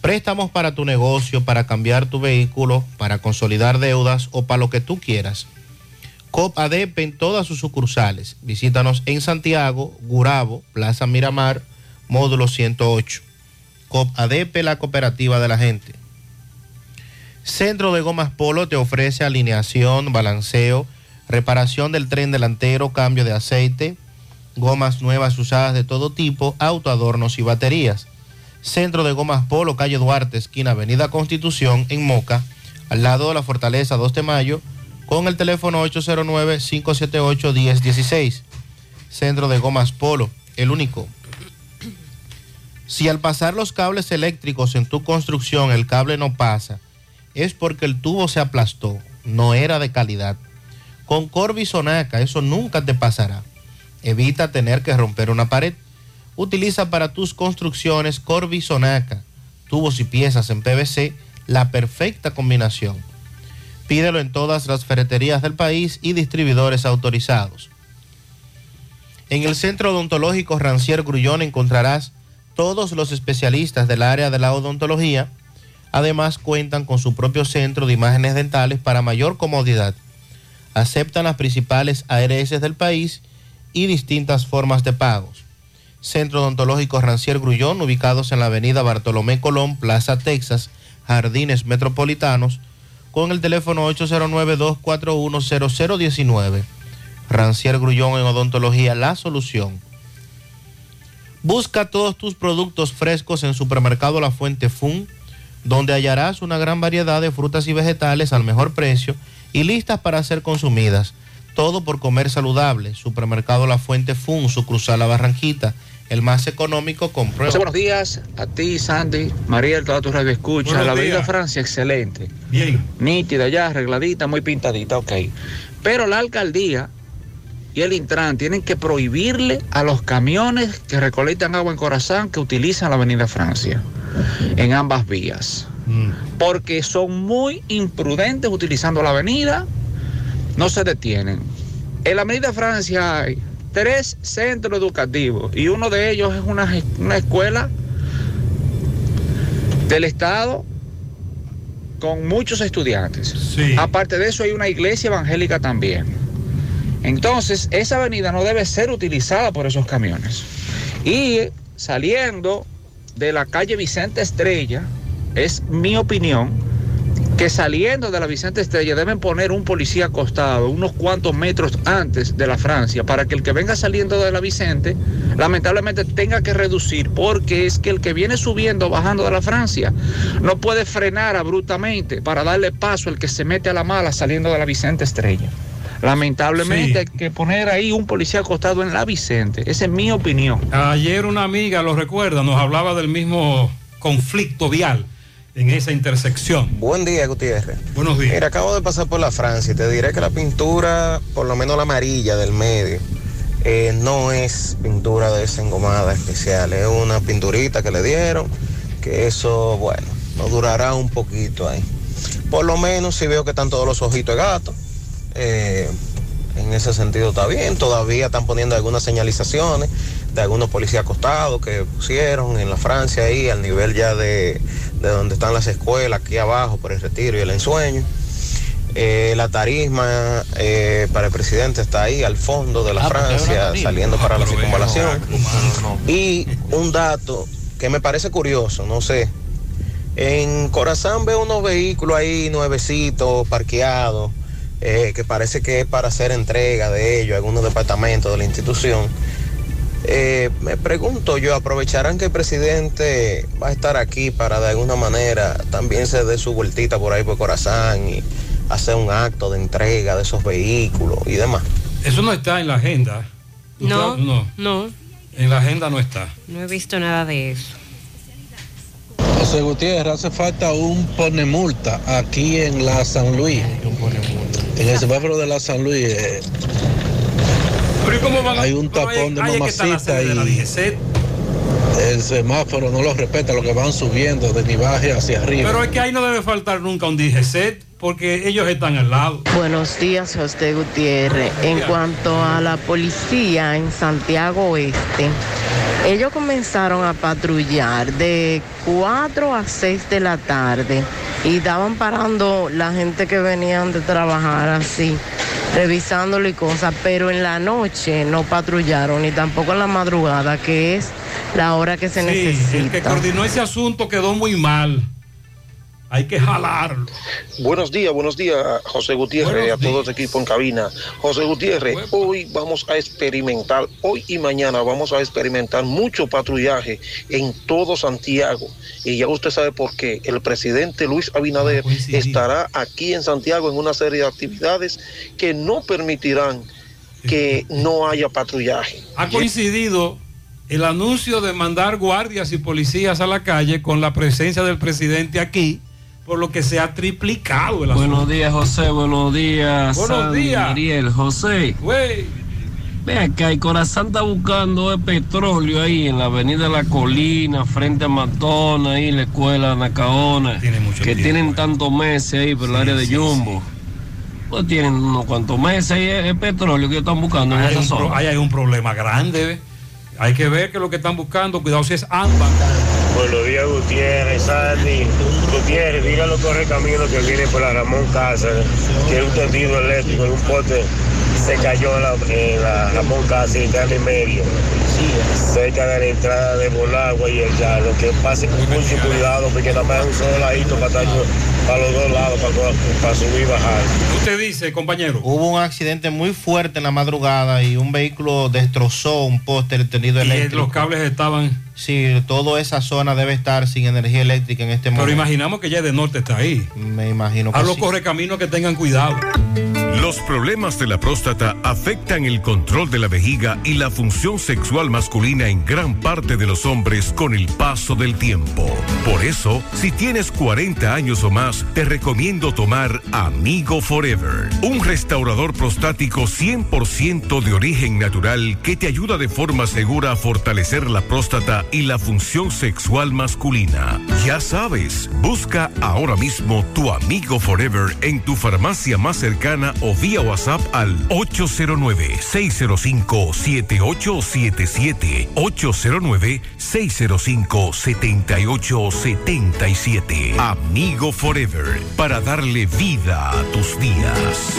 Préstamos para tu negocio, para cambiar tu vehículo, para consolidar deudas o para lo que tú quieras. COP-ADP en todas sus sucursales. Visítanos en Santiago, Gurabo, Plaza Miramar, módulo 108. COP-ADP, la cooperativa de la gente. Centro de Gomas Polo te ofrece alineación, balanceo, reparación del tren delantero, cambio de aceite, gomas nuevas usadas de todo tipo, autoadornos y baterías. Centro de Gomas Polo, calle Duarte, esquina Avenida Constitución, en Moca, al lado de la Fortaleza 2 de Mayo, con el teléfono 809-578-1016. Centro de Gomas Polo, el único. Si al pasar los cables eléctricos en tu construcción el cable no pasa, es porque el tubo se aplastó, no era de calidad. Con Corby Sonaca eso nunca te pasará. Evita tener que romper una pared. Utiliza para tus construcciones Corby Sonaca, tubos y piezas en PVC, la perfecta combinación. Pídelo en todas las ferreterías del país y distribuidores autorizados. En el Centro Odontológico Rancier Grullón encontrarás todos los especialistas del área de la odontología. Además cuentan con su propio centro de imágenes dentales para mayor comodidad. Aceptan las principales ARS del país y distintas formas de pagos. Centro Odontológico Rancier Grullón, ubicados en la avenida Bartolomé Colón, Plaza Texas, Jardines Metropolitanos, con el teléfono 809-241-0019. Rancier Grullón en Odontología, la solución. Busca todos tus productos frescos en Supermercado La Fuente Fun, donde hallarás una gran variedad de frutas y vegetales al mejor precio y listas para ser consumidas. Todo por comer saludable. Supermercado La Fuente Fun, su cruzar la Barranquita, el más económico con prueba. José, buenos días a ti, Sandy, María, toda tu radio escucha. Buenos la avenida días. Francia, excelente. Bien. Nítida ya, arregladita, muy pintadita, ok. Pero la alcaldía y el Intran tienen que prohibirle a los camiones que recolectan agua en Corazán que utilizan la avenida Francia en ambas vías. Porque son muy imprudentes utilizando la avenida, no se detienen. En la avenida Francia hay tres centros educativos y uno de ellos es una, una escuela del Estado con muchos estudiantes. Aparte de eso hay una iglesia evangélica también. Entonces, esa avenida no debe ser utilizada por esos camiones. Y saliendo de la calle Vicente Estrella, es mi opinión, que saliendo de la Vicente Estrella deben poner un policía acostado unos cuantos metros antes de la Francia para que el que venga saliendo de la Vicente lamentablemente tenga que reducir porque es que el que viene subiendo o bajando de la Francia no puede frenar abruptamente para darle paso al que se mete a la mala saliendo de la Vicente Estrella. Lamentablemente Sí. hay que poner ahí un policía acostado en la Vicente. Esa es mi opinión. Ayer una amiga, lo recuerda, nos hablaba del mismo conflicto vial en esa intersección. Buen día, Gutiérrez. Buenos días. Mira, acabo de pasar por la Francia y te diré que la pintura, por lo menos la amarilla del medio, eh, no es pintura desengomada especial, es una pinturita que le dieron, que eso, bueno, nos durará un poquito ahí. Por lo menos si veo que están todos los ojitos de gato, eh, en ese sentido está bien, todavía están poniendo algunas señalizaciones de algunos policías acostados que pusieron en la Francia ahí al nivel ya de, de donde están las escuelas, aquí abajo por el retiro y el ensueño. Eh, la tarisma eh, para el presidente está ahí al fondo de la Ah, Francia, saliendo Ah, para la circunvalación. no, no, no. Y un dato que me parece curioso, no sé. En Corazán veo unos vehículos ahí nuevecitos, parqueados, eh, que parece que es para hacer entrega de ellos, a algunos departamentos de la institución. Eh, me pregunto yo, ¿aprovecharán que el presidente va a estar aquí para de alguna manera también se dé su vueltita por ahí por Corazán y hacer un acto de entrega de esos vehículos y demás? Eso no está en la agenda. No, no, no, en la agenda no está. no he visto nada de eso. José Gutiérrez, hace falta un pone multa aquí en la San Luis. En el semáforo de la San Luis. eh, Hay un tapón de mamacita y DGC. el semáforo no lo respeta, lo que van subiendo de nivaje hacia arriba. Pero es que ahí no debe faltar nunca un DGC porque ellos están al lado. Buenos días, José Gutiérrez. En cuanto a la policía en Santiago Oeste, ellos comenzaron a patrullar de 4 a 6 de la tarde y estaban parando la gente que venían de trabajar así, revisándolo y cosas, pero en la noche no patrullaron ni tampoco en la madrugada, que es la hora que se Sí, el que necesita. coordinó ese asunto quedó muy mal. Hay que jalarlo. Buenos días, buenos días, José Gutiérrez, a todo el equipo en cabina. José Gutiérrez, hoy vamos a experimentar, hoy y mañana vamos a experimentar mucho patrullaje en todo Santiago. Y ya usted sabe por qué. El presidente Luis Abinader estará aquí en Santiago en una serie de actividades que no permitirán que no haya patrullaje. Ha coincidido el anuncio de mandar guardias y policías a la calle con la presencia del presidente aquí, por lo que se ha triplicado el asunto. Buenos días, José. Buenos días. Buenos Sandy, días. Ariel, José. Güey. Ve acá, el corazón está buscando el petróleo ahí en la avenida La Colina, frente a Matona, ahí en la escuela Nacaona. que tienen tantos meses ahí por el área de Jumbo. Pues tienen unos cuantos meses ahí el, petróleo que están buscando en Ahí hay, esa pro- zona. ahí hay un problema grande. Hay que ver que lo que están buscando, cuidado si es ámbar. Buenos días, Gutiérrez, Sandy. Gutiérrez, dígalo corre camino que viene por la Ramón Cáceres. Tiene un tendido eléctrico en un poste. Se cayó en la, en la Ramón Cáceres, está en el medio. Cerca de la entrada de Bolagua y el Llano. Que pase con mucho cuidado porque nada más es un solo ladito para, estar- para los dos lados, para, para subir y bajar. Usted dice, compañero. Hubo un accidente muy fuerte en la madrugada y un vehículo destrozó un poste del tendido Y eléctrico. los cables estaban. Sí, toda esa zona debe estar sin energía eléctrica en este Pero momento. imaginamos que ya de norte está ahí. Me imagino que A los sí. correcaminos que tengan cuidado. Los problemas de la próstata afectan el control de la vejiga y la función sexual masculina en gran parte de los hombres con el paso del tiempo. Por eso, si tienes 40 años o más, te recomiendo tomar Amigo Forever, un restaurador prostático 100% de origen natural que te ayuda de forma segura a fortalecer la próstata y la función sexual masculina. Ya sabes, busca ahora mismo tu Amigo Forever en tu farmacia más cercana o vía WhatsApp al 809-605-7877. 809-605-7877. Amigo Forever, para darle vida a tus días.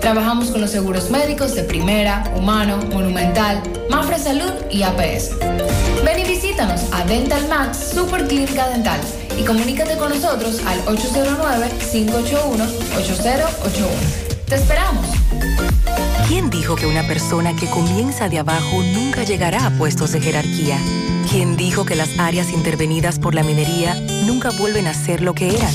Trabajamos con los seguros médicos de Primera, Humano, Monumental, Mafre Salud y APS. Ven y visítanos a Dental Max Super Clínica Dental y comunícate con nosotros al 809-581-8081. ¡Te esperamos! ¿Quién dijo que una persona que comienza de abajo nunca llegará a puestos de jerarquía? ¿Quién dijo que las áreas intervenidas por la minería nunca vuelven a ser lo que eran?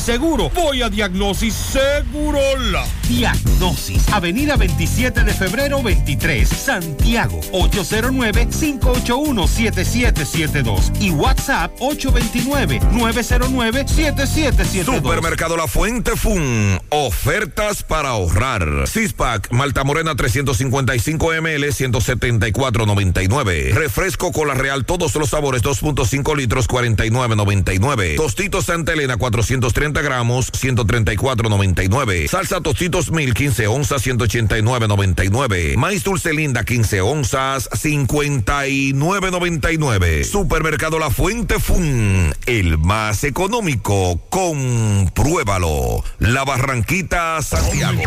seguro voy a Diagnosis Segurola. Diagnosis, Avenida 27 de febrero 23, Santiago, 809-581-7772 y WhatsApp 829-909-7772. Supermercado La Fuente Fun, ofertas para ahorrar. Sixpack, Malta Morena 355 ml, 174.99. Refresco Cola Real, todos los sabores, 2.5 litros, 49.99. Tostitos Santa Elena, 430 gramos, 134.99. Salsa Tostitos Mil, 15 onzas, 189.99. Maíz Dulce Linda, 15 onzas, 59.99. Supermercado La Fuente Fun, el más económico. Compruébalo. La Barranquita, Santiago.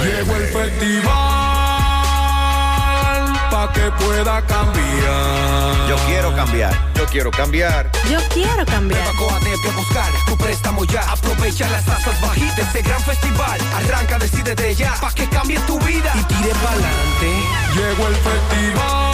Llegó el festival que pueda cambiar. Yo quiero cambiar. Yo quiero cambiar. Yo quiero cambiar. Coatec a buscar tu préstamo ya. Aprovecha las tasas bajitas de este gran festival. Arranca, decide de ya pa' que cambie tu vida y tire pa'lante. Llegó el festival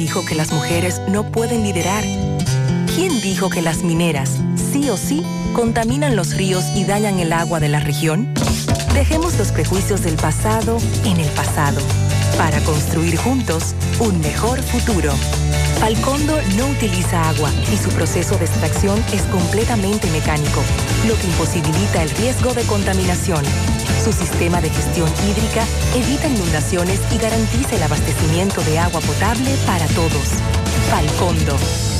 ¿Quién dijo que las mujeres no pueden liderar? ¿Quién dijo que las mineras, sí o sí, contaminan los ríos y dañan el agua de la región? Dejemos los prejuicios del pasado en el pasado para construir juntos un mejor futuro. Falcondo no utiliza agua y su proceso de extracción es completamente mecánico, lo que imposibilita el riesgo de contaminación. Su sistema de gestión hídrica evita inundaciones y garantiza el abastecimiento de agua potable para todos. Falcondo.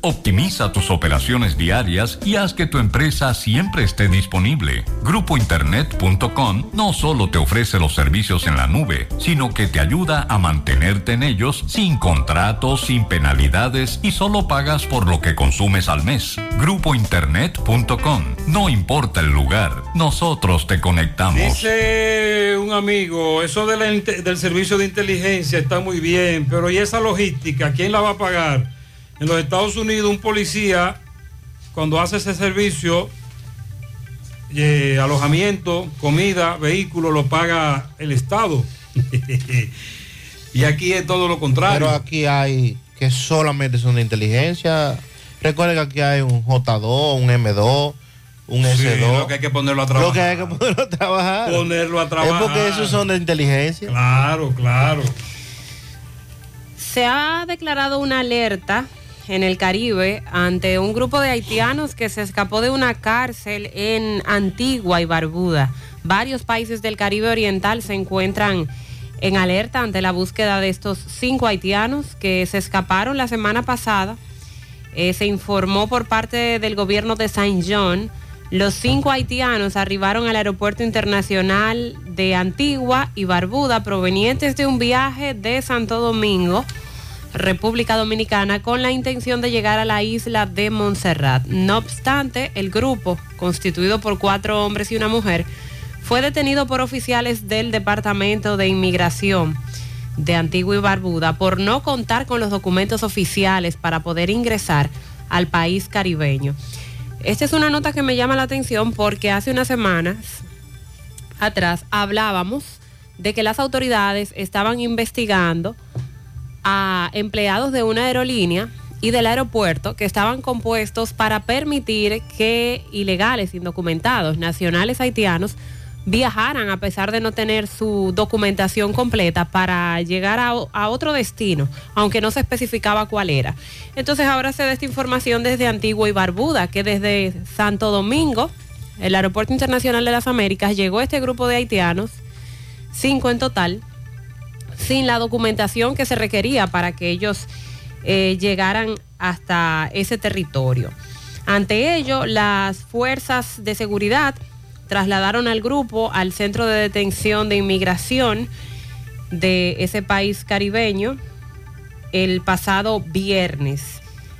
Optimiza tus operaciones diarias y haz que tu empresa siempre esté disponible. Grupointernet.com no solo te ofrece los servicios en la nube, sino que te ayuda a mantenerte en ellos sin contratos, sin penalidades y solo pagas por lo que consumes al mes. Grupointernet.com. No importa el lugar, nosotros te conectamos. Dice un amigo, eso del servicio de inteligencia está muy bien, pero ¿y esa logística? ¿Quién la va a pagar? En los Estados Unidos un policía, cuando hace ese servicio, eh, alojamiento, comida, vehículo, lo paga el Estado. y aquí es todo lo contrario. Pero aquí hay que solamente son de inteligencia. Recuerden que aquí hay un J2, un M2, un Sí, S2. lo que hay que ponerlo a trabajar. Lo que hay que ponerlo a trabajar. Ponerlo a Es trabajar. porque esos son de inteligencia. Claro, claro. Se ha declarado una alerta en el Caribe ante un grupo de haitianos que se escapó de una cárcel en Antigua y Barbuda. Varios países del Caribe Oriental se encuentran en alerta ante la búsqueda de estos cinco haitianos que se escaparon la semana pasada. Eh, se informó por parte del gobierno de Saint John Los cinco haitianos arribaron al aeropuerto internacional de Antigua y Barbuda provenientes de un viaje de Santo Domingo, República Dominicana, con la intención de llegar a la isla de Montserrat. No obstante, el grupo, constituido por cuatro hombres y una mujer, fue detenido por oficiales del Departamento de Inmigración de Antigua y Barbuda por no contar con los documentos oficiales para poder ingresar al país caribeño. Esta es una nota que me llama la atención porque hace unas semanas atrás hablábamos de que las autoridades estaban investigando a empleados de una aerolínea y del aeropuerto que estaban compuestos para permitir que ilegales, indocumentados, nacionales haitianos, viajaran a pesar de no tener su documentación completa para llegar a, a, otro destino, aunque no se especificaba cuál era. Entonces ahora se da esta información desde Antigua y Barbuda, que desde Santo Domingo, el Aeropuerto Internacional de las Américas, llegó este grupo de haitianos, cinco en total, sin la documentación que se requería para que ellos eh, llegaran hasta ese territorio. Ante ello, las fuerzas de seguridad trasladaron al grupo al centro de detención de inmigración de ese país caribeño el pasado viernes.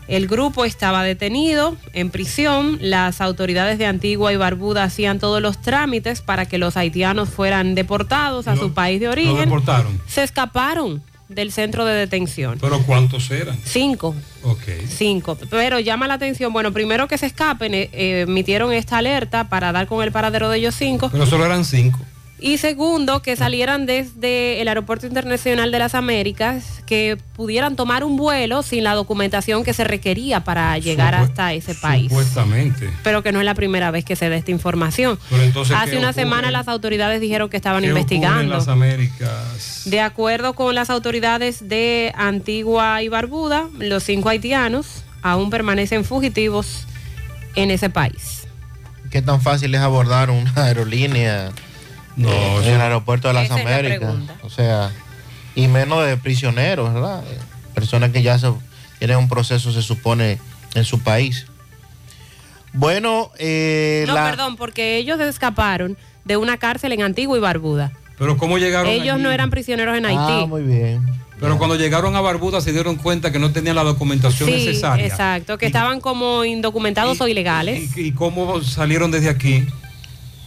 El grupo estaba detenido en prisión. Las autoridades de Antigua y Barbuda hacían todos los trámites para que los haitianos fueran deportados a No, su país de ¿Lo origen. deportaron? Se escaparon del centro de detención. ¿Pero cuántos eran? Cinco. Ok. Cinco. Pero llama la atención, bueno, primero que se escapen, eh, eh, emitieron esta alerta para dar con el paradero de ellos cinco. Pero solo eran cinco. Y segundo, que salieran desde el Aeropuerto Internacional de las Américas, que pudieran tomar un vuelo sin la documentación que se requería para llegar hasta ese país. Supuestamente. Pero que no es la primera vez que se da esta información. Pero entonces, Hace ¿qué una ocurre? semana las autoridades dijeron que estaban ¿Qué ocurre en investigando. las Américas? De acuerdo con las autoridades de Antigua y Barbuda, los cinco haitianos aún permanecen fugitivos en ese país. ¿Qué tan fácil es abordar una aerolínea No, eh, en eso- el aeropuerto de las la Américas? O sea, y menos de prisioneros, ¿verdad? Eh, Personas que ya se, tienen un proceso, se supone, en su país. Bueno, eh, No, la- perdón, porque ellos escaparon de una cárcel en Antigua y Barbuda. Pero ¿cómo llegaron Ellos allí? no eran prisioneros en Haití. Ah, muy bien. Pero cuando llegaron a Barbuda se dieron cuenta que no tenían la documentación sí, necesaria. exacto, que estaban como indocumentados o ilegales. ¿Y, y cómo salieron desde aquí?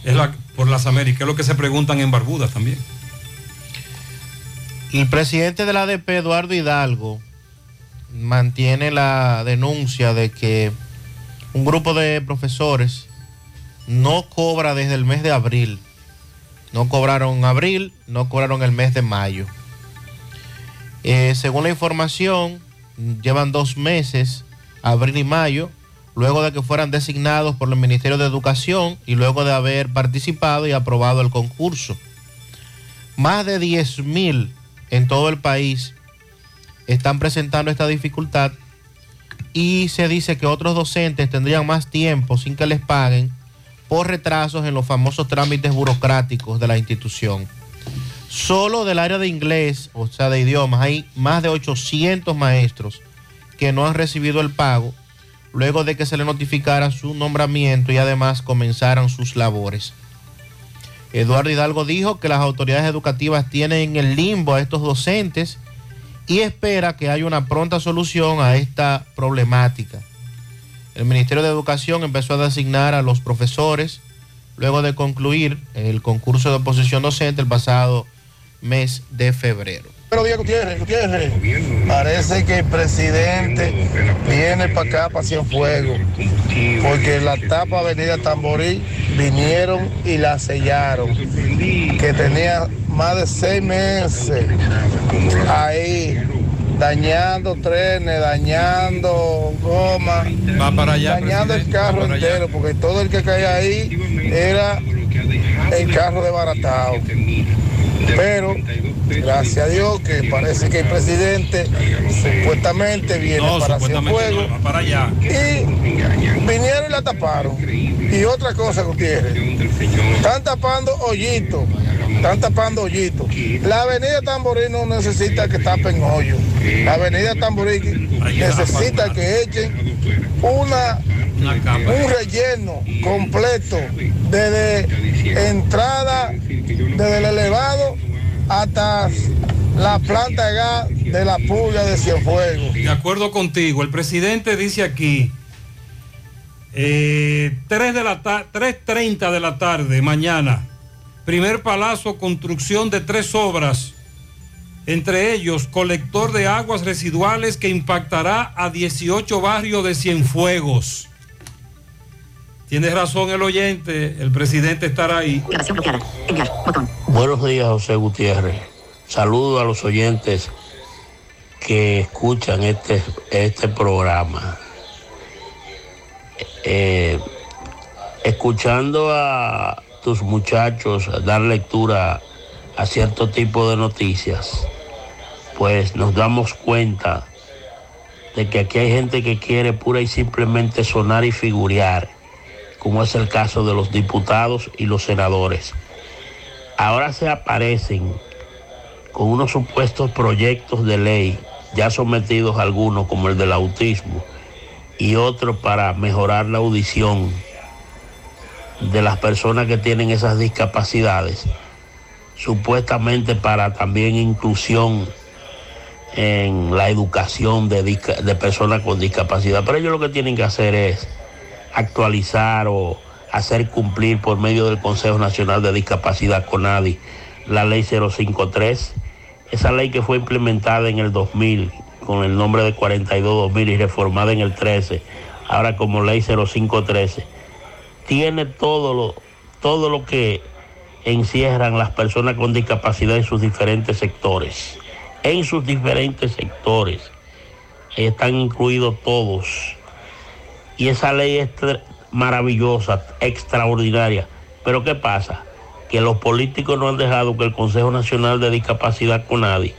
Es la- por las Américas, es lo que se preguntan en Barbuda también. El presidente de la ADP, Eduardo Hidalgo, mantiene la denuncia de que un grupo de profesores no cobra desde el mes de abril. No cobraron abril, no cobraron el mes de mayo. Eh, según la información, llevan dos meses, abril y mayo, luego de que fueran designados por el Ministerio de Educación y luego de haber participado y aprobado el concurso. Más de 10 mil en todo el país están presentando esta dificultad y se dice que otros docentes tendrían más tiempo sin que les paguen por retrasos en los famosos trámites burocráticos de la institución. Solo del área de inglés, o sea, de idiomas, hay más de 800 maestros que no han recibido el pago luego de que se le notificara su nombramiento y además comenzaran sus labores. Eduardo Hidalgo dijo que las autoridades educativas tienen en el limbo a estos docentes y espera que haya una pronta solución a esta problemática. El Ministerio de Educación empezó a designar a los profesores luego de concluir el concurso de oposición docente el pasado mes de febrero. Buenos días, Gutiérrez. Gutiérrez, parece que el presidente viene para acá, para Cienfuegos, porque la tapa Avenida Tamborí vinieron y la sellaron, que tenía más de seis meses ahí dañando trenes, dañando goma, Va para allá, dañando el carro entero, porque todo el que caía ahí era el carro desbaratado. Pero gracias a Dios que parece que el presidente supuestamente viene No, para Cienfuegos y vinieron y la taparon. Y otra cosa, Gutiérrez, están tapando hoyitos, están tapando hoyitos. La avenida Tamborí no necesita que tapen hoyo. La avenida Tamborí necesita que echen una un relleno completo desde entrada, desde el elevado hasta la planta de gas de la pulga de Cienfuegos. De acuerdo contigo, el presidente dice aquí, eh, 3 de la ta- 3.30 de la tarde, mañana, primer palazo, construcción de tres obras, entre ellos colector de aguas residuales que impactará a 18 barrios de Cienfuegos. Tiene razón el oyente, el presidente estará ahí. Buenos días, José Gutiérrez. Saludo a los oyentes que escuchan este, este programa. Eh, escuchando a tus muchachos dar lectura a cierto tipo de noticias, pues nos damos cuenta de que aquí hay gente que quiere pura y simplemente sonar y figurear, como es el caso de los diputados y los senadores. Ahora se aparecen con unos supuestos proyectos de ley ya sometidos algunos como el del autismo y otros para mejorar la audición de las personas que tienen esas discapacidades, supuestamente para también inclusión en la educación de, de personas con discapacidad. Pero ellos lo que tienen que hacer es actualizar o hacer cumplir por medio del Consejo Nacional de Discapacidad CONADI la ley 053, esa ley que fue implementada en el 2000 con el nombre de 42-2000 y reformada en el 13, ahora como ley 0513, tiene todo lo, todo lo que encierran las personas con discapacidad en sus diferentes sectores. En sus diferentes sectores están incluidos todos. Y esa ley es maravillosa, extraordinaria. Pero ¿qué pasa? Que los políticos no han dejado que el Consejo Nacional de Discapacidad CONADI,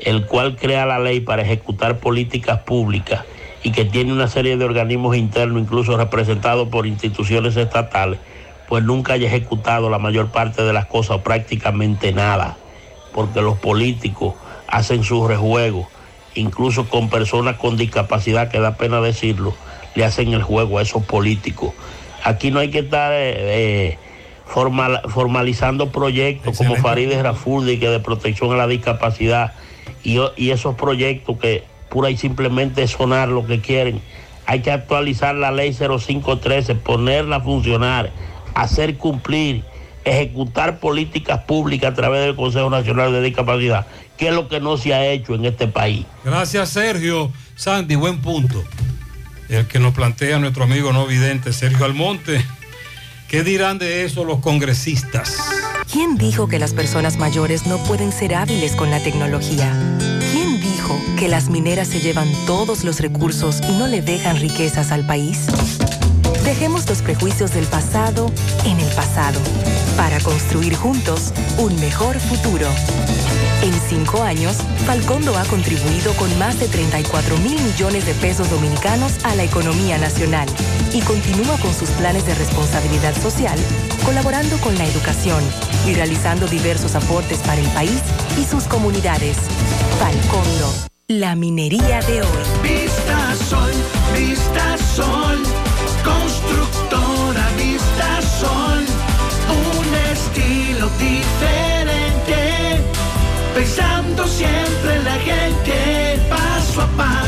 el cual crea la ley para ejecutar políticas públicas y que tiene una serie de organismos internos, incluso representados por instituciones estatales, pues nunca haya ejecutado la mayor parte de las cosas, o prácticamente nada, porque los políticos hacen sus rejuegos, incluso con personas con discapacidad, que da pena decirlo, le hacen el juego a esos políticos. Aquí no hay que estar eh, eh, formal- formalizando proyectos como Farideh Rafuldi, que de protección a la discapacidad, y esos proyectos que pura y simplemente sonar lo que quieren. Hay que actualizar la ley 0513, ponerla a funcionar, hacer cumplir, ejecutar políticas públicas a través del Consejo Nacional de Discapacidad, que es lo que no se ha hecho en este país. Gracias, Sergio. Sandy, buen punto. El que nos plantea nuestro amigo no vidente, Sergio Almonte. ¿Qué dirán de eso los congresistas? ¿Quién dijo que las personas mayores no pueden ser hábiles con la tecnología? ¿Quién dijo que las mineras se llevan todos los recursos y no le dejan riquezas al país? Dejemos los prejuicios del pasado en el pasado para construir juntos un mejor futuro. En cinco años, Falcondo ha contribuido con más de 34 mil millones de pesos dominicanos a la economía nacional y continúa con sus planes de responsabilidad social, colaborando con la educación y realizando diversos aportes para el país y sus comunidades. Falcondo, la minería de hoy. Vista Sol, Vista Sol, constructora Vista Sol, un estilo diferente, pensando siempre en la gente, paso a paso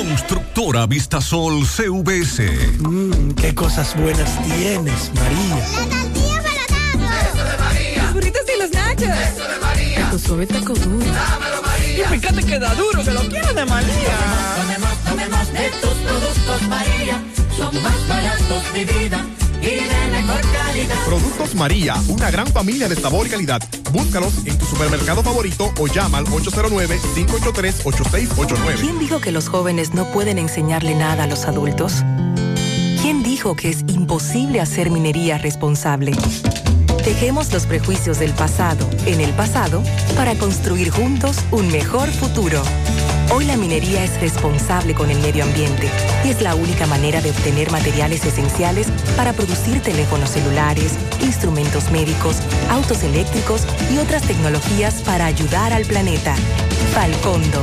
Constructora Vistasol CVS. Mmm, qué cosas buenas tienes, María. Los burritos y los nachos. Eso de María. Tu suave taco duro. Dámelo, María. Y fíjate que da duro, que lo quiero de María. Tomemos, tomemos de tus productos María, son más baratos de vida y mejor calidad. Productos María, una gran familia de sabor y calidad. Búscalos en tu supermercado favorito o llama al 809-583-8689. ¿Quién dijo que los jóvenes no pueden enseñarle nada a los adultos? ¿Quién dijo que es imposible hacer minería responsable? Dejemos los prejuicios del pasado en el pasado para construir juntos un mejor futuro. Hoy la minería es responsable con el medio ambiente y es la única manera de obtener materiales esenciales para producir teléfonos celulares, instrumentos médicos, autos eléctricos y otras tecnologías para ayudar al planeta. Falcondo,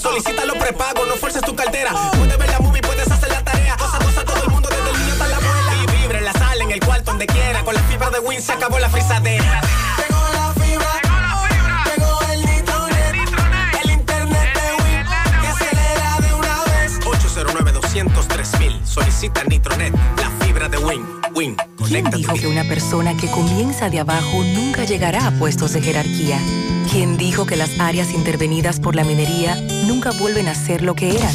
Solicita los prepagos, no fuerces tu cartera. Puedes ver la movie, puedes hacer la tarea. Cosa, cosa, todo el mundo desde el niño hasta la abuela. Y vibra en la sala, en el cuarto, donde quiera. Con la fibra de Win se acabó la frisadera. Llegó la fibra, llegó el nitronet, el internet de Win que acelera de una vez. 809 203 mil. Solicita Nitronet, la fibra de Win. ¿Quién dijo que una persona que comienza de abajo nunca llegará a puestos de jerarquía? ¿Quién dijo que las áreas intervenidas por la minería nunca vuelven a ser lo que eran?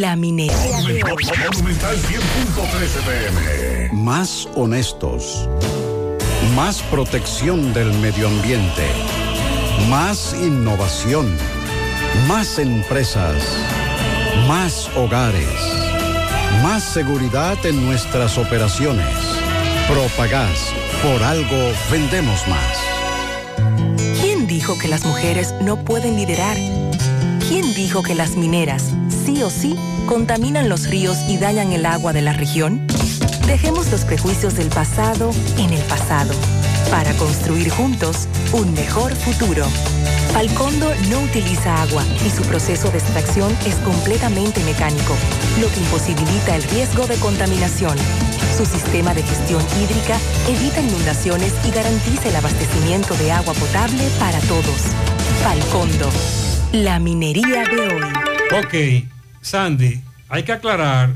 la. Más honestos. Más protección del medio ambiente. Más innovación. Más empresas. Más hogares. Más seguridad en nuestras operaciones. Propagás. Por algo vendemos más. ¿Quién dijo que las mujeres no pueden liderar? ¿Quién dijo que las mineras, sí o sí, contaminan los ríos y dañan el agua de la región? Dejemos los prejuicios del pasado en el pasado para construir juntos un mejor futuro. Falcondo no utiliza agua y su proceso de extracción es completamente mecánico, lo que imposibilita el riesgo de contaminación. Su sistema de gestión hídrica evita inundaciones y garantiza el abastecimiento de agua potable para todos. Falcondo, la minería de hoy. Ok, Sandy, hay que aclarar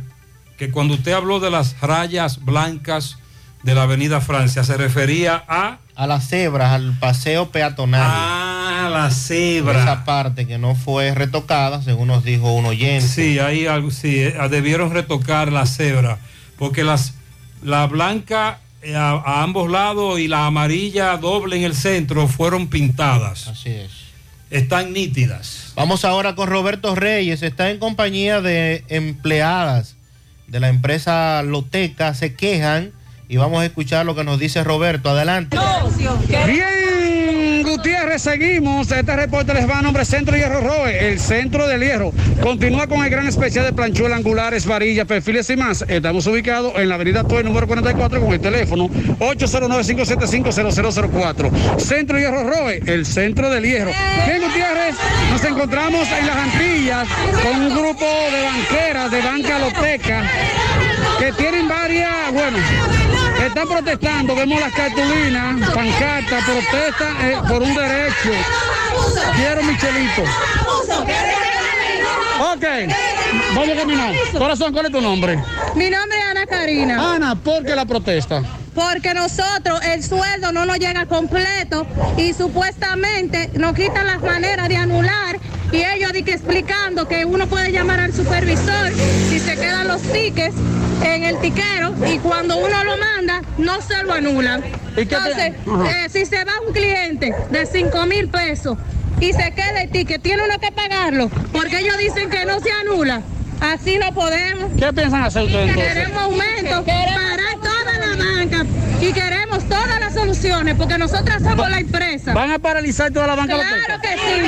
que cuando usted habló de las rayas blancas de la Avenida Francia, se refería a... A las cebras, al paseo peatonal. Ah, la cebra. Esa parte que no fue retocada, según nos dijo un oyente. Sí, ahí algo, sí, eh, debieron retocar la cebra, porque las, la blanca eh, a, a ambos lados y la amarilla doble en el centro fueron pintadas. Así es. Están nítidas. Vamos ahora con Roberto Reyes. Está en compañía de empleadas de la empresa Loteca. Se quejan y vamos a escuchar lo que nos dice Roberto. Adelante. Bien, Seguimos. Este reporte les va a nombre Centro Hierro Roe, el centro del hierro. Continúa con el gran especial de planchuela, angulares, varillas, perfiles y más. Estamos ubicados en la avenida Toy número 44 con el teléfono 809-575-0004. Centro Hierro Roe, el centro del hierro. Bien, Gutiérrez, nos encontramos en las Antillas con un grupo de banqueras de Banca Loteca que tienen varias, bueno, están protestando, vemos las cartulinas, pancartas, protestan eh, por un derecho. Quiero Michelito. Ok, vamos a caminar. Corazón, ¿cuál es tu nombre? Mi nombre es Ana Karina. Ana, ¿por qué la protesta? Porque nosotros el sueldo no nos llega completo y supuestamente nos quitan las maneras de anular y ellos di que explicando que uno puede llamar al supervisor si se quedan los tickets en el tiquero y cuando uno lo manda no se lo anulan. Entonces, eh, si se va un cliente de 5 mil pesos y se queda el ticket, tiene uno que pagarlo porque ellos dicen que no se anula. Así no podemos. ¿Qué piensan hacer ustedes entonces? Queremos aumento, parar toda la banca y queremos todas las porque nosotras somos la empresa. ¿Van a paralizar toda la banca Claro que sí.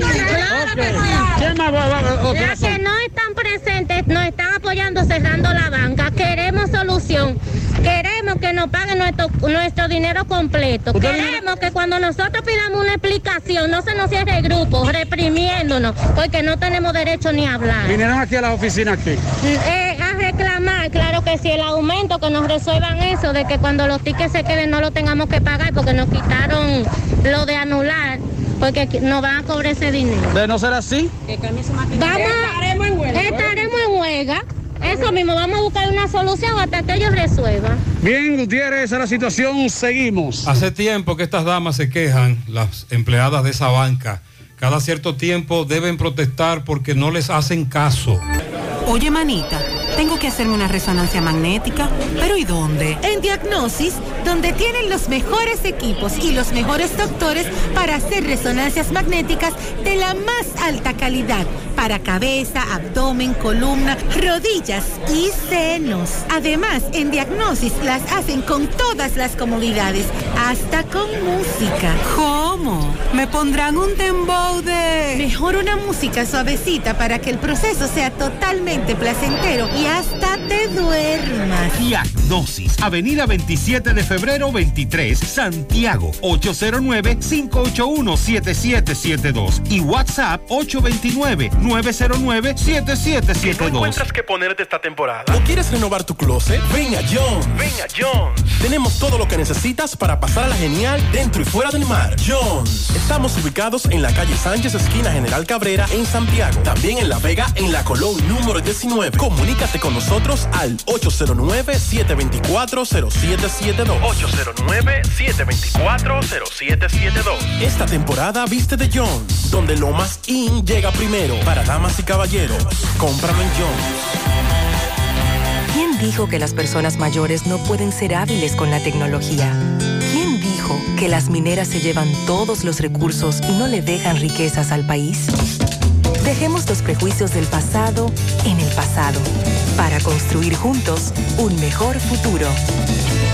Claro que sí. ¿Quién más va- va- va- otra Ya razón? que no están presentes, nos están apoyando cerrando la banca. Queremos solución. Queremos que nos paguen nuestro, nuestro dinero completo. Queremos que cuando nosotros pidamos una explicación no se nos cierre el grupo reprimiéndonos porque no tenemos derecho ni a hablar. Vinieron aquí a la oficina aquí. Eh, a reclamar, claro que sí, el aumento, que nos resuelvan eso, de que cuando los tickets se queden no lo tengamos que pagar porque nos quitaron lo de anular, porque nos van a cobrar ese dinero. De no ser así, Vamos, estaremos en huelga. Estaremos en huelga. Eso mismo, vamos a buscar una solución hasta que ellos resuelvan. bien, Gutiérrez, esa es la situación. Seguimos. Hace tiempo que estas damas se quejan, las empleadas de esa banca. Cada cierto tiempo deben protestar porque no les hacen caso. Oye, manita, tengo que hacerme una resonancia magnética. ¿Pero y dónde? En Diagnosis, donde tienen los mejores equipos y los mejores doctores para hacer resonancias magnéticas de la más alta calidad para cabeza, abdomen, columna, rodillas y senos. Además, en Diagnosis las hacen con todas las comodidades, hasta con música. ¿Cómo? ¿Me pondrán un dembow Mejor una música suavecita para que el proceso sea totalmente placentero y hasta te duermas. Diagnosis, Avenida 27 de febrero 23, Santiago, 809-581-7772 y WhatsApp 829-909-7772. encuentras que ponerte esta temporada? ¿O quieres renovar tu closet? Ven a Jones. Ven a Jones. Tenemos todo lo que necesitas para pasar a la genial dentro y fuera del mar. Jones. Estamos ubicados en la calle Sánchez, esquina General Cabrera, en Santiago. También en La Vega, en la Colón número 19. Comunícate con nosotros al 809-724-0772. 809-724-0772. Esta temporada viste de Jones, donde lo más in llega primero. Para damas y caballeros, cómpralo en Jones. ¿Quién dijo que las personas mayores no pueden ser hábiles con la tecnología? ¿Quién dijo que las mineras se llevan todos los recursos y no le dejan riquezas al país? Dejemos los prejuicios del pasado en el pasado para construir juntos un mejor futuro.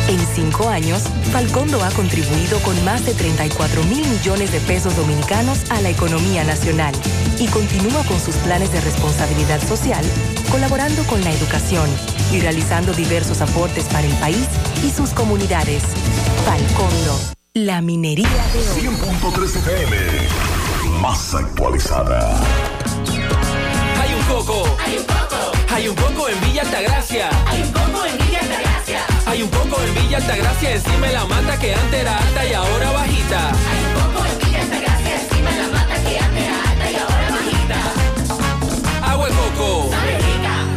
En cinco años, Falcondo ha contribuido con más de 34 mil millones de pesos dominicanos a la economía nacional y continúa con sus planes de responsabilidad social, colaborando con la educación y realizando diversos aportes para el país y sus comunidades. Falcondo, la minería de hoy. 100.3 FM, más actualizada. Hay un coco. Hay un coco. Hay un coco en Villa Altagracia. Hay un coco en Villa Altagracia. Hay un coco en Villa Altagracia encima de la mata que antes era alta y ahora bajita. Hay un coco en Villa Altagracia encima de la mata que antes era alta y ahora bajita. Agua de coco.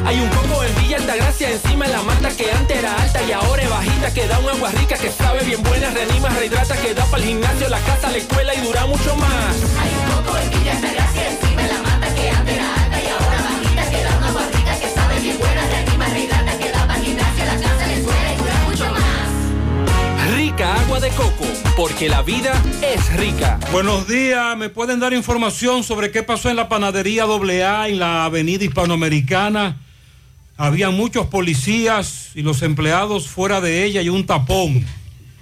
Hay un coco en Villa Altagracia encima de la mata que antes era alta y ahora es bajita que da un agua rica que sabe bien buena, reanima, rehidrata, que da para el gimnasio, la casa, la escuela y dura mucho más. Hay un coco en Villa Altagracia encima de la mata que antes era alta y ahora bajita que da un agua rica que sabe bien buena, reanima, rehidrata, que da para el gimnasio, la casa, la escuela y dura mucho más. Rica agua de coco, porque la vida es rica. Buenos días, ¿me pueden dar información sobre qué pasó en la panadería AA en la avenida hispanoamericana? Había muchos policías y los empleados fuera de ella y un tapón.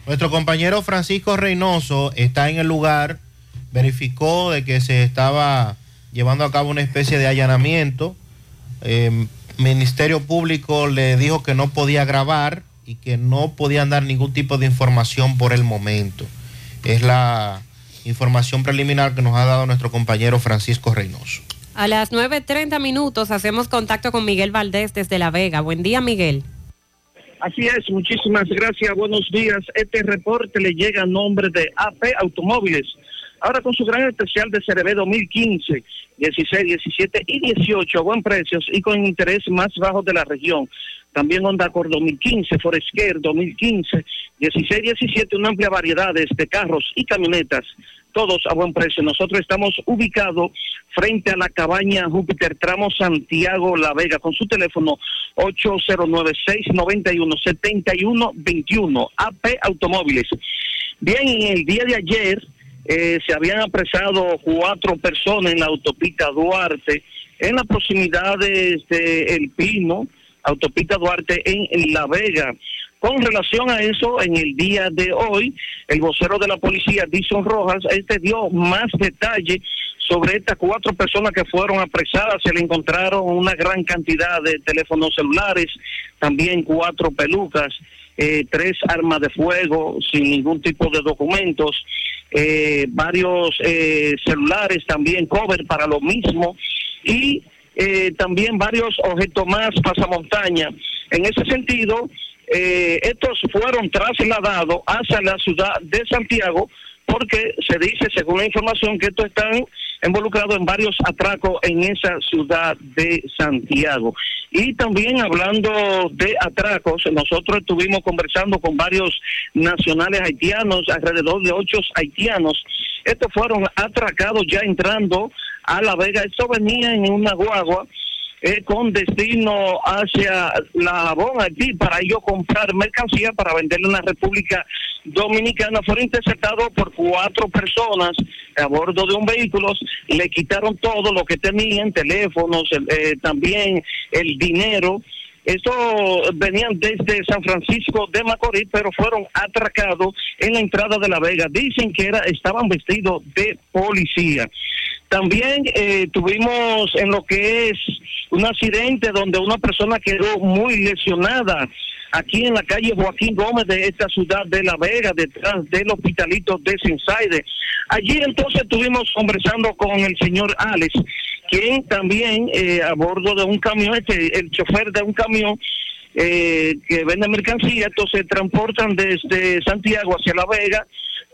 Nuestro compañero Francisco Reynoso está en el lugar, verificó de que se estaba llevando a cabo una especie de allanamiento. Eh, Ministerio Público le dijo que no podía grabar y que no podían dar ningún tipo de información por el momento. Es la información preliminar que nos ha dado nuestro compañero Francisco Reynoso. A las 9.30 minutos hacemos contacto con Miguel Valdés desde La Vega. Buen día, Miguel. Así es, muchísimas gracias, buenos días. Este reporte le llega a nombre de AP Automóviles. Ahora con su gran especial de CRB 2015, 16, 17 y 18 a buen precios y con interés más bajo de la región. También Honda Accord 2015, Forescare 2015, 16, 17, una amplia variedad de carros y camionetas. Todos a buen precio. Nosotros estamos ubicados frente a la cabaña Júpiter, tramo Santiago La Vega, con su teléfono 809-691-7121, AP Automóviles. Bien, en el día de ayer eh, se habían apresado cuatro personas en la autopista Duarte, en las proximidades de El Pino, autopista Duarte en La Vega. Con relación a eso, en el día de hoy, el vocero de la policía, Dison Rojas, este dio más detalle sobre estas cuatro personas que fueron apresadas. Se le encontraron una gran cantidad de teléfonos celulares, también cuatro pelucas, eh, tres armas de fuego sin ningún tipo de documentos, eh, varios eh, celulares también, cover para lo mismo y eh, también varios objetos más pasamontaña. En ese sentido, eh, estos fueron trasladados hacia la ciudad de Santiago porque se dice, según la información, que estos están involucrados en varios atracos en esa ciudad de Santiago. Y también hablando de atracos, nosotros estuvimos conversando con varios nacionales haitianos, alrededor de ocho haitianos. Estos fueron atracados ya entrando a La Vega. Esto venía en una guagua eh, con destino hacia la Jabón, aquí, para ellos comprar mercancía para venderla en la República Dominicana. Fueron interceptados por cuatro personas a bordo de un vehículo, le quitaron todo lo que tenían, teléfonos, el- eh, también el dinero. Estos venían desde San Francisco de Macorís, pero fueron atracados en la entrada de La Vega. Dicen que era, estaban vestidos de policía. También eh, tuvimos en lo que es un accidente donde una persona quedó muy lesionada aquí en la calle Joaquín Gómez de esta ciudad de La Vega, detrás del hospitalito de Sensaide. Allí entonces estuvimos conversando con el señor Alex, quien también eh, a bordo de un camión, este, el chofer de un camión, eh, que vende mercancía, entonces transportan desde Santiago hacia La Vega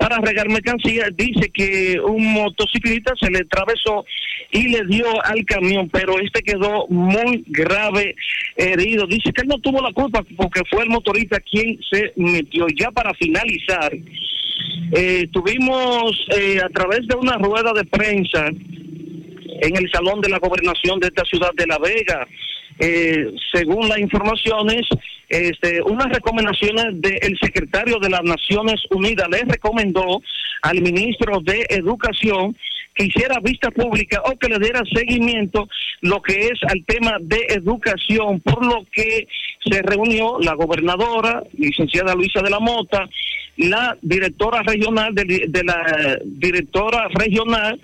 para regar mercancía. Dice que un motociclista se le atravesó y le dio al camión, pero este quedó muy grave herido. Dice que él no tuvo la culpa porque fue el motorista quien se metió. Ya para finalizar, eh, tuvimos eh, a través de una rueda de prensa en el salón de la gobernación de esta ciudad de La Vega. Eh, según las informaciones, este, unas recomendaciones del secretario de las Naciones Unidas le recomendó al ministro de Educación que hiciera vista pública o que le diera seguimiento lo que es al tema de educación, por lo que se reunió la gobernadora, licenciada Luisa de la Mota, la directora regional de, de la directora regional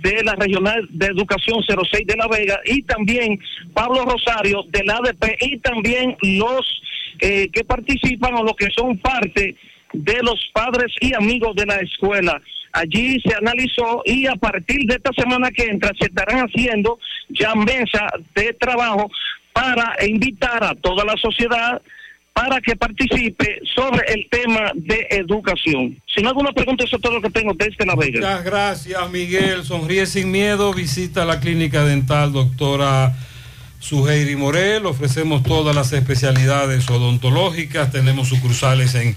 de la Regional de Educación 06 de La Vega y también Pablo Rosario del ADP y también los eh, que participan o los que son parte de los padres y amigos de la escuela. Allí se analizó y a partir de esta semana que entra se estarán haciendo ya mesa de trabajo para invitar a toda la sociedad para que participe sobre el tema de educación. Si no alguna pregunta, eso es todo lo que tengo desde La Vega. Muchas gracias, Miguel. Sonríe sin miedo. Visita la clínica dental doctora Suheiri Morel. Ofrecemos todas las especialidades odontológicas. Tenemos sucursales en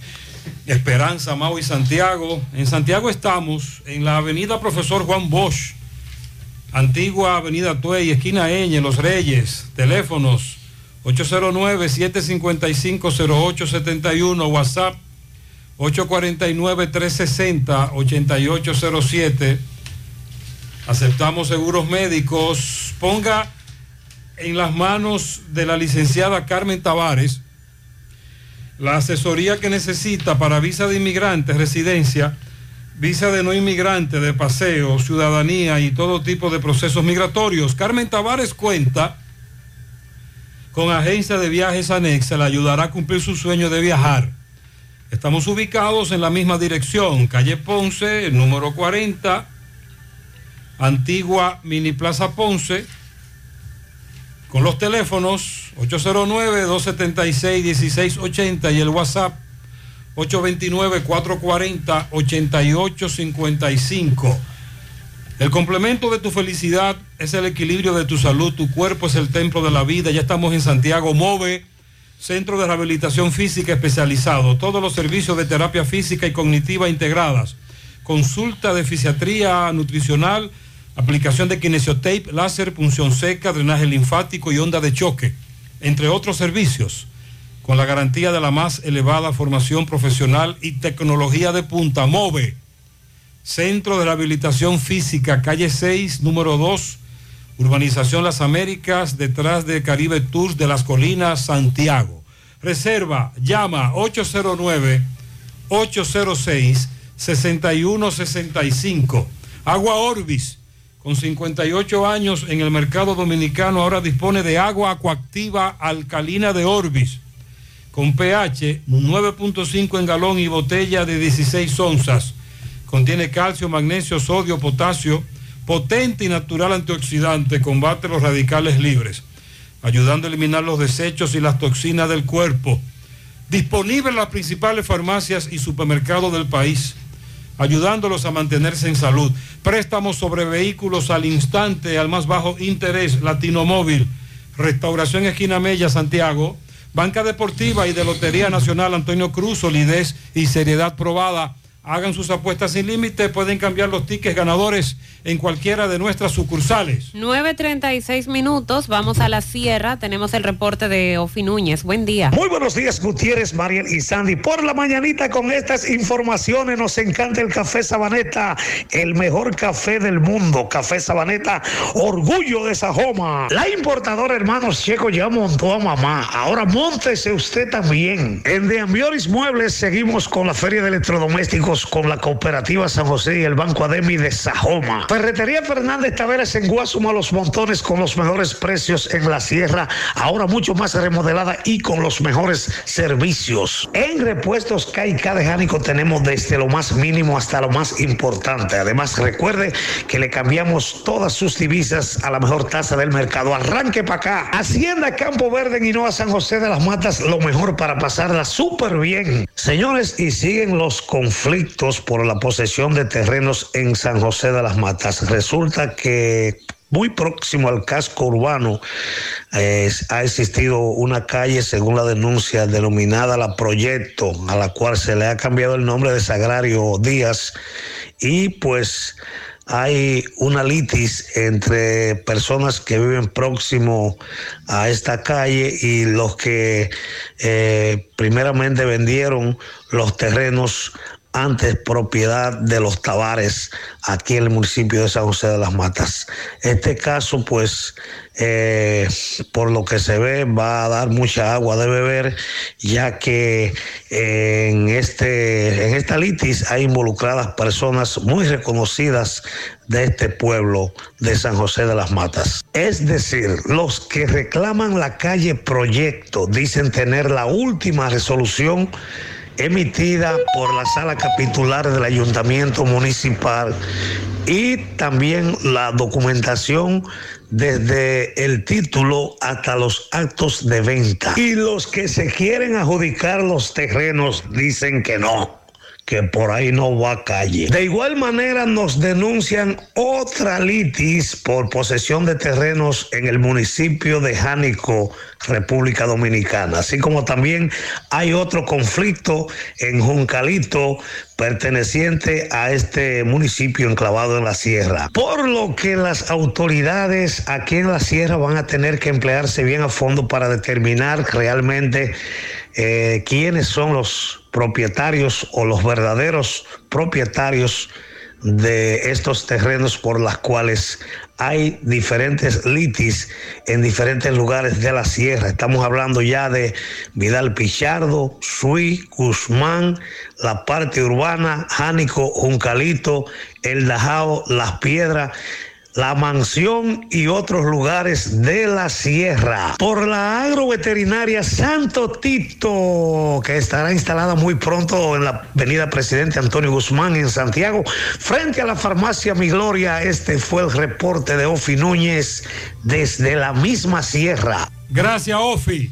Esperanza, Mau y Santiago. En Santiago estamos en la avenida Profesor Juan Bosch, antigua avenida Tuey, esquina Eñe, Los Reyes. Teléfonos 809-755-0871, WhatsApp 849-360-8807. Aceptamos seguros médicos. Ponga en las manos de la licenciada Carmen Tavares la asesoría que necesita para visa de inmigrante, residencia, visa de no inmigrante, de paseo, ciudadanía y todo tipo de procesos migratorios. Carmen Tavares cuenta con agencia de viajes anexa, le ayudará a cumplir su sueño de viajar. Estamos ubicados en la misma dirección, calle Ponce, número 40, antigua Mini Plaza Ponce, con los teléfonos 809-276-1680 y el WhatsApp 829-440-8855. El complemento de tu felicidad es el equilibrio de tu salud, tu cuerpo es el templo de la vida. Ya estamos en Santiago Move, Centro de Rehabilitación Física Especializado. Todos los servicios de terapia física y cognitiva integradas. consulta de fisiatría nutricional, aplicación de kinesiotape, láser, punción seca, drenaje linfático y onda de choque, entre otros servicios, con la garantía de la más elevada formación profesional y tecnología de punta. MOVE, Centro de Rehabilitación Física, calle 6, número 2, Urbanización Las Américas, detrás de Caribe Tours de las Colinas, Santiago. Reserva, llama 809-806-6165. Agua Orbis, con 58 años en el mercado dominicano, ahora dispone de agua acuactiva alcalina de Orbis, con pH 9.5 en galón y botella de 16 onzas. Contiene calcio, magnesio, sodio, potasio, potente y natural antioxidante, combate los radicales libres, ayudando a eliminar los desechos y las toxinas del cuerpo. Disponible en las principales farmacias y supermercados del país, ayudándolos a mantenerse en salud. Préstamos sobre vehículos al instante, al más bajo interés, Latino Móvil, Restauración Esquina Mella, Santiago, Banca Deportiva y de Lotería Nacional Antonio Cruz, solidez y seriedad probada. Hagan sus apuestas sin límite, pueden cambiar los tickets ganadores en cualquiera de nuestras sucursales. 9.36 minutos, vamos a la sierra, tenemos el reporte de Ofi Núñez. Buen día. Muy buenos días, Gutiérrez, Mariel y Sandy. Por la mañanita con estas informaciones nos encanta el café Sabaneta, el mejor café del mundo. Café Sabaneta, orgullo de Sajoma. La importadora Hermanos Checo ya montó a mamá. Ahora montese usted también. En De Ambioris Muebles seguimos con la feria de electrodomésticos con la cooperativa San José y el Banco Ademi de Sajoma. Ferretería Fernández Taveras en Guasuma Los Montones con los mejores precios en la sierra, ahora mucho más remodelada y con los mejores servicios. En repuestos KK de Jánico tenemos desde lo más mínimo hasta lo más importante. Además, recuerde que le cambiamos todas sus divisas a la mejor tasa del mercado. Arranque para acá. Hacienda Campo Verde en Hinoa San José de las Matas, lo mejor para pasarla súper bien. Señores, y siguen los conflictos por la posesión de terrenos en San José de las Matas. Resulta que muy próximo al casco urbano ha existido una calle, según la denuncia, denominada La Proyecto, a la cual se le ha cambiado el nombre de Sagrario Díaz. Y pues hay una litis entre personas que viven próximo a esta calle y los que eh, primeramente vendieron los terrenos antes propiedad de los Tavares aquí en el municipio de San José de las Matas. Este caso, pues, eh, por lo que se ve, va a dar mucha agua de beber, ya que en, este, en esta litis hay involucradas personas muy reconocidas de este pueblo de San José de las Matas. Es decir, los que reclaman la calle Proyecto dicen tener la última resolución emitida por la sala capitular del ayuntamiento municipal y también la documentación desde el título hasta los actos de venta. Y los que se quieren adjudicar los terrenos dicen que no que por ahí no va a calle. De igual manera nos denuncian otra litis por posesión de terrenos en el municipio de Jánico, República Dominicana, así como también hay otro conflicto en Juncalito perteneciente a este municipio enclavado en la sierra. Por lo que las autoridades aquí en la sierra van a tener que emplearse bien a fondo para determinar realmente eh, quiénes son los propietarios o los verdaderos propietarios de estos terrenos por las cuales hay diferentes litis en diferentes lugares de la sierra. Estamos hablando ya de Vidal Pichardo, Sui, Guzmán, la parte urbana, Jánico, Juncalito, El Dajao, Las Piedras la mansión y otros lugares de la sierra. Por la agroveterinaria Santo Tito, que estará instalada muy pronto en la avenida Presidente Antonio Guzmán en Santiago, frente a la farmacia Mi Gloria. Este fue el reporte de Ofi Núñez desde la misma sierra. Gracias, Ofi.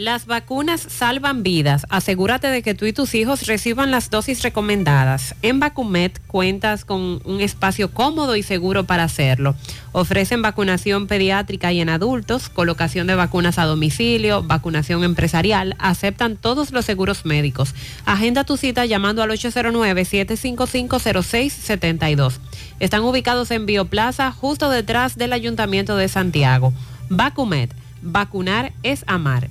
Las vacunas salvan vidas. Asegúrate de que tú y tus hijos reciban las dosis recomendadas. En Vacumet cuentas con un espacio cómodo y seguro para hacerlo. Ofrecen vacunación pediátrica y en adultos, colocación de vacunas a domicilio, vacunación empresarial. Aceptan todos los seguros médicos. Agenda tu cita llamando al 809-755-0672. Están ubicados en Bioplaza, justo detrás del Ayuntamiento de Santiago. Vacumet. Vacunar es amar.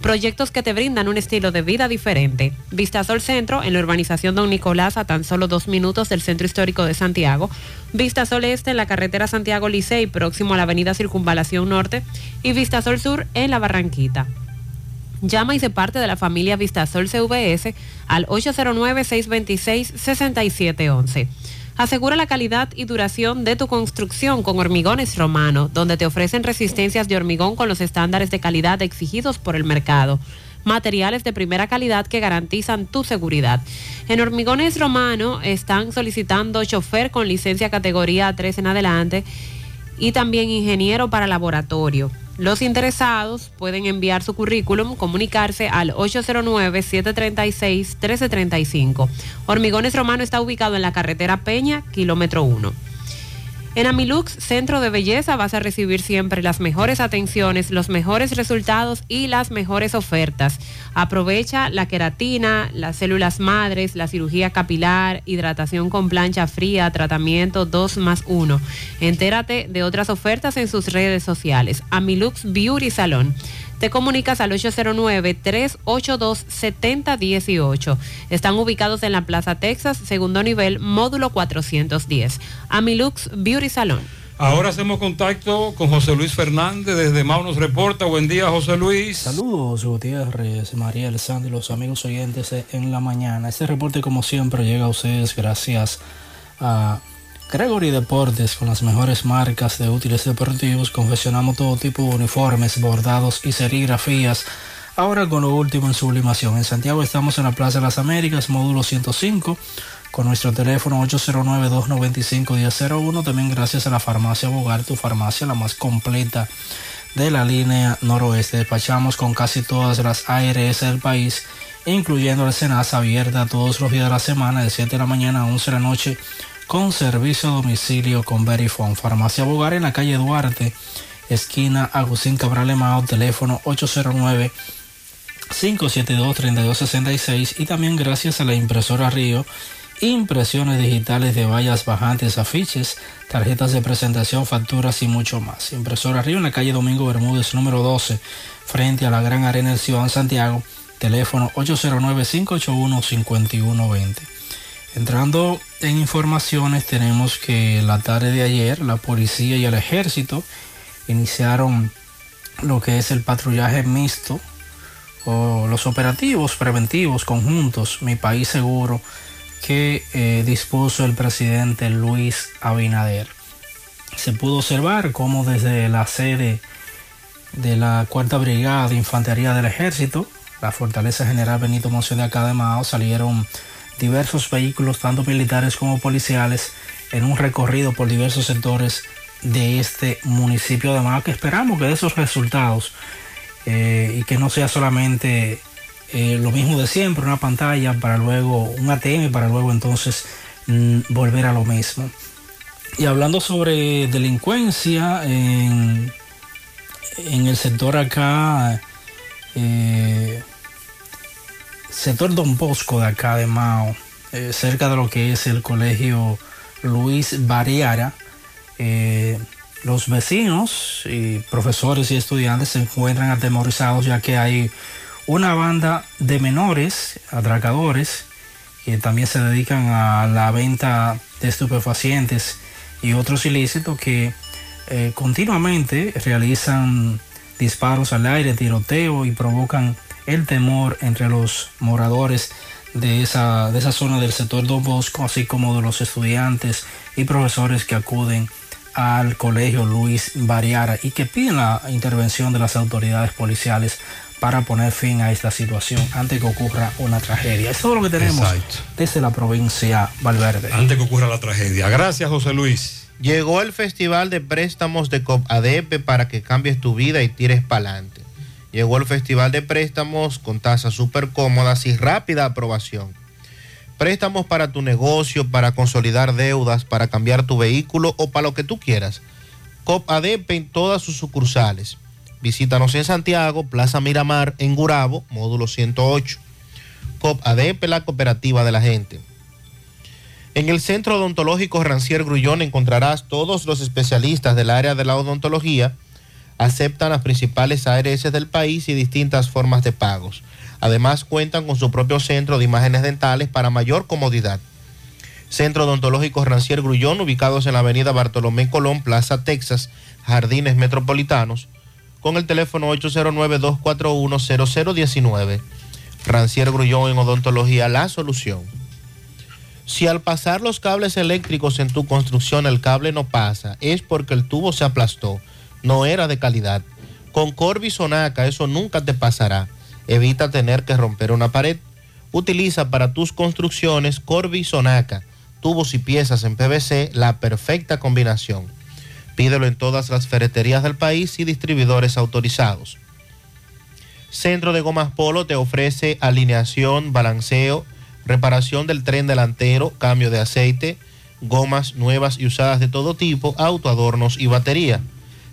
Proyectos que te brindan un estilo de vida diferente. Vistasol Centro, en la urbanización Don Nicolás, a tan solo dos minutos del Centro Histórico de Santiago. Vistasol Este, en la carretera Santiago Licey, próximo a la avenida Circunvalación Norte. Y Vistasol Sur, en la Barranquita. Llama y se parte de la familia Vistasol CVS al 809-626-6711. Asegura la calidad y duración de tu construcción con Hormigones Romano, donde te ofrecen resistencias de hormigón con los estándares de calidad exigidos por el mercado. Materiales de primera calidad que garantizan tu seguridad. En Hormigones Romano están solicitando chofer con licencia categoría 3 en adelante y también ingeniero para laboratorio. Los interesados pueden enviar su currículum, comunicarse al 809-736-1335. Hormigones Romano está ubicado en la carretera Peña, kilómetro 1. En Amilux Centro de Belleza vas a recibir siempre las mejores atenciones, los mejores resultados y las mejores ofertas. Aprovecha la queratina, las células madres, la cirugía capilar, hidratación con plancha fría, tratamiento 2 más 1. Entérate de otras ofertas en sus redes sociales. Amilux Beauty Salón. Te comunicas al 809-382-7018. Están ubicados en la Plaza Texas, segundo nivel, módulo 410. Amilux Beauty Salon. Ahora hacemos contacto con José Luis Fernández desde Mao nos reporta. Buen día, José Luis. Saludos, Gutiérrez, María Alessandro y los amigos oyentes en la mañana. Este reporte, como siempre, llega a ustedes gracias a Gregory Deportes, con las mejores marcas de útiles deportivos, confeccionamos todo tipo de uniformes, bordados y serigrafías. Ahora con lo último en sublimación. En Santiago estamos en la Plaza de las Américas, módulo 105, con nuestro teléfono 809-295-1001. También gracias a la farmacia Bogar, tu farmacia, la más completa de la línea noroeste. Despachamos con casi todas las ARS del país, incluyendo la Senasa abierta todos los días de la semana, de 7 de la mañana a 11 de la noche con servicio a domicilio con Verifone. Farmacia Bogar en la calle Duarte, esquina Agustín Cabral Emao, teléfono 809 572-3266 y también gracias a la impresora Río, impresiones digitales de vallas bajantes, afiches, tarjetas de presentación, facturas y mucho más. Impresora Río en la calle Domingo Bermúdez número 12, frente a la Gran Arena del Ciudad Santiago, teléfono 809-581-5120. Entrando en informaciones, tenemos que la tarde de ayer la policía y el ejército iniciaron lo que es el patrullaje mixto o los operativos preventivos conjuntos, mi país seguro, que eh, dispuso el presidente Luis Abinader. Se pudo observar cómo desde la sede de la Cuarta Brigada de Infantería del Ejército, la Fortaleza General Benito Monción de Academao, salieron diversos vehículos, tanto militares como policiales, en un recorrido por diversos sectores de este municipio de Mao, que esperamos que de esos resultados eh, y que no sea solamente eh, lo mismo de siempre, una pantalla para luego, un ATM para luego entonces mm, volver a lo mismo. Y hablando sobre delincuencia en, en el sector acá, eh, sector Don Bosco de acá de Mao, eh, cerca de lo que es el colegio Luis Bariara, eh, los vecinos y profesores y estudiantes se encuentran atemorizados ya que hay una banda de menores atracadores que también se dedican a la venta de estupefacientes y otros ilícitos que eh, continuamente realizan disparos al aire, tiroteo y provocan el temor entre los moradores de esa, de esa zona del sector Don Bosco, así como de los estudiantes y profesores que acuden al colegio Luis Bariara y que piden la intervención de las autoridades policiales para poner fin a esta situación antes que ocurra una tragedia. Es todo lo que tenemos Exacto. desde la provincia Valverde. Antes que ocurra la tragedia. Gracias, José Luis. Llegó el Festival de Préstamos de COPADEPE para que cambies tu vida y tires para adelante. Llegó el Festival de Préstamos con tasas súper cómodas y rápida aprobación. Préstamos para tu negocio, para consolidar deudas, para cambiar tu vehículo o para lo que tú quieras. COPADEPE en todas sus sucursales. Visítanos en Santiago, Plaza Miramar, en Gurabo, módulo 108. COPADEPE, la cooperativa de la gente. En el Centro Odontológico Rancier Grullón encontrarás todos los especialistas del área de la odontología. Aceptan las principales ARS del país y distintas formas de pagos. Además cuentan con su propio centro de imágenes dentales para mayor comodidad. Centro Odontológico Rancier Grullón, ubicados en la avenida Bartolomé Colón, Plaza Texas, Jardines Metropolitanos, con el teléfono 809-241-0019. Rancier Grullón en Odontología, la solución. Si al pasar los cables eléctricos en tu construcción el cable no pasa, es porque el tubo se aplastó, no era de calidad. Con Corby Sonaca eso nunca te pasará. Evita tener que romper una pared. Utiliza para tus construcciones Corby Sonaca, tubos y piezas en PVC, la perfecta combinación. Pídelo en todas las ferreterías del país y distribuidores autorizados. Centro de Gomas Polo te ofrece alineación, balanceo, reparación del tren delantero, cambio de aceite, gomas nuevas y usadas de todo tipo, autoadornos y batería.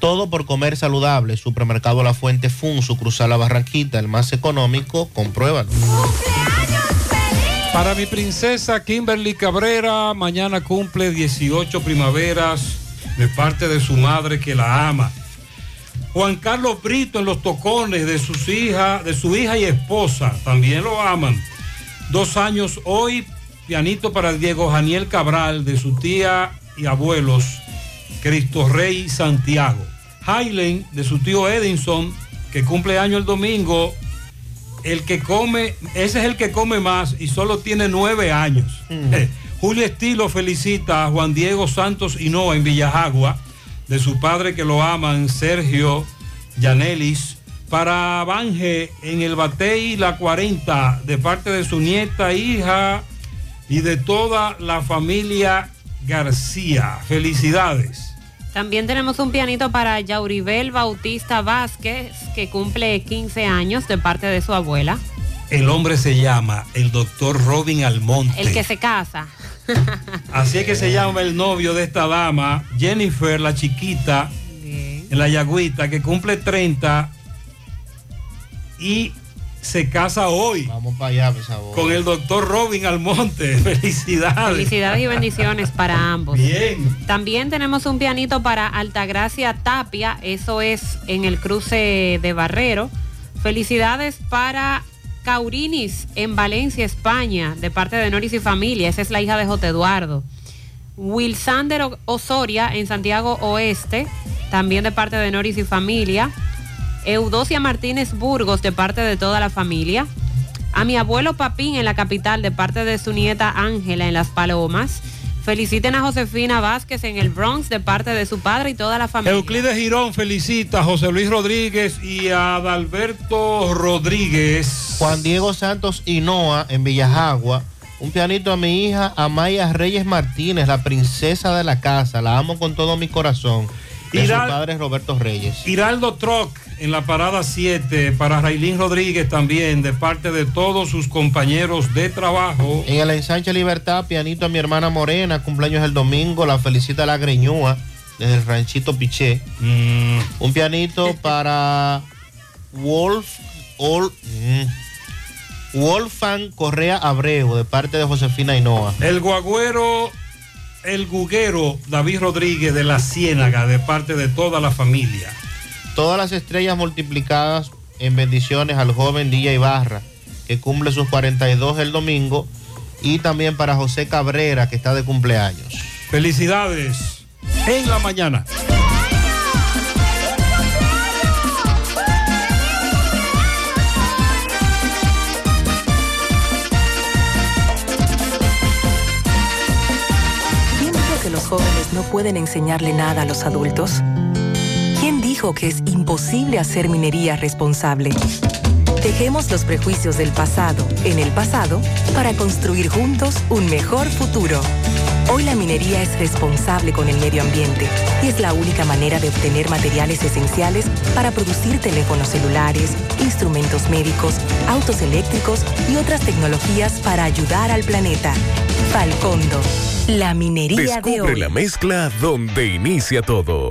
Todo por comer saludable. Supermercado La Fuente Fun, su cruzar la Barranquita, el más económico, compruébalo. Para mi princesa Kimberly Cabrera, mañana cumple 18 primaveras de parte de su madre que la ama. Juan Carlos Brito en los tocones de sus hijas, de su hija y esposa, también lo aman. Dos años hoy, pianito para Diego Janiel Cabral, de su tía y abuelos, Cristo Rey Santiago. Highland, de su tío Edinson, que cumple año el domingo, el que come, ese es el que come más y solo tiene nueve años. Eh, Julio Estilo felicita a Juan Diego Santos Hinoa en Villajagua, de su padre que lo aman, Sergio Yanelis, para Banje en el Batey La 40, de parte de su nieta, hija y de toda la familia García. Felicidades. También tenemos un pianito para Yauribel Bautista Vázquez, que cumple 15 años de parte de su abuela. El hombre se llama el doctor Robin Almonte. El que se casa. Así es que se llama el novio de esta dama, Jennifer, la chiquita, la Yagüita, que cumple 30 y se casa hoy. Vamos para allá. Con el doctor Robin Almonte. Felicidades. Felicidades y bendiciones para ambos. Bien. También tenemos un pianito para Altagracia Tapia, eso es en el cruce de Barrero. Felicidades para Caurinis en Valencia, España, de parte de Noris y familia. Esa es la hija de J. Eduardo. Wilsander O- Osoria en Santiago Oeste, también de parte de Noris y familia. Eudosia Martínez Burgos de parte de toda la familia. A mi abuelo Papín en la capital de parte de su nieta Ángela en Las Palomas. Feliciten a Josefina Vázquez en el Bronx de parte de su padre y toda la familia. Euclides Girón felicita a José Luis Rodríguez y a Adalberto Rodríguez. Juan Diego Santos Hinoa en Villajagua. Un pianito a mi hija Amaya Reyes Martínez, la princesa de la casa. La amo con todo mi corazón. De su Iral- padre Roberto Reyes. Hiraldo Troc en la parada 7 para Railín Rodríguez también de parte de todos sus compañeros de trabajo. En el ensanche Libertad, pianito a mi hermana Morena, cumpleaños el domingo, la felicita la Greñúa desde el ranchito Piché. Mm. Un pianito para Wolf, Ol- mm, Wolfgang Correa Abreu de parte de Josefina Hinoa. El guagüero, el guguero David Rodríguez de la Ciénaga de parte de toda la familia. Todas las estrellas multiplicadas en bendiciones al joven DJ Ibarra, que cumple sus 42 el domingo, y también para José Cabrera, que está de cumpleaños. Felicidades en la mañana. ¿Quién dijo que los jóvenes no pueden enseñarle nada a los adultos? ¿Quién dijo que es imposible hacer minería responsable? Dejemos los prejuicios del pasado en el pasado para construir juntos un mejor futuro. Hoy la minería es responsable con el medio ambiente y es la única manera de obtener materiales esenciales para producir teléfonos celulares, instrumentos médicos, autos eléctricos y otras tecnologías para ayudar al planeta. Falcondo, la minería de Descubre hoy. la mezcla donde inicia todo.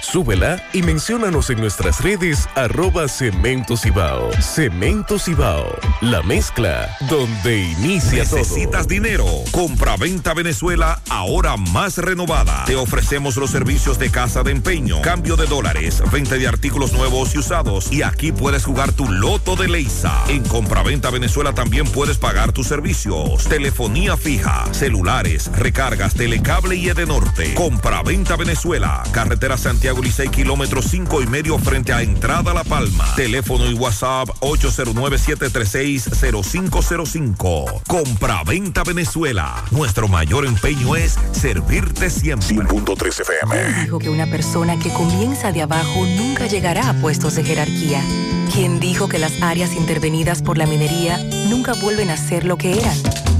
Súbela y menciónanos en nuestras redes arroba Cemento Cibao. Cemento Cibao, la mezcla donde inicia. ¿Necesitas dinero? Compra-venta Venezuela, ahora más renovada. Te ofrecemos los servicios de casa de empeño, cambio de dólares, venta de artículos nuevos y usados. Y aquí puedes jugar tu loto de Leisa. En Compra-venta Venezuela también puedes pagar tus servicios. Telefonía fija, celulares, recargas, telecable y Edenorte. Compra-venta Venezuela, carretera Santiago Licey, kilómetro 5 y medio frente a Entrada La Palma. Teléfono y WhatsApp 809-736-0505. Compra-venta Venezuela. Nuestro mayor empeño es servirte siempre. 100.3 ¿Quién dijo que una persona que comienza de abajo nunca llegará a puestos de jerarquía? ¿Quién dijo que las áreas intervenidas por la minería nunca vuelven a ser lo que eran?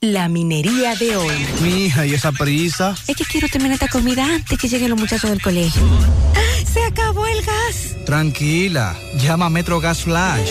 la minería de hoy. Mi hija, ¿y esa prisa? Es que quiero terminar esta comida antes que lleguen los muchachos del colegio. ¡Se acabó el gas! Tranquila, llama a Metro Gas Flash.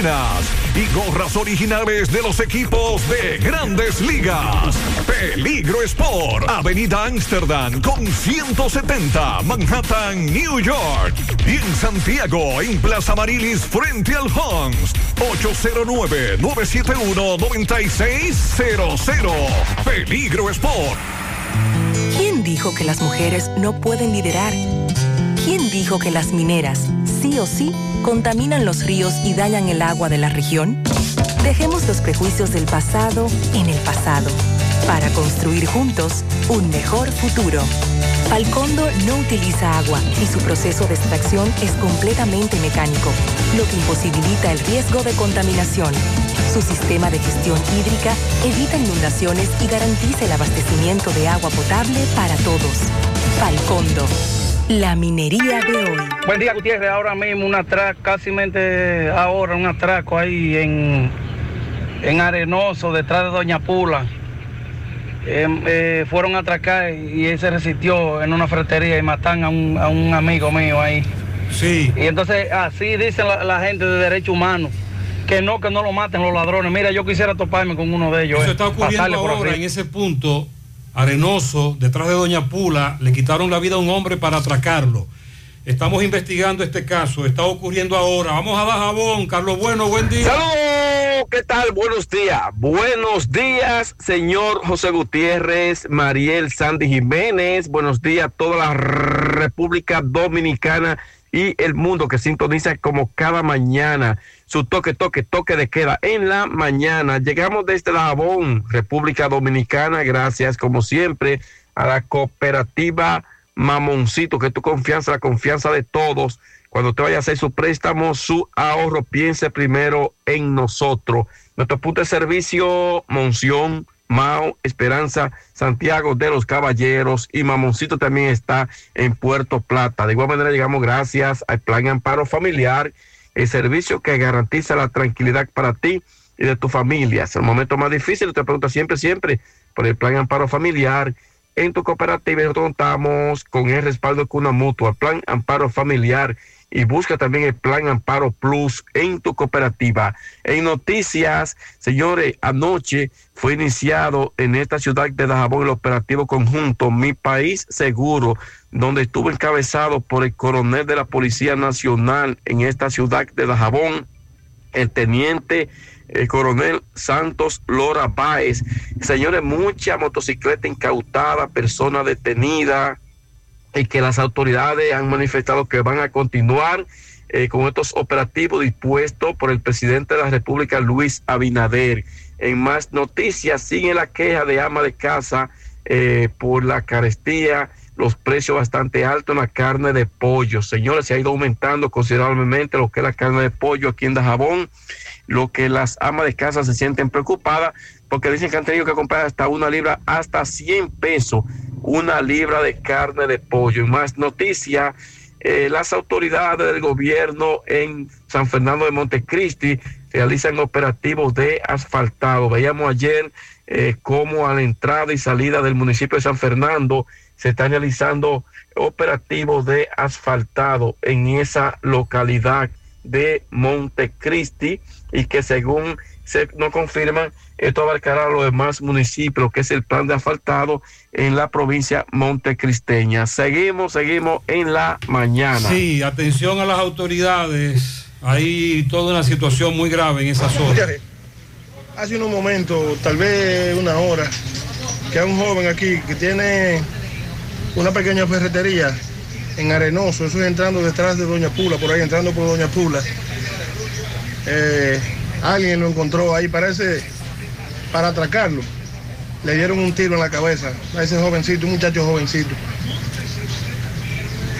y gorras originales de los equipos de grandes ligas. Peligro Sport, Avenida Amsterdam con 170, Manhattan, New York. Y en Santiago, en Plaza Marilis, frente al Hans, 809-971-9600. Peligro Sport. ¿Quién dijo que las mujeres no pueden liderar? ¿Quién dijo que las mineras, sí o sí, contaminan los ríos y dañan el agua de la región? Dejemos los prejuicios del pasado en el pasado para construir juntos un mejor futuro. Falcondo no utiliza agua y su proceso de extracción es completamente mecánico, lo que imposibilita el riesgo de contaminación. Su sistema de gestión hídrica evita inundaciones y garantiza el abastecimiento de agua potable para todos. Falcondo, la minería de hoy. Buen día, Gutiérrez. Ahora mismo un atraco, casi mente ahora un atraco ahí en, en Arenoso, detrás de Doña Pula. Eh, eh, fueron a atracar y él se resistió en una ferretería y matan a un, a un amigo mío ahí. Sí. Y entonces así dicen la, la gente de derechos humanos. Que no, que no lo maten los ladrones. Mira, yo quisiera toparme con uno de ellos. Eso eh, está ocurriendo ahora en ese punto Arenoso, detrás de Doña Pula, le quitaron la vida a un hombre para atracarlo. Estamos investigando este caso, está ocurriendo ahora. Vamos a Dajabón, Carlos Bueno, buen día. Saludos, ¿qué tal? Buenos días. Buenos días, señor José Gutiérrez, Mariel Sandy Jiménez. Buenos días a toda la República Dominicana y el mundo que sintoniza como cada mañana su toque, toque, toque de queda en la mañana. Llegamos desde Dajabón, República Dominicana, gracias como siempre a la cooperativa Mamoncito, que tu confianza, la confianza de todos. Cuando te vaya a hacer su préstamo, su ahorro, piense primero en nosotros. Nuestro punto de servicio, Monción, Mao, Esperanza, Santiago de los Caballeros y Mamoncito también está en Puerto Plata. De igual manera llegamos gracias al Plan Amparo Familiar, el servicio que garantiza la tranquilidad para ti y de tu familia. Es el momento más difícil, te pregunto siempre, siempre por el Plan Amparo Familiar en tu cooperativa nosotros contamos con el respaldo de Cuna Mutua, Plan Amparo Familiar y busca también el Plan Amparo Plus en tu cooperativa. En noticias, señores, anoche fue iniciado en esta ciudad de Dajabón el operativo conjunto Mi País Seguro, donde estuvo encabezado por el coronel de la Policía Nacional en esta ciudad de Dajabón, el teniente el coronel Santos Lora Báez. Señores, mucha motocicleta incautada, persona detenida, y que las autoridades han manifestado que van a continuar eh, con estos operativos dispuestos por el presidente de la República, Luis Abinader. En más noticias, sigue la queja de ama de casa eh, por la carestía, los precios bastante altos en la carne de pollo. Señores, se ha ido aumentando considerablemente lo que es la carne de pollo aquí en Dajabón lo que las amas de casa se sienten preocupadas porque dicen que han tenido que comprar hasta una libra, hasta 100 pesos, una libra de carne de pollo. Y más noticias, eh, las autoridades del gobierno en San Fernando de Montecristi realizan operativos de asfaltado. Veíamos ayer eh, cómo a la entrada y salida del municipio de San Fernando se están realizando operativos de asfaltado en esa localidad de Montecristi y que según se nos confirman, esto abarcará a los demás municipios, que es el plan de asfaltado en la provincia montecristeña. Seguimos, seguimos en la mañana. Sí, atención a las autoridades. Hay toda una situación muy grave en esa zona. Hace unos momentos, tal vez una hora, que hay un joven aquí que tiene una pequeña ferretería en Arenoso, eso es entrando detrás de Doña Pula, por ahí entrando por Doña Pula. Eh, alguien lo encontró ahí, parece, para atracarlo. Le dieron un tiro en la cabeza a ese jovencito, un muchacho jovencito.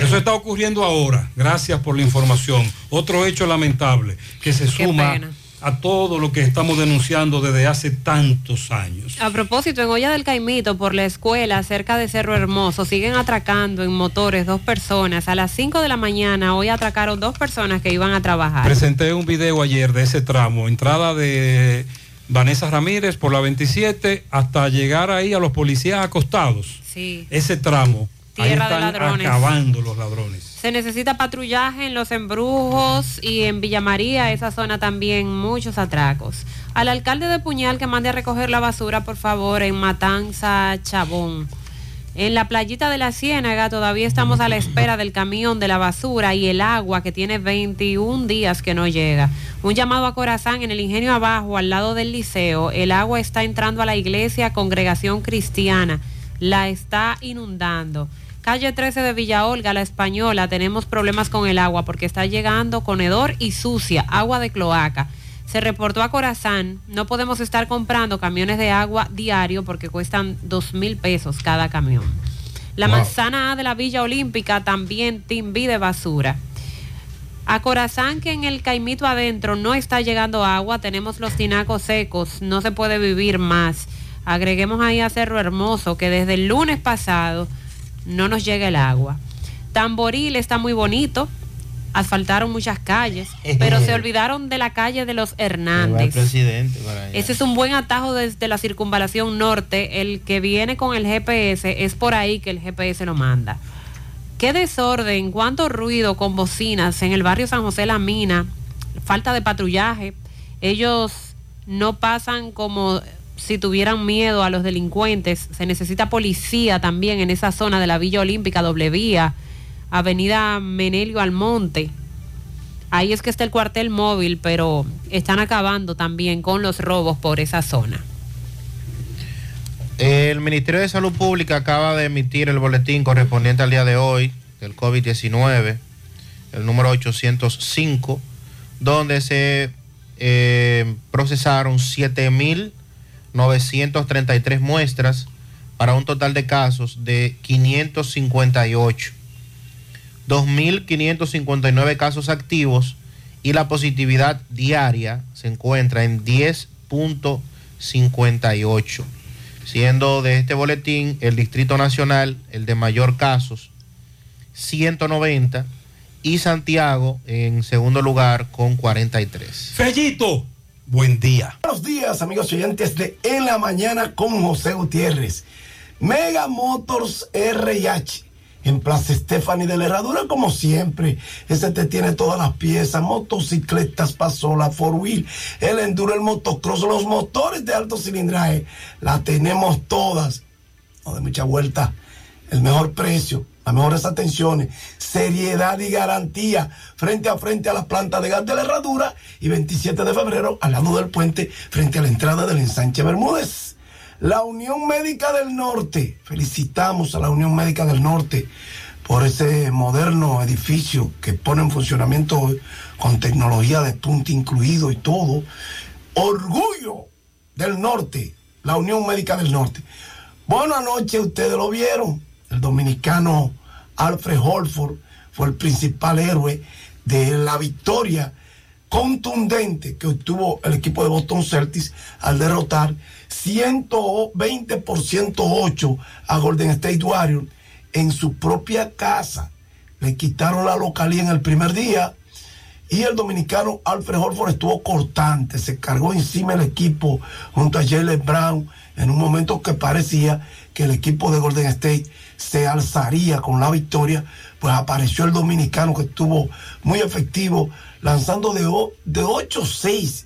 Eso está ocurriendo ahora. Gracias por la información. Otro hecho lamentable que se suma a todo lo que estamos denunciando desde hace tantos años. A propósito, en Olla del Caimito, por la escuela, cerca de Cerro Hermoso, siguen atracando en motores dos personas. A las 5 de la mañana hoy atracaron dos personas que iban a trabajar. Presenté un video ayer de ese tramo, entrada de Vanessa Ramírez por la 27 hasta llegar ahí a los policías acostados. Sí. Ese tramo. Ahí Tierra de están ladrones. acabando los ladrones. Se necesita patrullaje en Los Embrujos y en Villa María, esa zona también, muchos atracos. Al alcalde de Puñal que mande a recoger la basura, por favor, en Matanza, Chabón. En la playita de la Ciénaga todavía estamos a la espera del camión de la basura y el agua que tiene 21 días que no llega. Un llamado a Corazán en el ingenio abajo, al lado del liceo. El agua está entrando a la iglesia Congregación Cristiana. La está inundando. Calle 13 de Villa Olga, La Española, tenemos problemas con el agua porque está llegando con hedor y sucia, agua de cloaca. Se reportó a Corazán, no podemos estar comprando camiones de agua diario porque cuestan dos mil pesos cada camión. La Wow. manzana A de la Villa Olímpica también timbi de basura. A Corazán que en el Caimito adentro no está llegando agua, tenemos los tinacos secos, no se puede vivir más. Agreguemos ahí a Cerro Hermoso que desde el lunes pasado no nos llega el agua. Tamboril está muy bonito, asfaltaron muchas calles, pero se olvidaron de la calle de los Hernández. presidente para allá. Ese es un buen atajo desde la circunvalación norte. El que viene con el GPS es por ahí que el GPS lo manda. Qué desorden, cuánto ruido con bocinas en el barrio San José La Mina, falta de patrullaje. Ellos no pasan como si tuvieran miedo a los delincuentes. Se necesita policía también en esa zona de la Villa Olímpica, doble vía, Avenida Menelio Almonte. Ahí es que está el cuartel móvil, pero están acabando también con los robos por esa zona. El Ministerio de Salud Pública acaba de emitir el boletín correspondiente al día de hoy del COVID-19, el número 805, donde se eh, procesaron 7.933 muestras para un total de casos de 558. 2.559 casos activos y la positividad diaria se encuentra en 10.58, siendo de este boletín el Distrito Nacional el de mayor casos, 190, y Santiago en segundo lugar con 43. Fellito, buen día. Buenos días, amigos oyentes de En la Mañana con José Gutiérrez. Mega Motors RH en Plaza Stephanie de la Herradura, como siempre. Ese te tiene todas las piezas, motocicletas, pasola, four wheel, el enduro, el motocross, los motores de alto cilindraje. La tenemos todas. No de mucha vuelta. El mejor precio, las mejores atenciones, seriedad y garantía frente a frente a la planta de gas de la Herradura y 27 de febrero al lado del puente frente a la entrada del ensanche Bermúdez. La Unión Médica del Norte, felicitamos a la Unión Médica del Norte por ese moderno edificio que pone en funcionamiento con tecnología de punta incluido y todo. Orgullo del Norte, la Unión Médica del Norte. Buenas noches, ustedes lo vieron. El dominicano Alfred Holford fue el principal héroe de la victoria contundente que obtuvo el equipo de Boston Celtics al derrotar 120 por 108 a Golden State Warriors en su propia casa. Le quitaron la localía en el primer día y el dominicano Alfred Horford estuvo cortante, se cargó encima el equipo junto a Jalen Brown en un momento que parecía que el equipo de Golden State se alzaría con la victoria, pues apareció el dominicano que estuvo muy efectivo lanzando de, de 8-6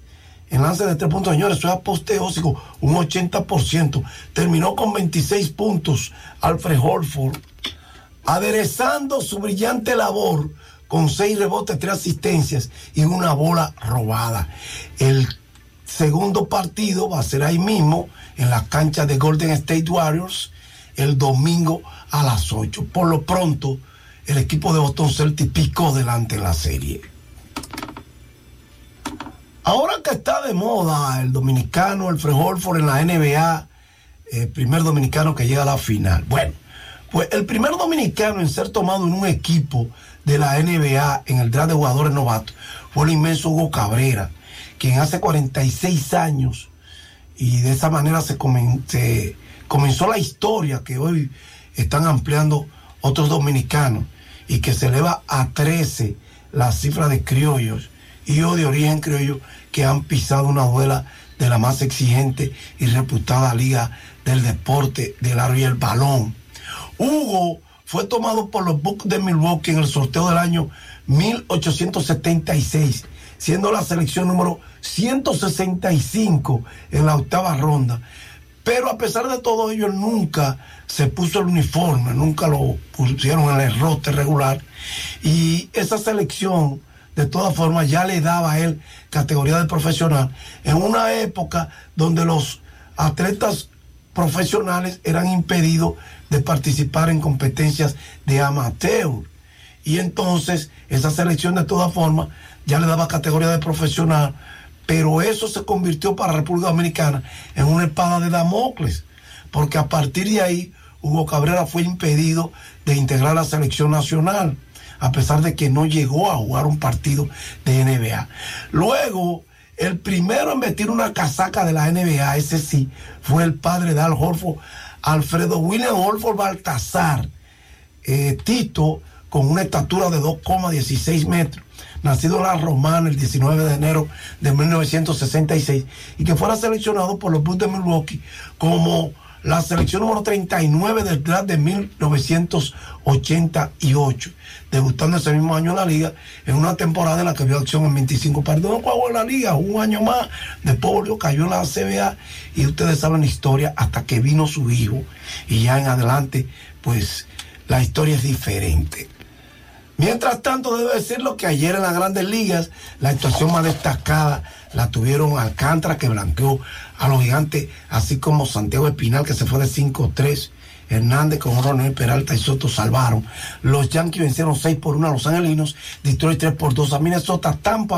en lance de tres puntos, señores, eso es aposteósico, un 80%. Terminó con 26 puntos Alfred Holford, aderezando su brillante labor con seis rebotes, tres asistencias y una bola robada. El segundo partido va a ser ahí mismo, en la cancha de Golden State Warriors, el domingo a las 8. Por lo pronto, el equipo de Boston Celtics picó delante en la serie. Ahora que está de moda el dominicano, el Holford en la NBA, el primer dominicano que llega a la final. Bueno, pues el primer dominicano en ser tomado en un equipo de la NBA en el draft de jugadores novatos fue el inmenso Hugo Cabrera, quien hace 46 años y de esa manera se, se comenzó la historia que hoy están ampliando otros dominicanos y que se eleva a 13 la cifra de criollos y de origen criollo que han pisado una duela de la más exigente y reputada liga del deporte del aro y el balón. Hugo fue tomado por los Bucks de Milwaukee en el sorteo del año 1876, siendo la selección número 165 en la octava ronda. Pero a pesar de todo ello, nunca se puso el uniforme, nunca lo pusieron en el rote regular. Y esa selección de todas formas ya le daba a él categoría de profesional en una época donde los atletas profesionales eran impedidos de participar en competencias de amateur. Y entonces esa selección de todas formas ya le daba categoría de profesional, pero eso se convirtió para la República Dominicana en una espada de Damocles, porque a partir de ahí Hugo Cabrera fue impedido de integrar la selección nacional a pesar de que no llegó a jugar un partido de NBA. Luego, el primero en meter una casaca de la NBA, ese sí, fue el padre de Al Horford, Alfredo William Horford Baltazar, eh, Tito, con una estatura de 2,16 metros, nacido la Romana el 19 de enero de 1966, y que fuera seleccionado por los Bulls de Milwaukee como la selección número 39 del draft de 1988, debutando ese mismo año en la liga, en una temporada en la que vio acción en 25 partidos, jugó en la liga, un año más, después volvió, cayó en la CBA, y ustedes saben la historia hasta que vino su hijo, y ya en adelante, pues la historia es diferente. Mientras tanto, debo decirlo que ayer en las grandes ligas, la actuación más destacada la tuvieron Alcántara, que blanqueó a los gigantes, así como Santiago Espinal, que se fue de 5-3. Hernández con Ronald Peralta y Soto salvaron. Los Yankees vencieron 6 por 1 a los Angelinos, Detroit 3 por 2 a Minnesota, Tampa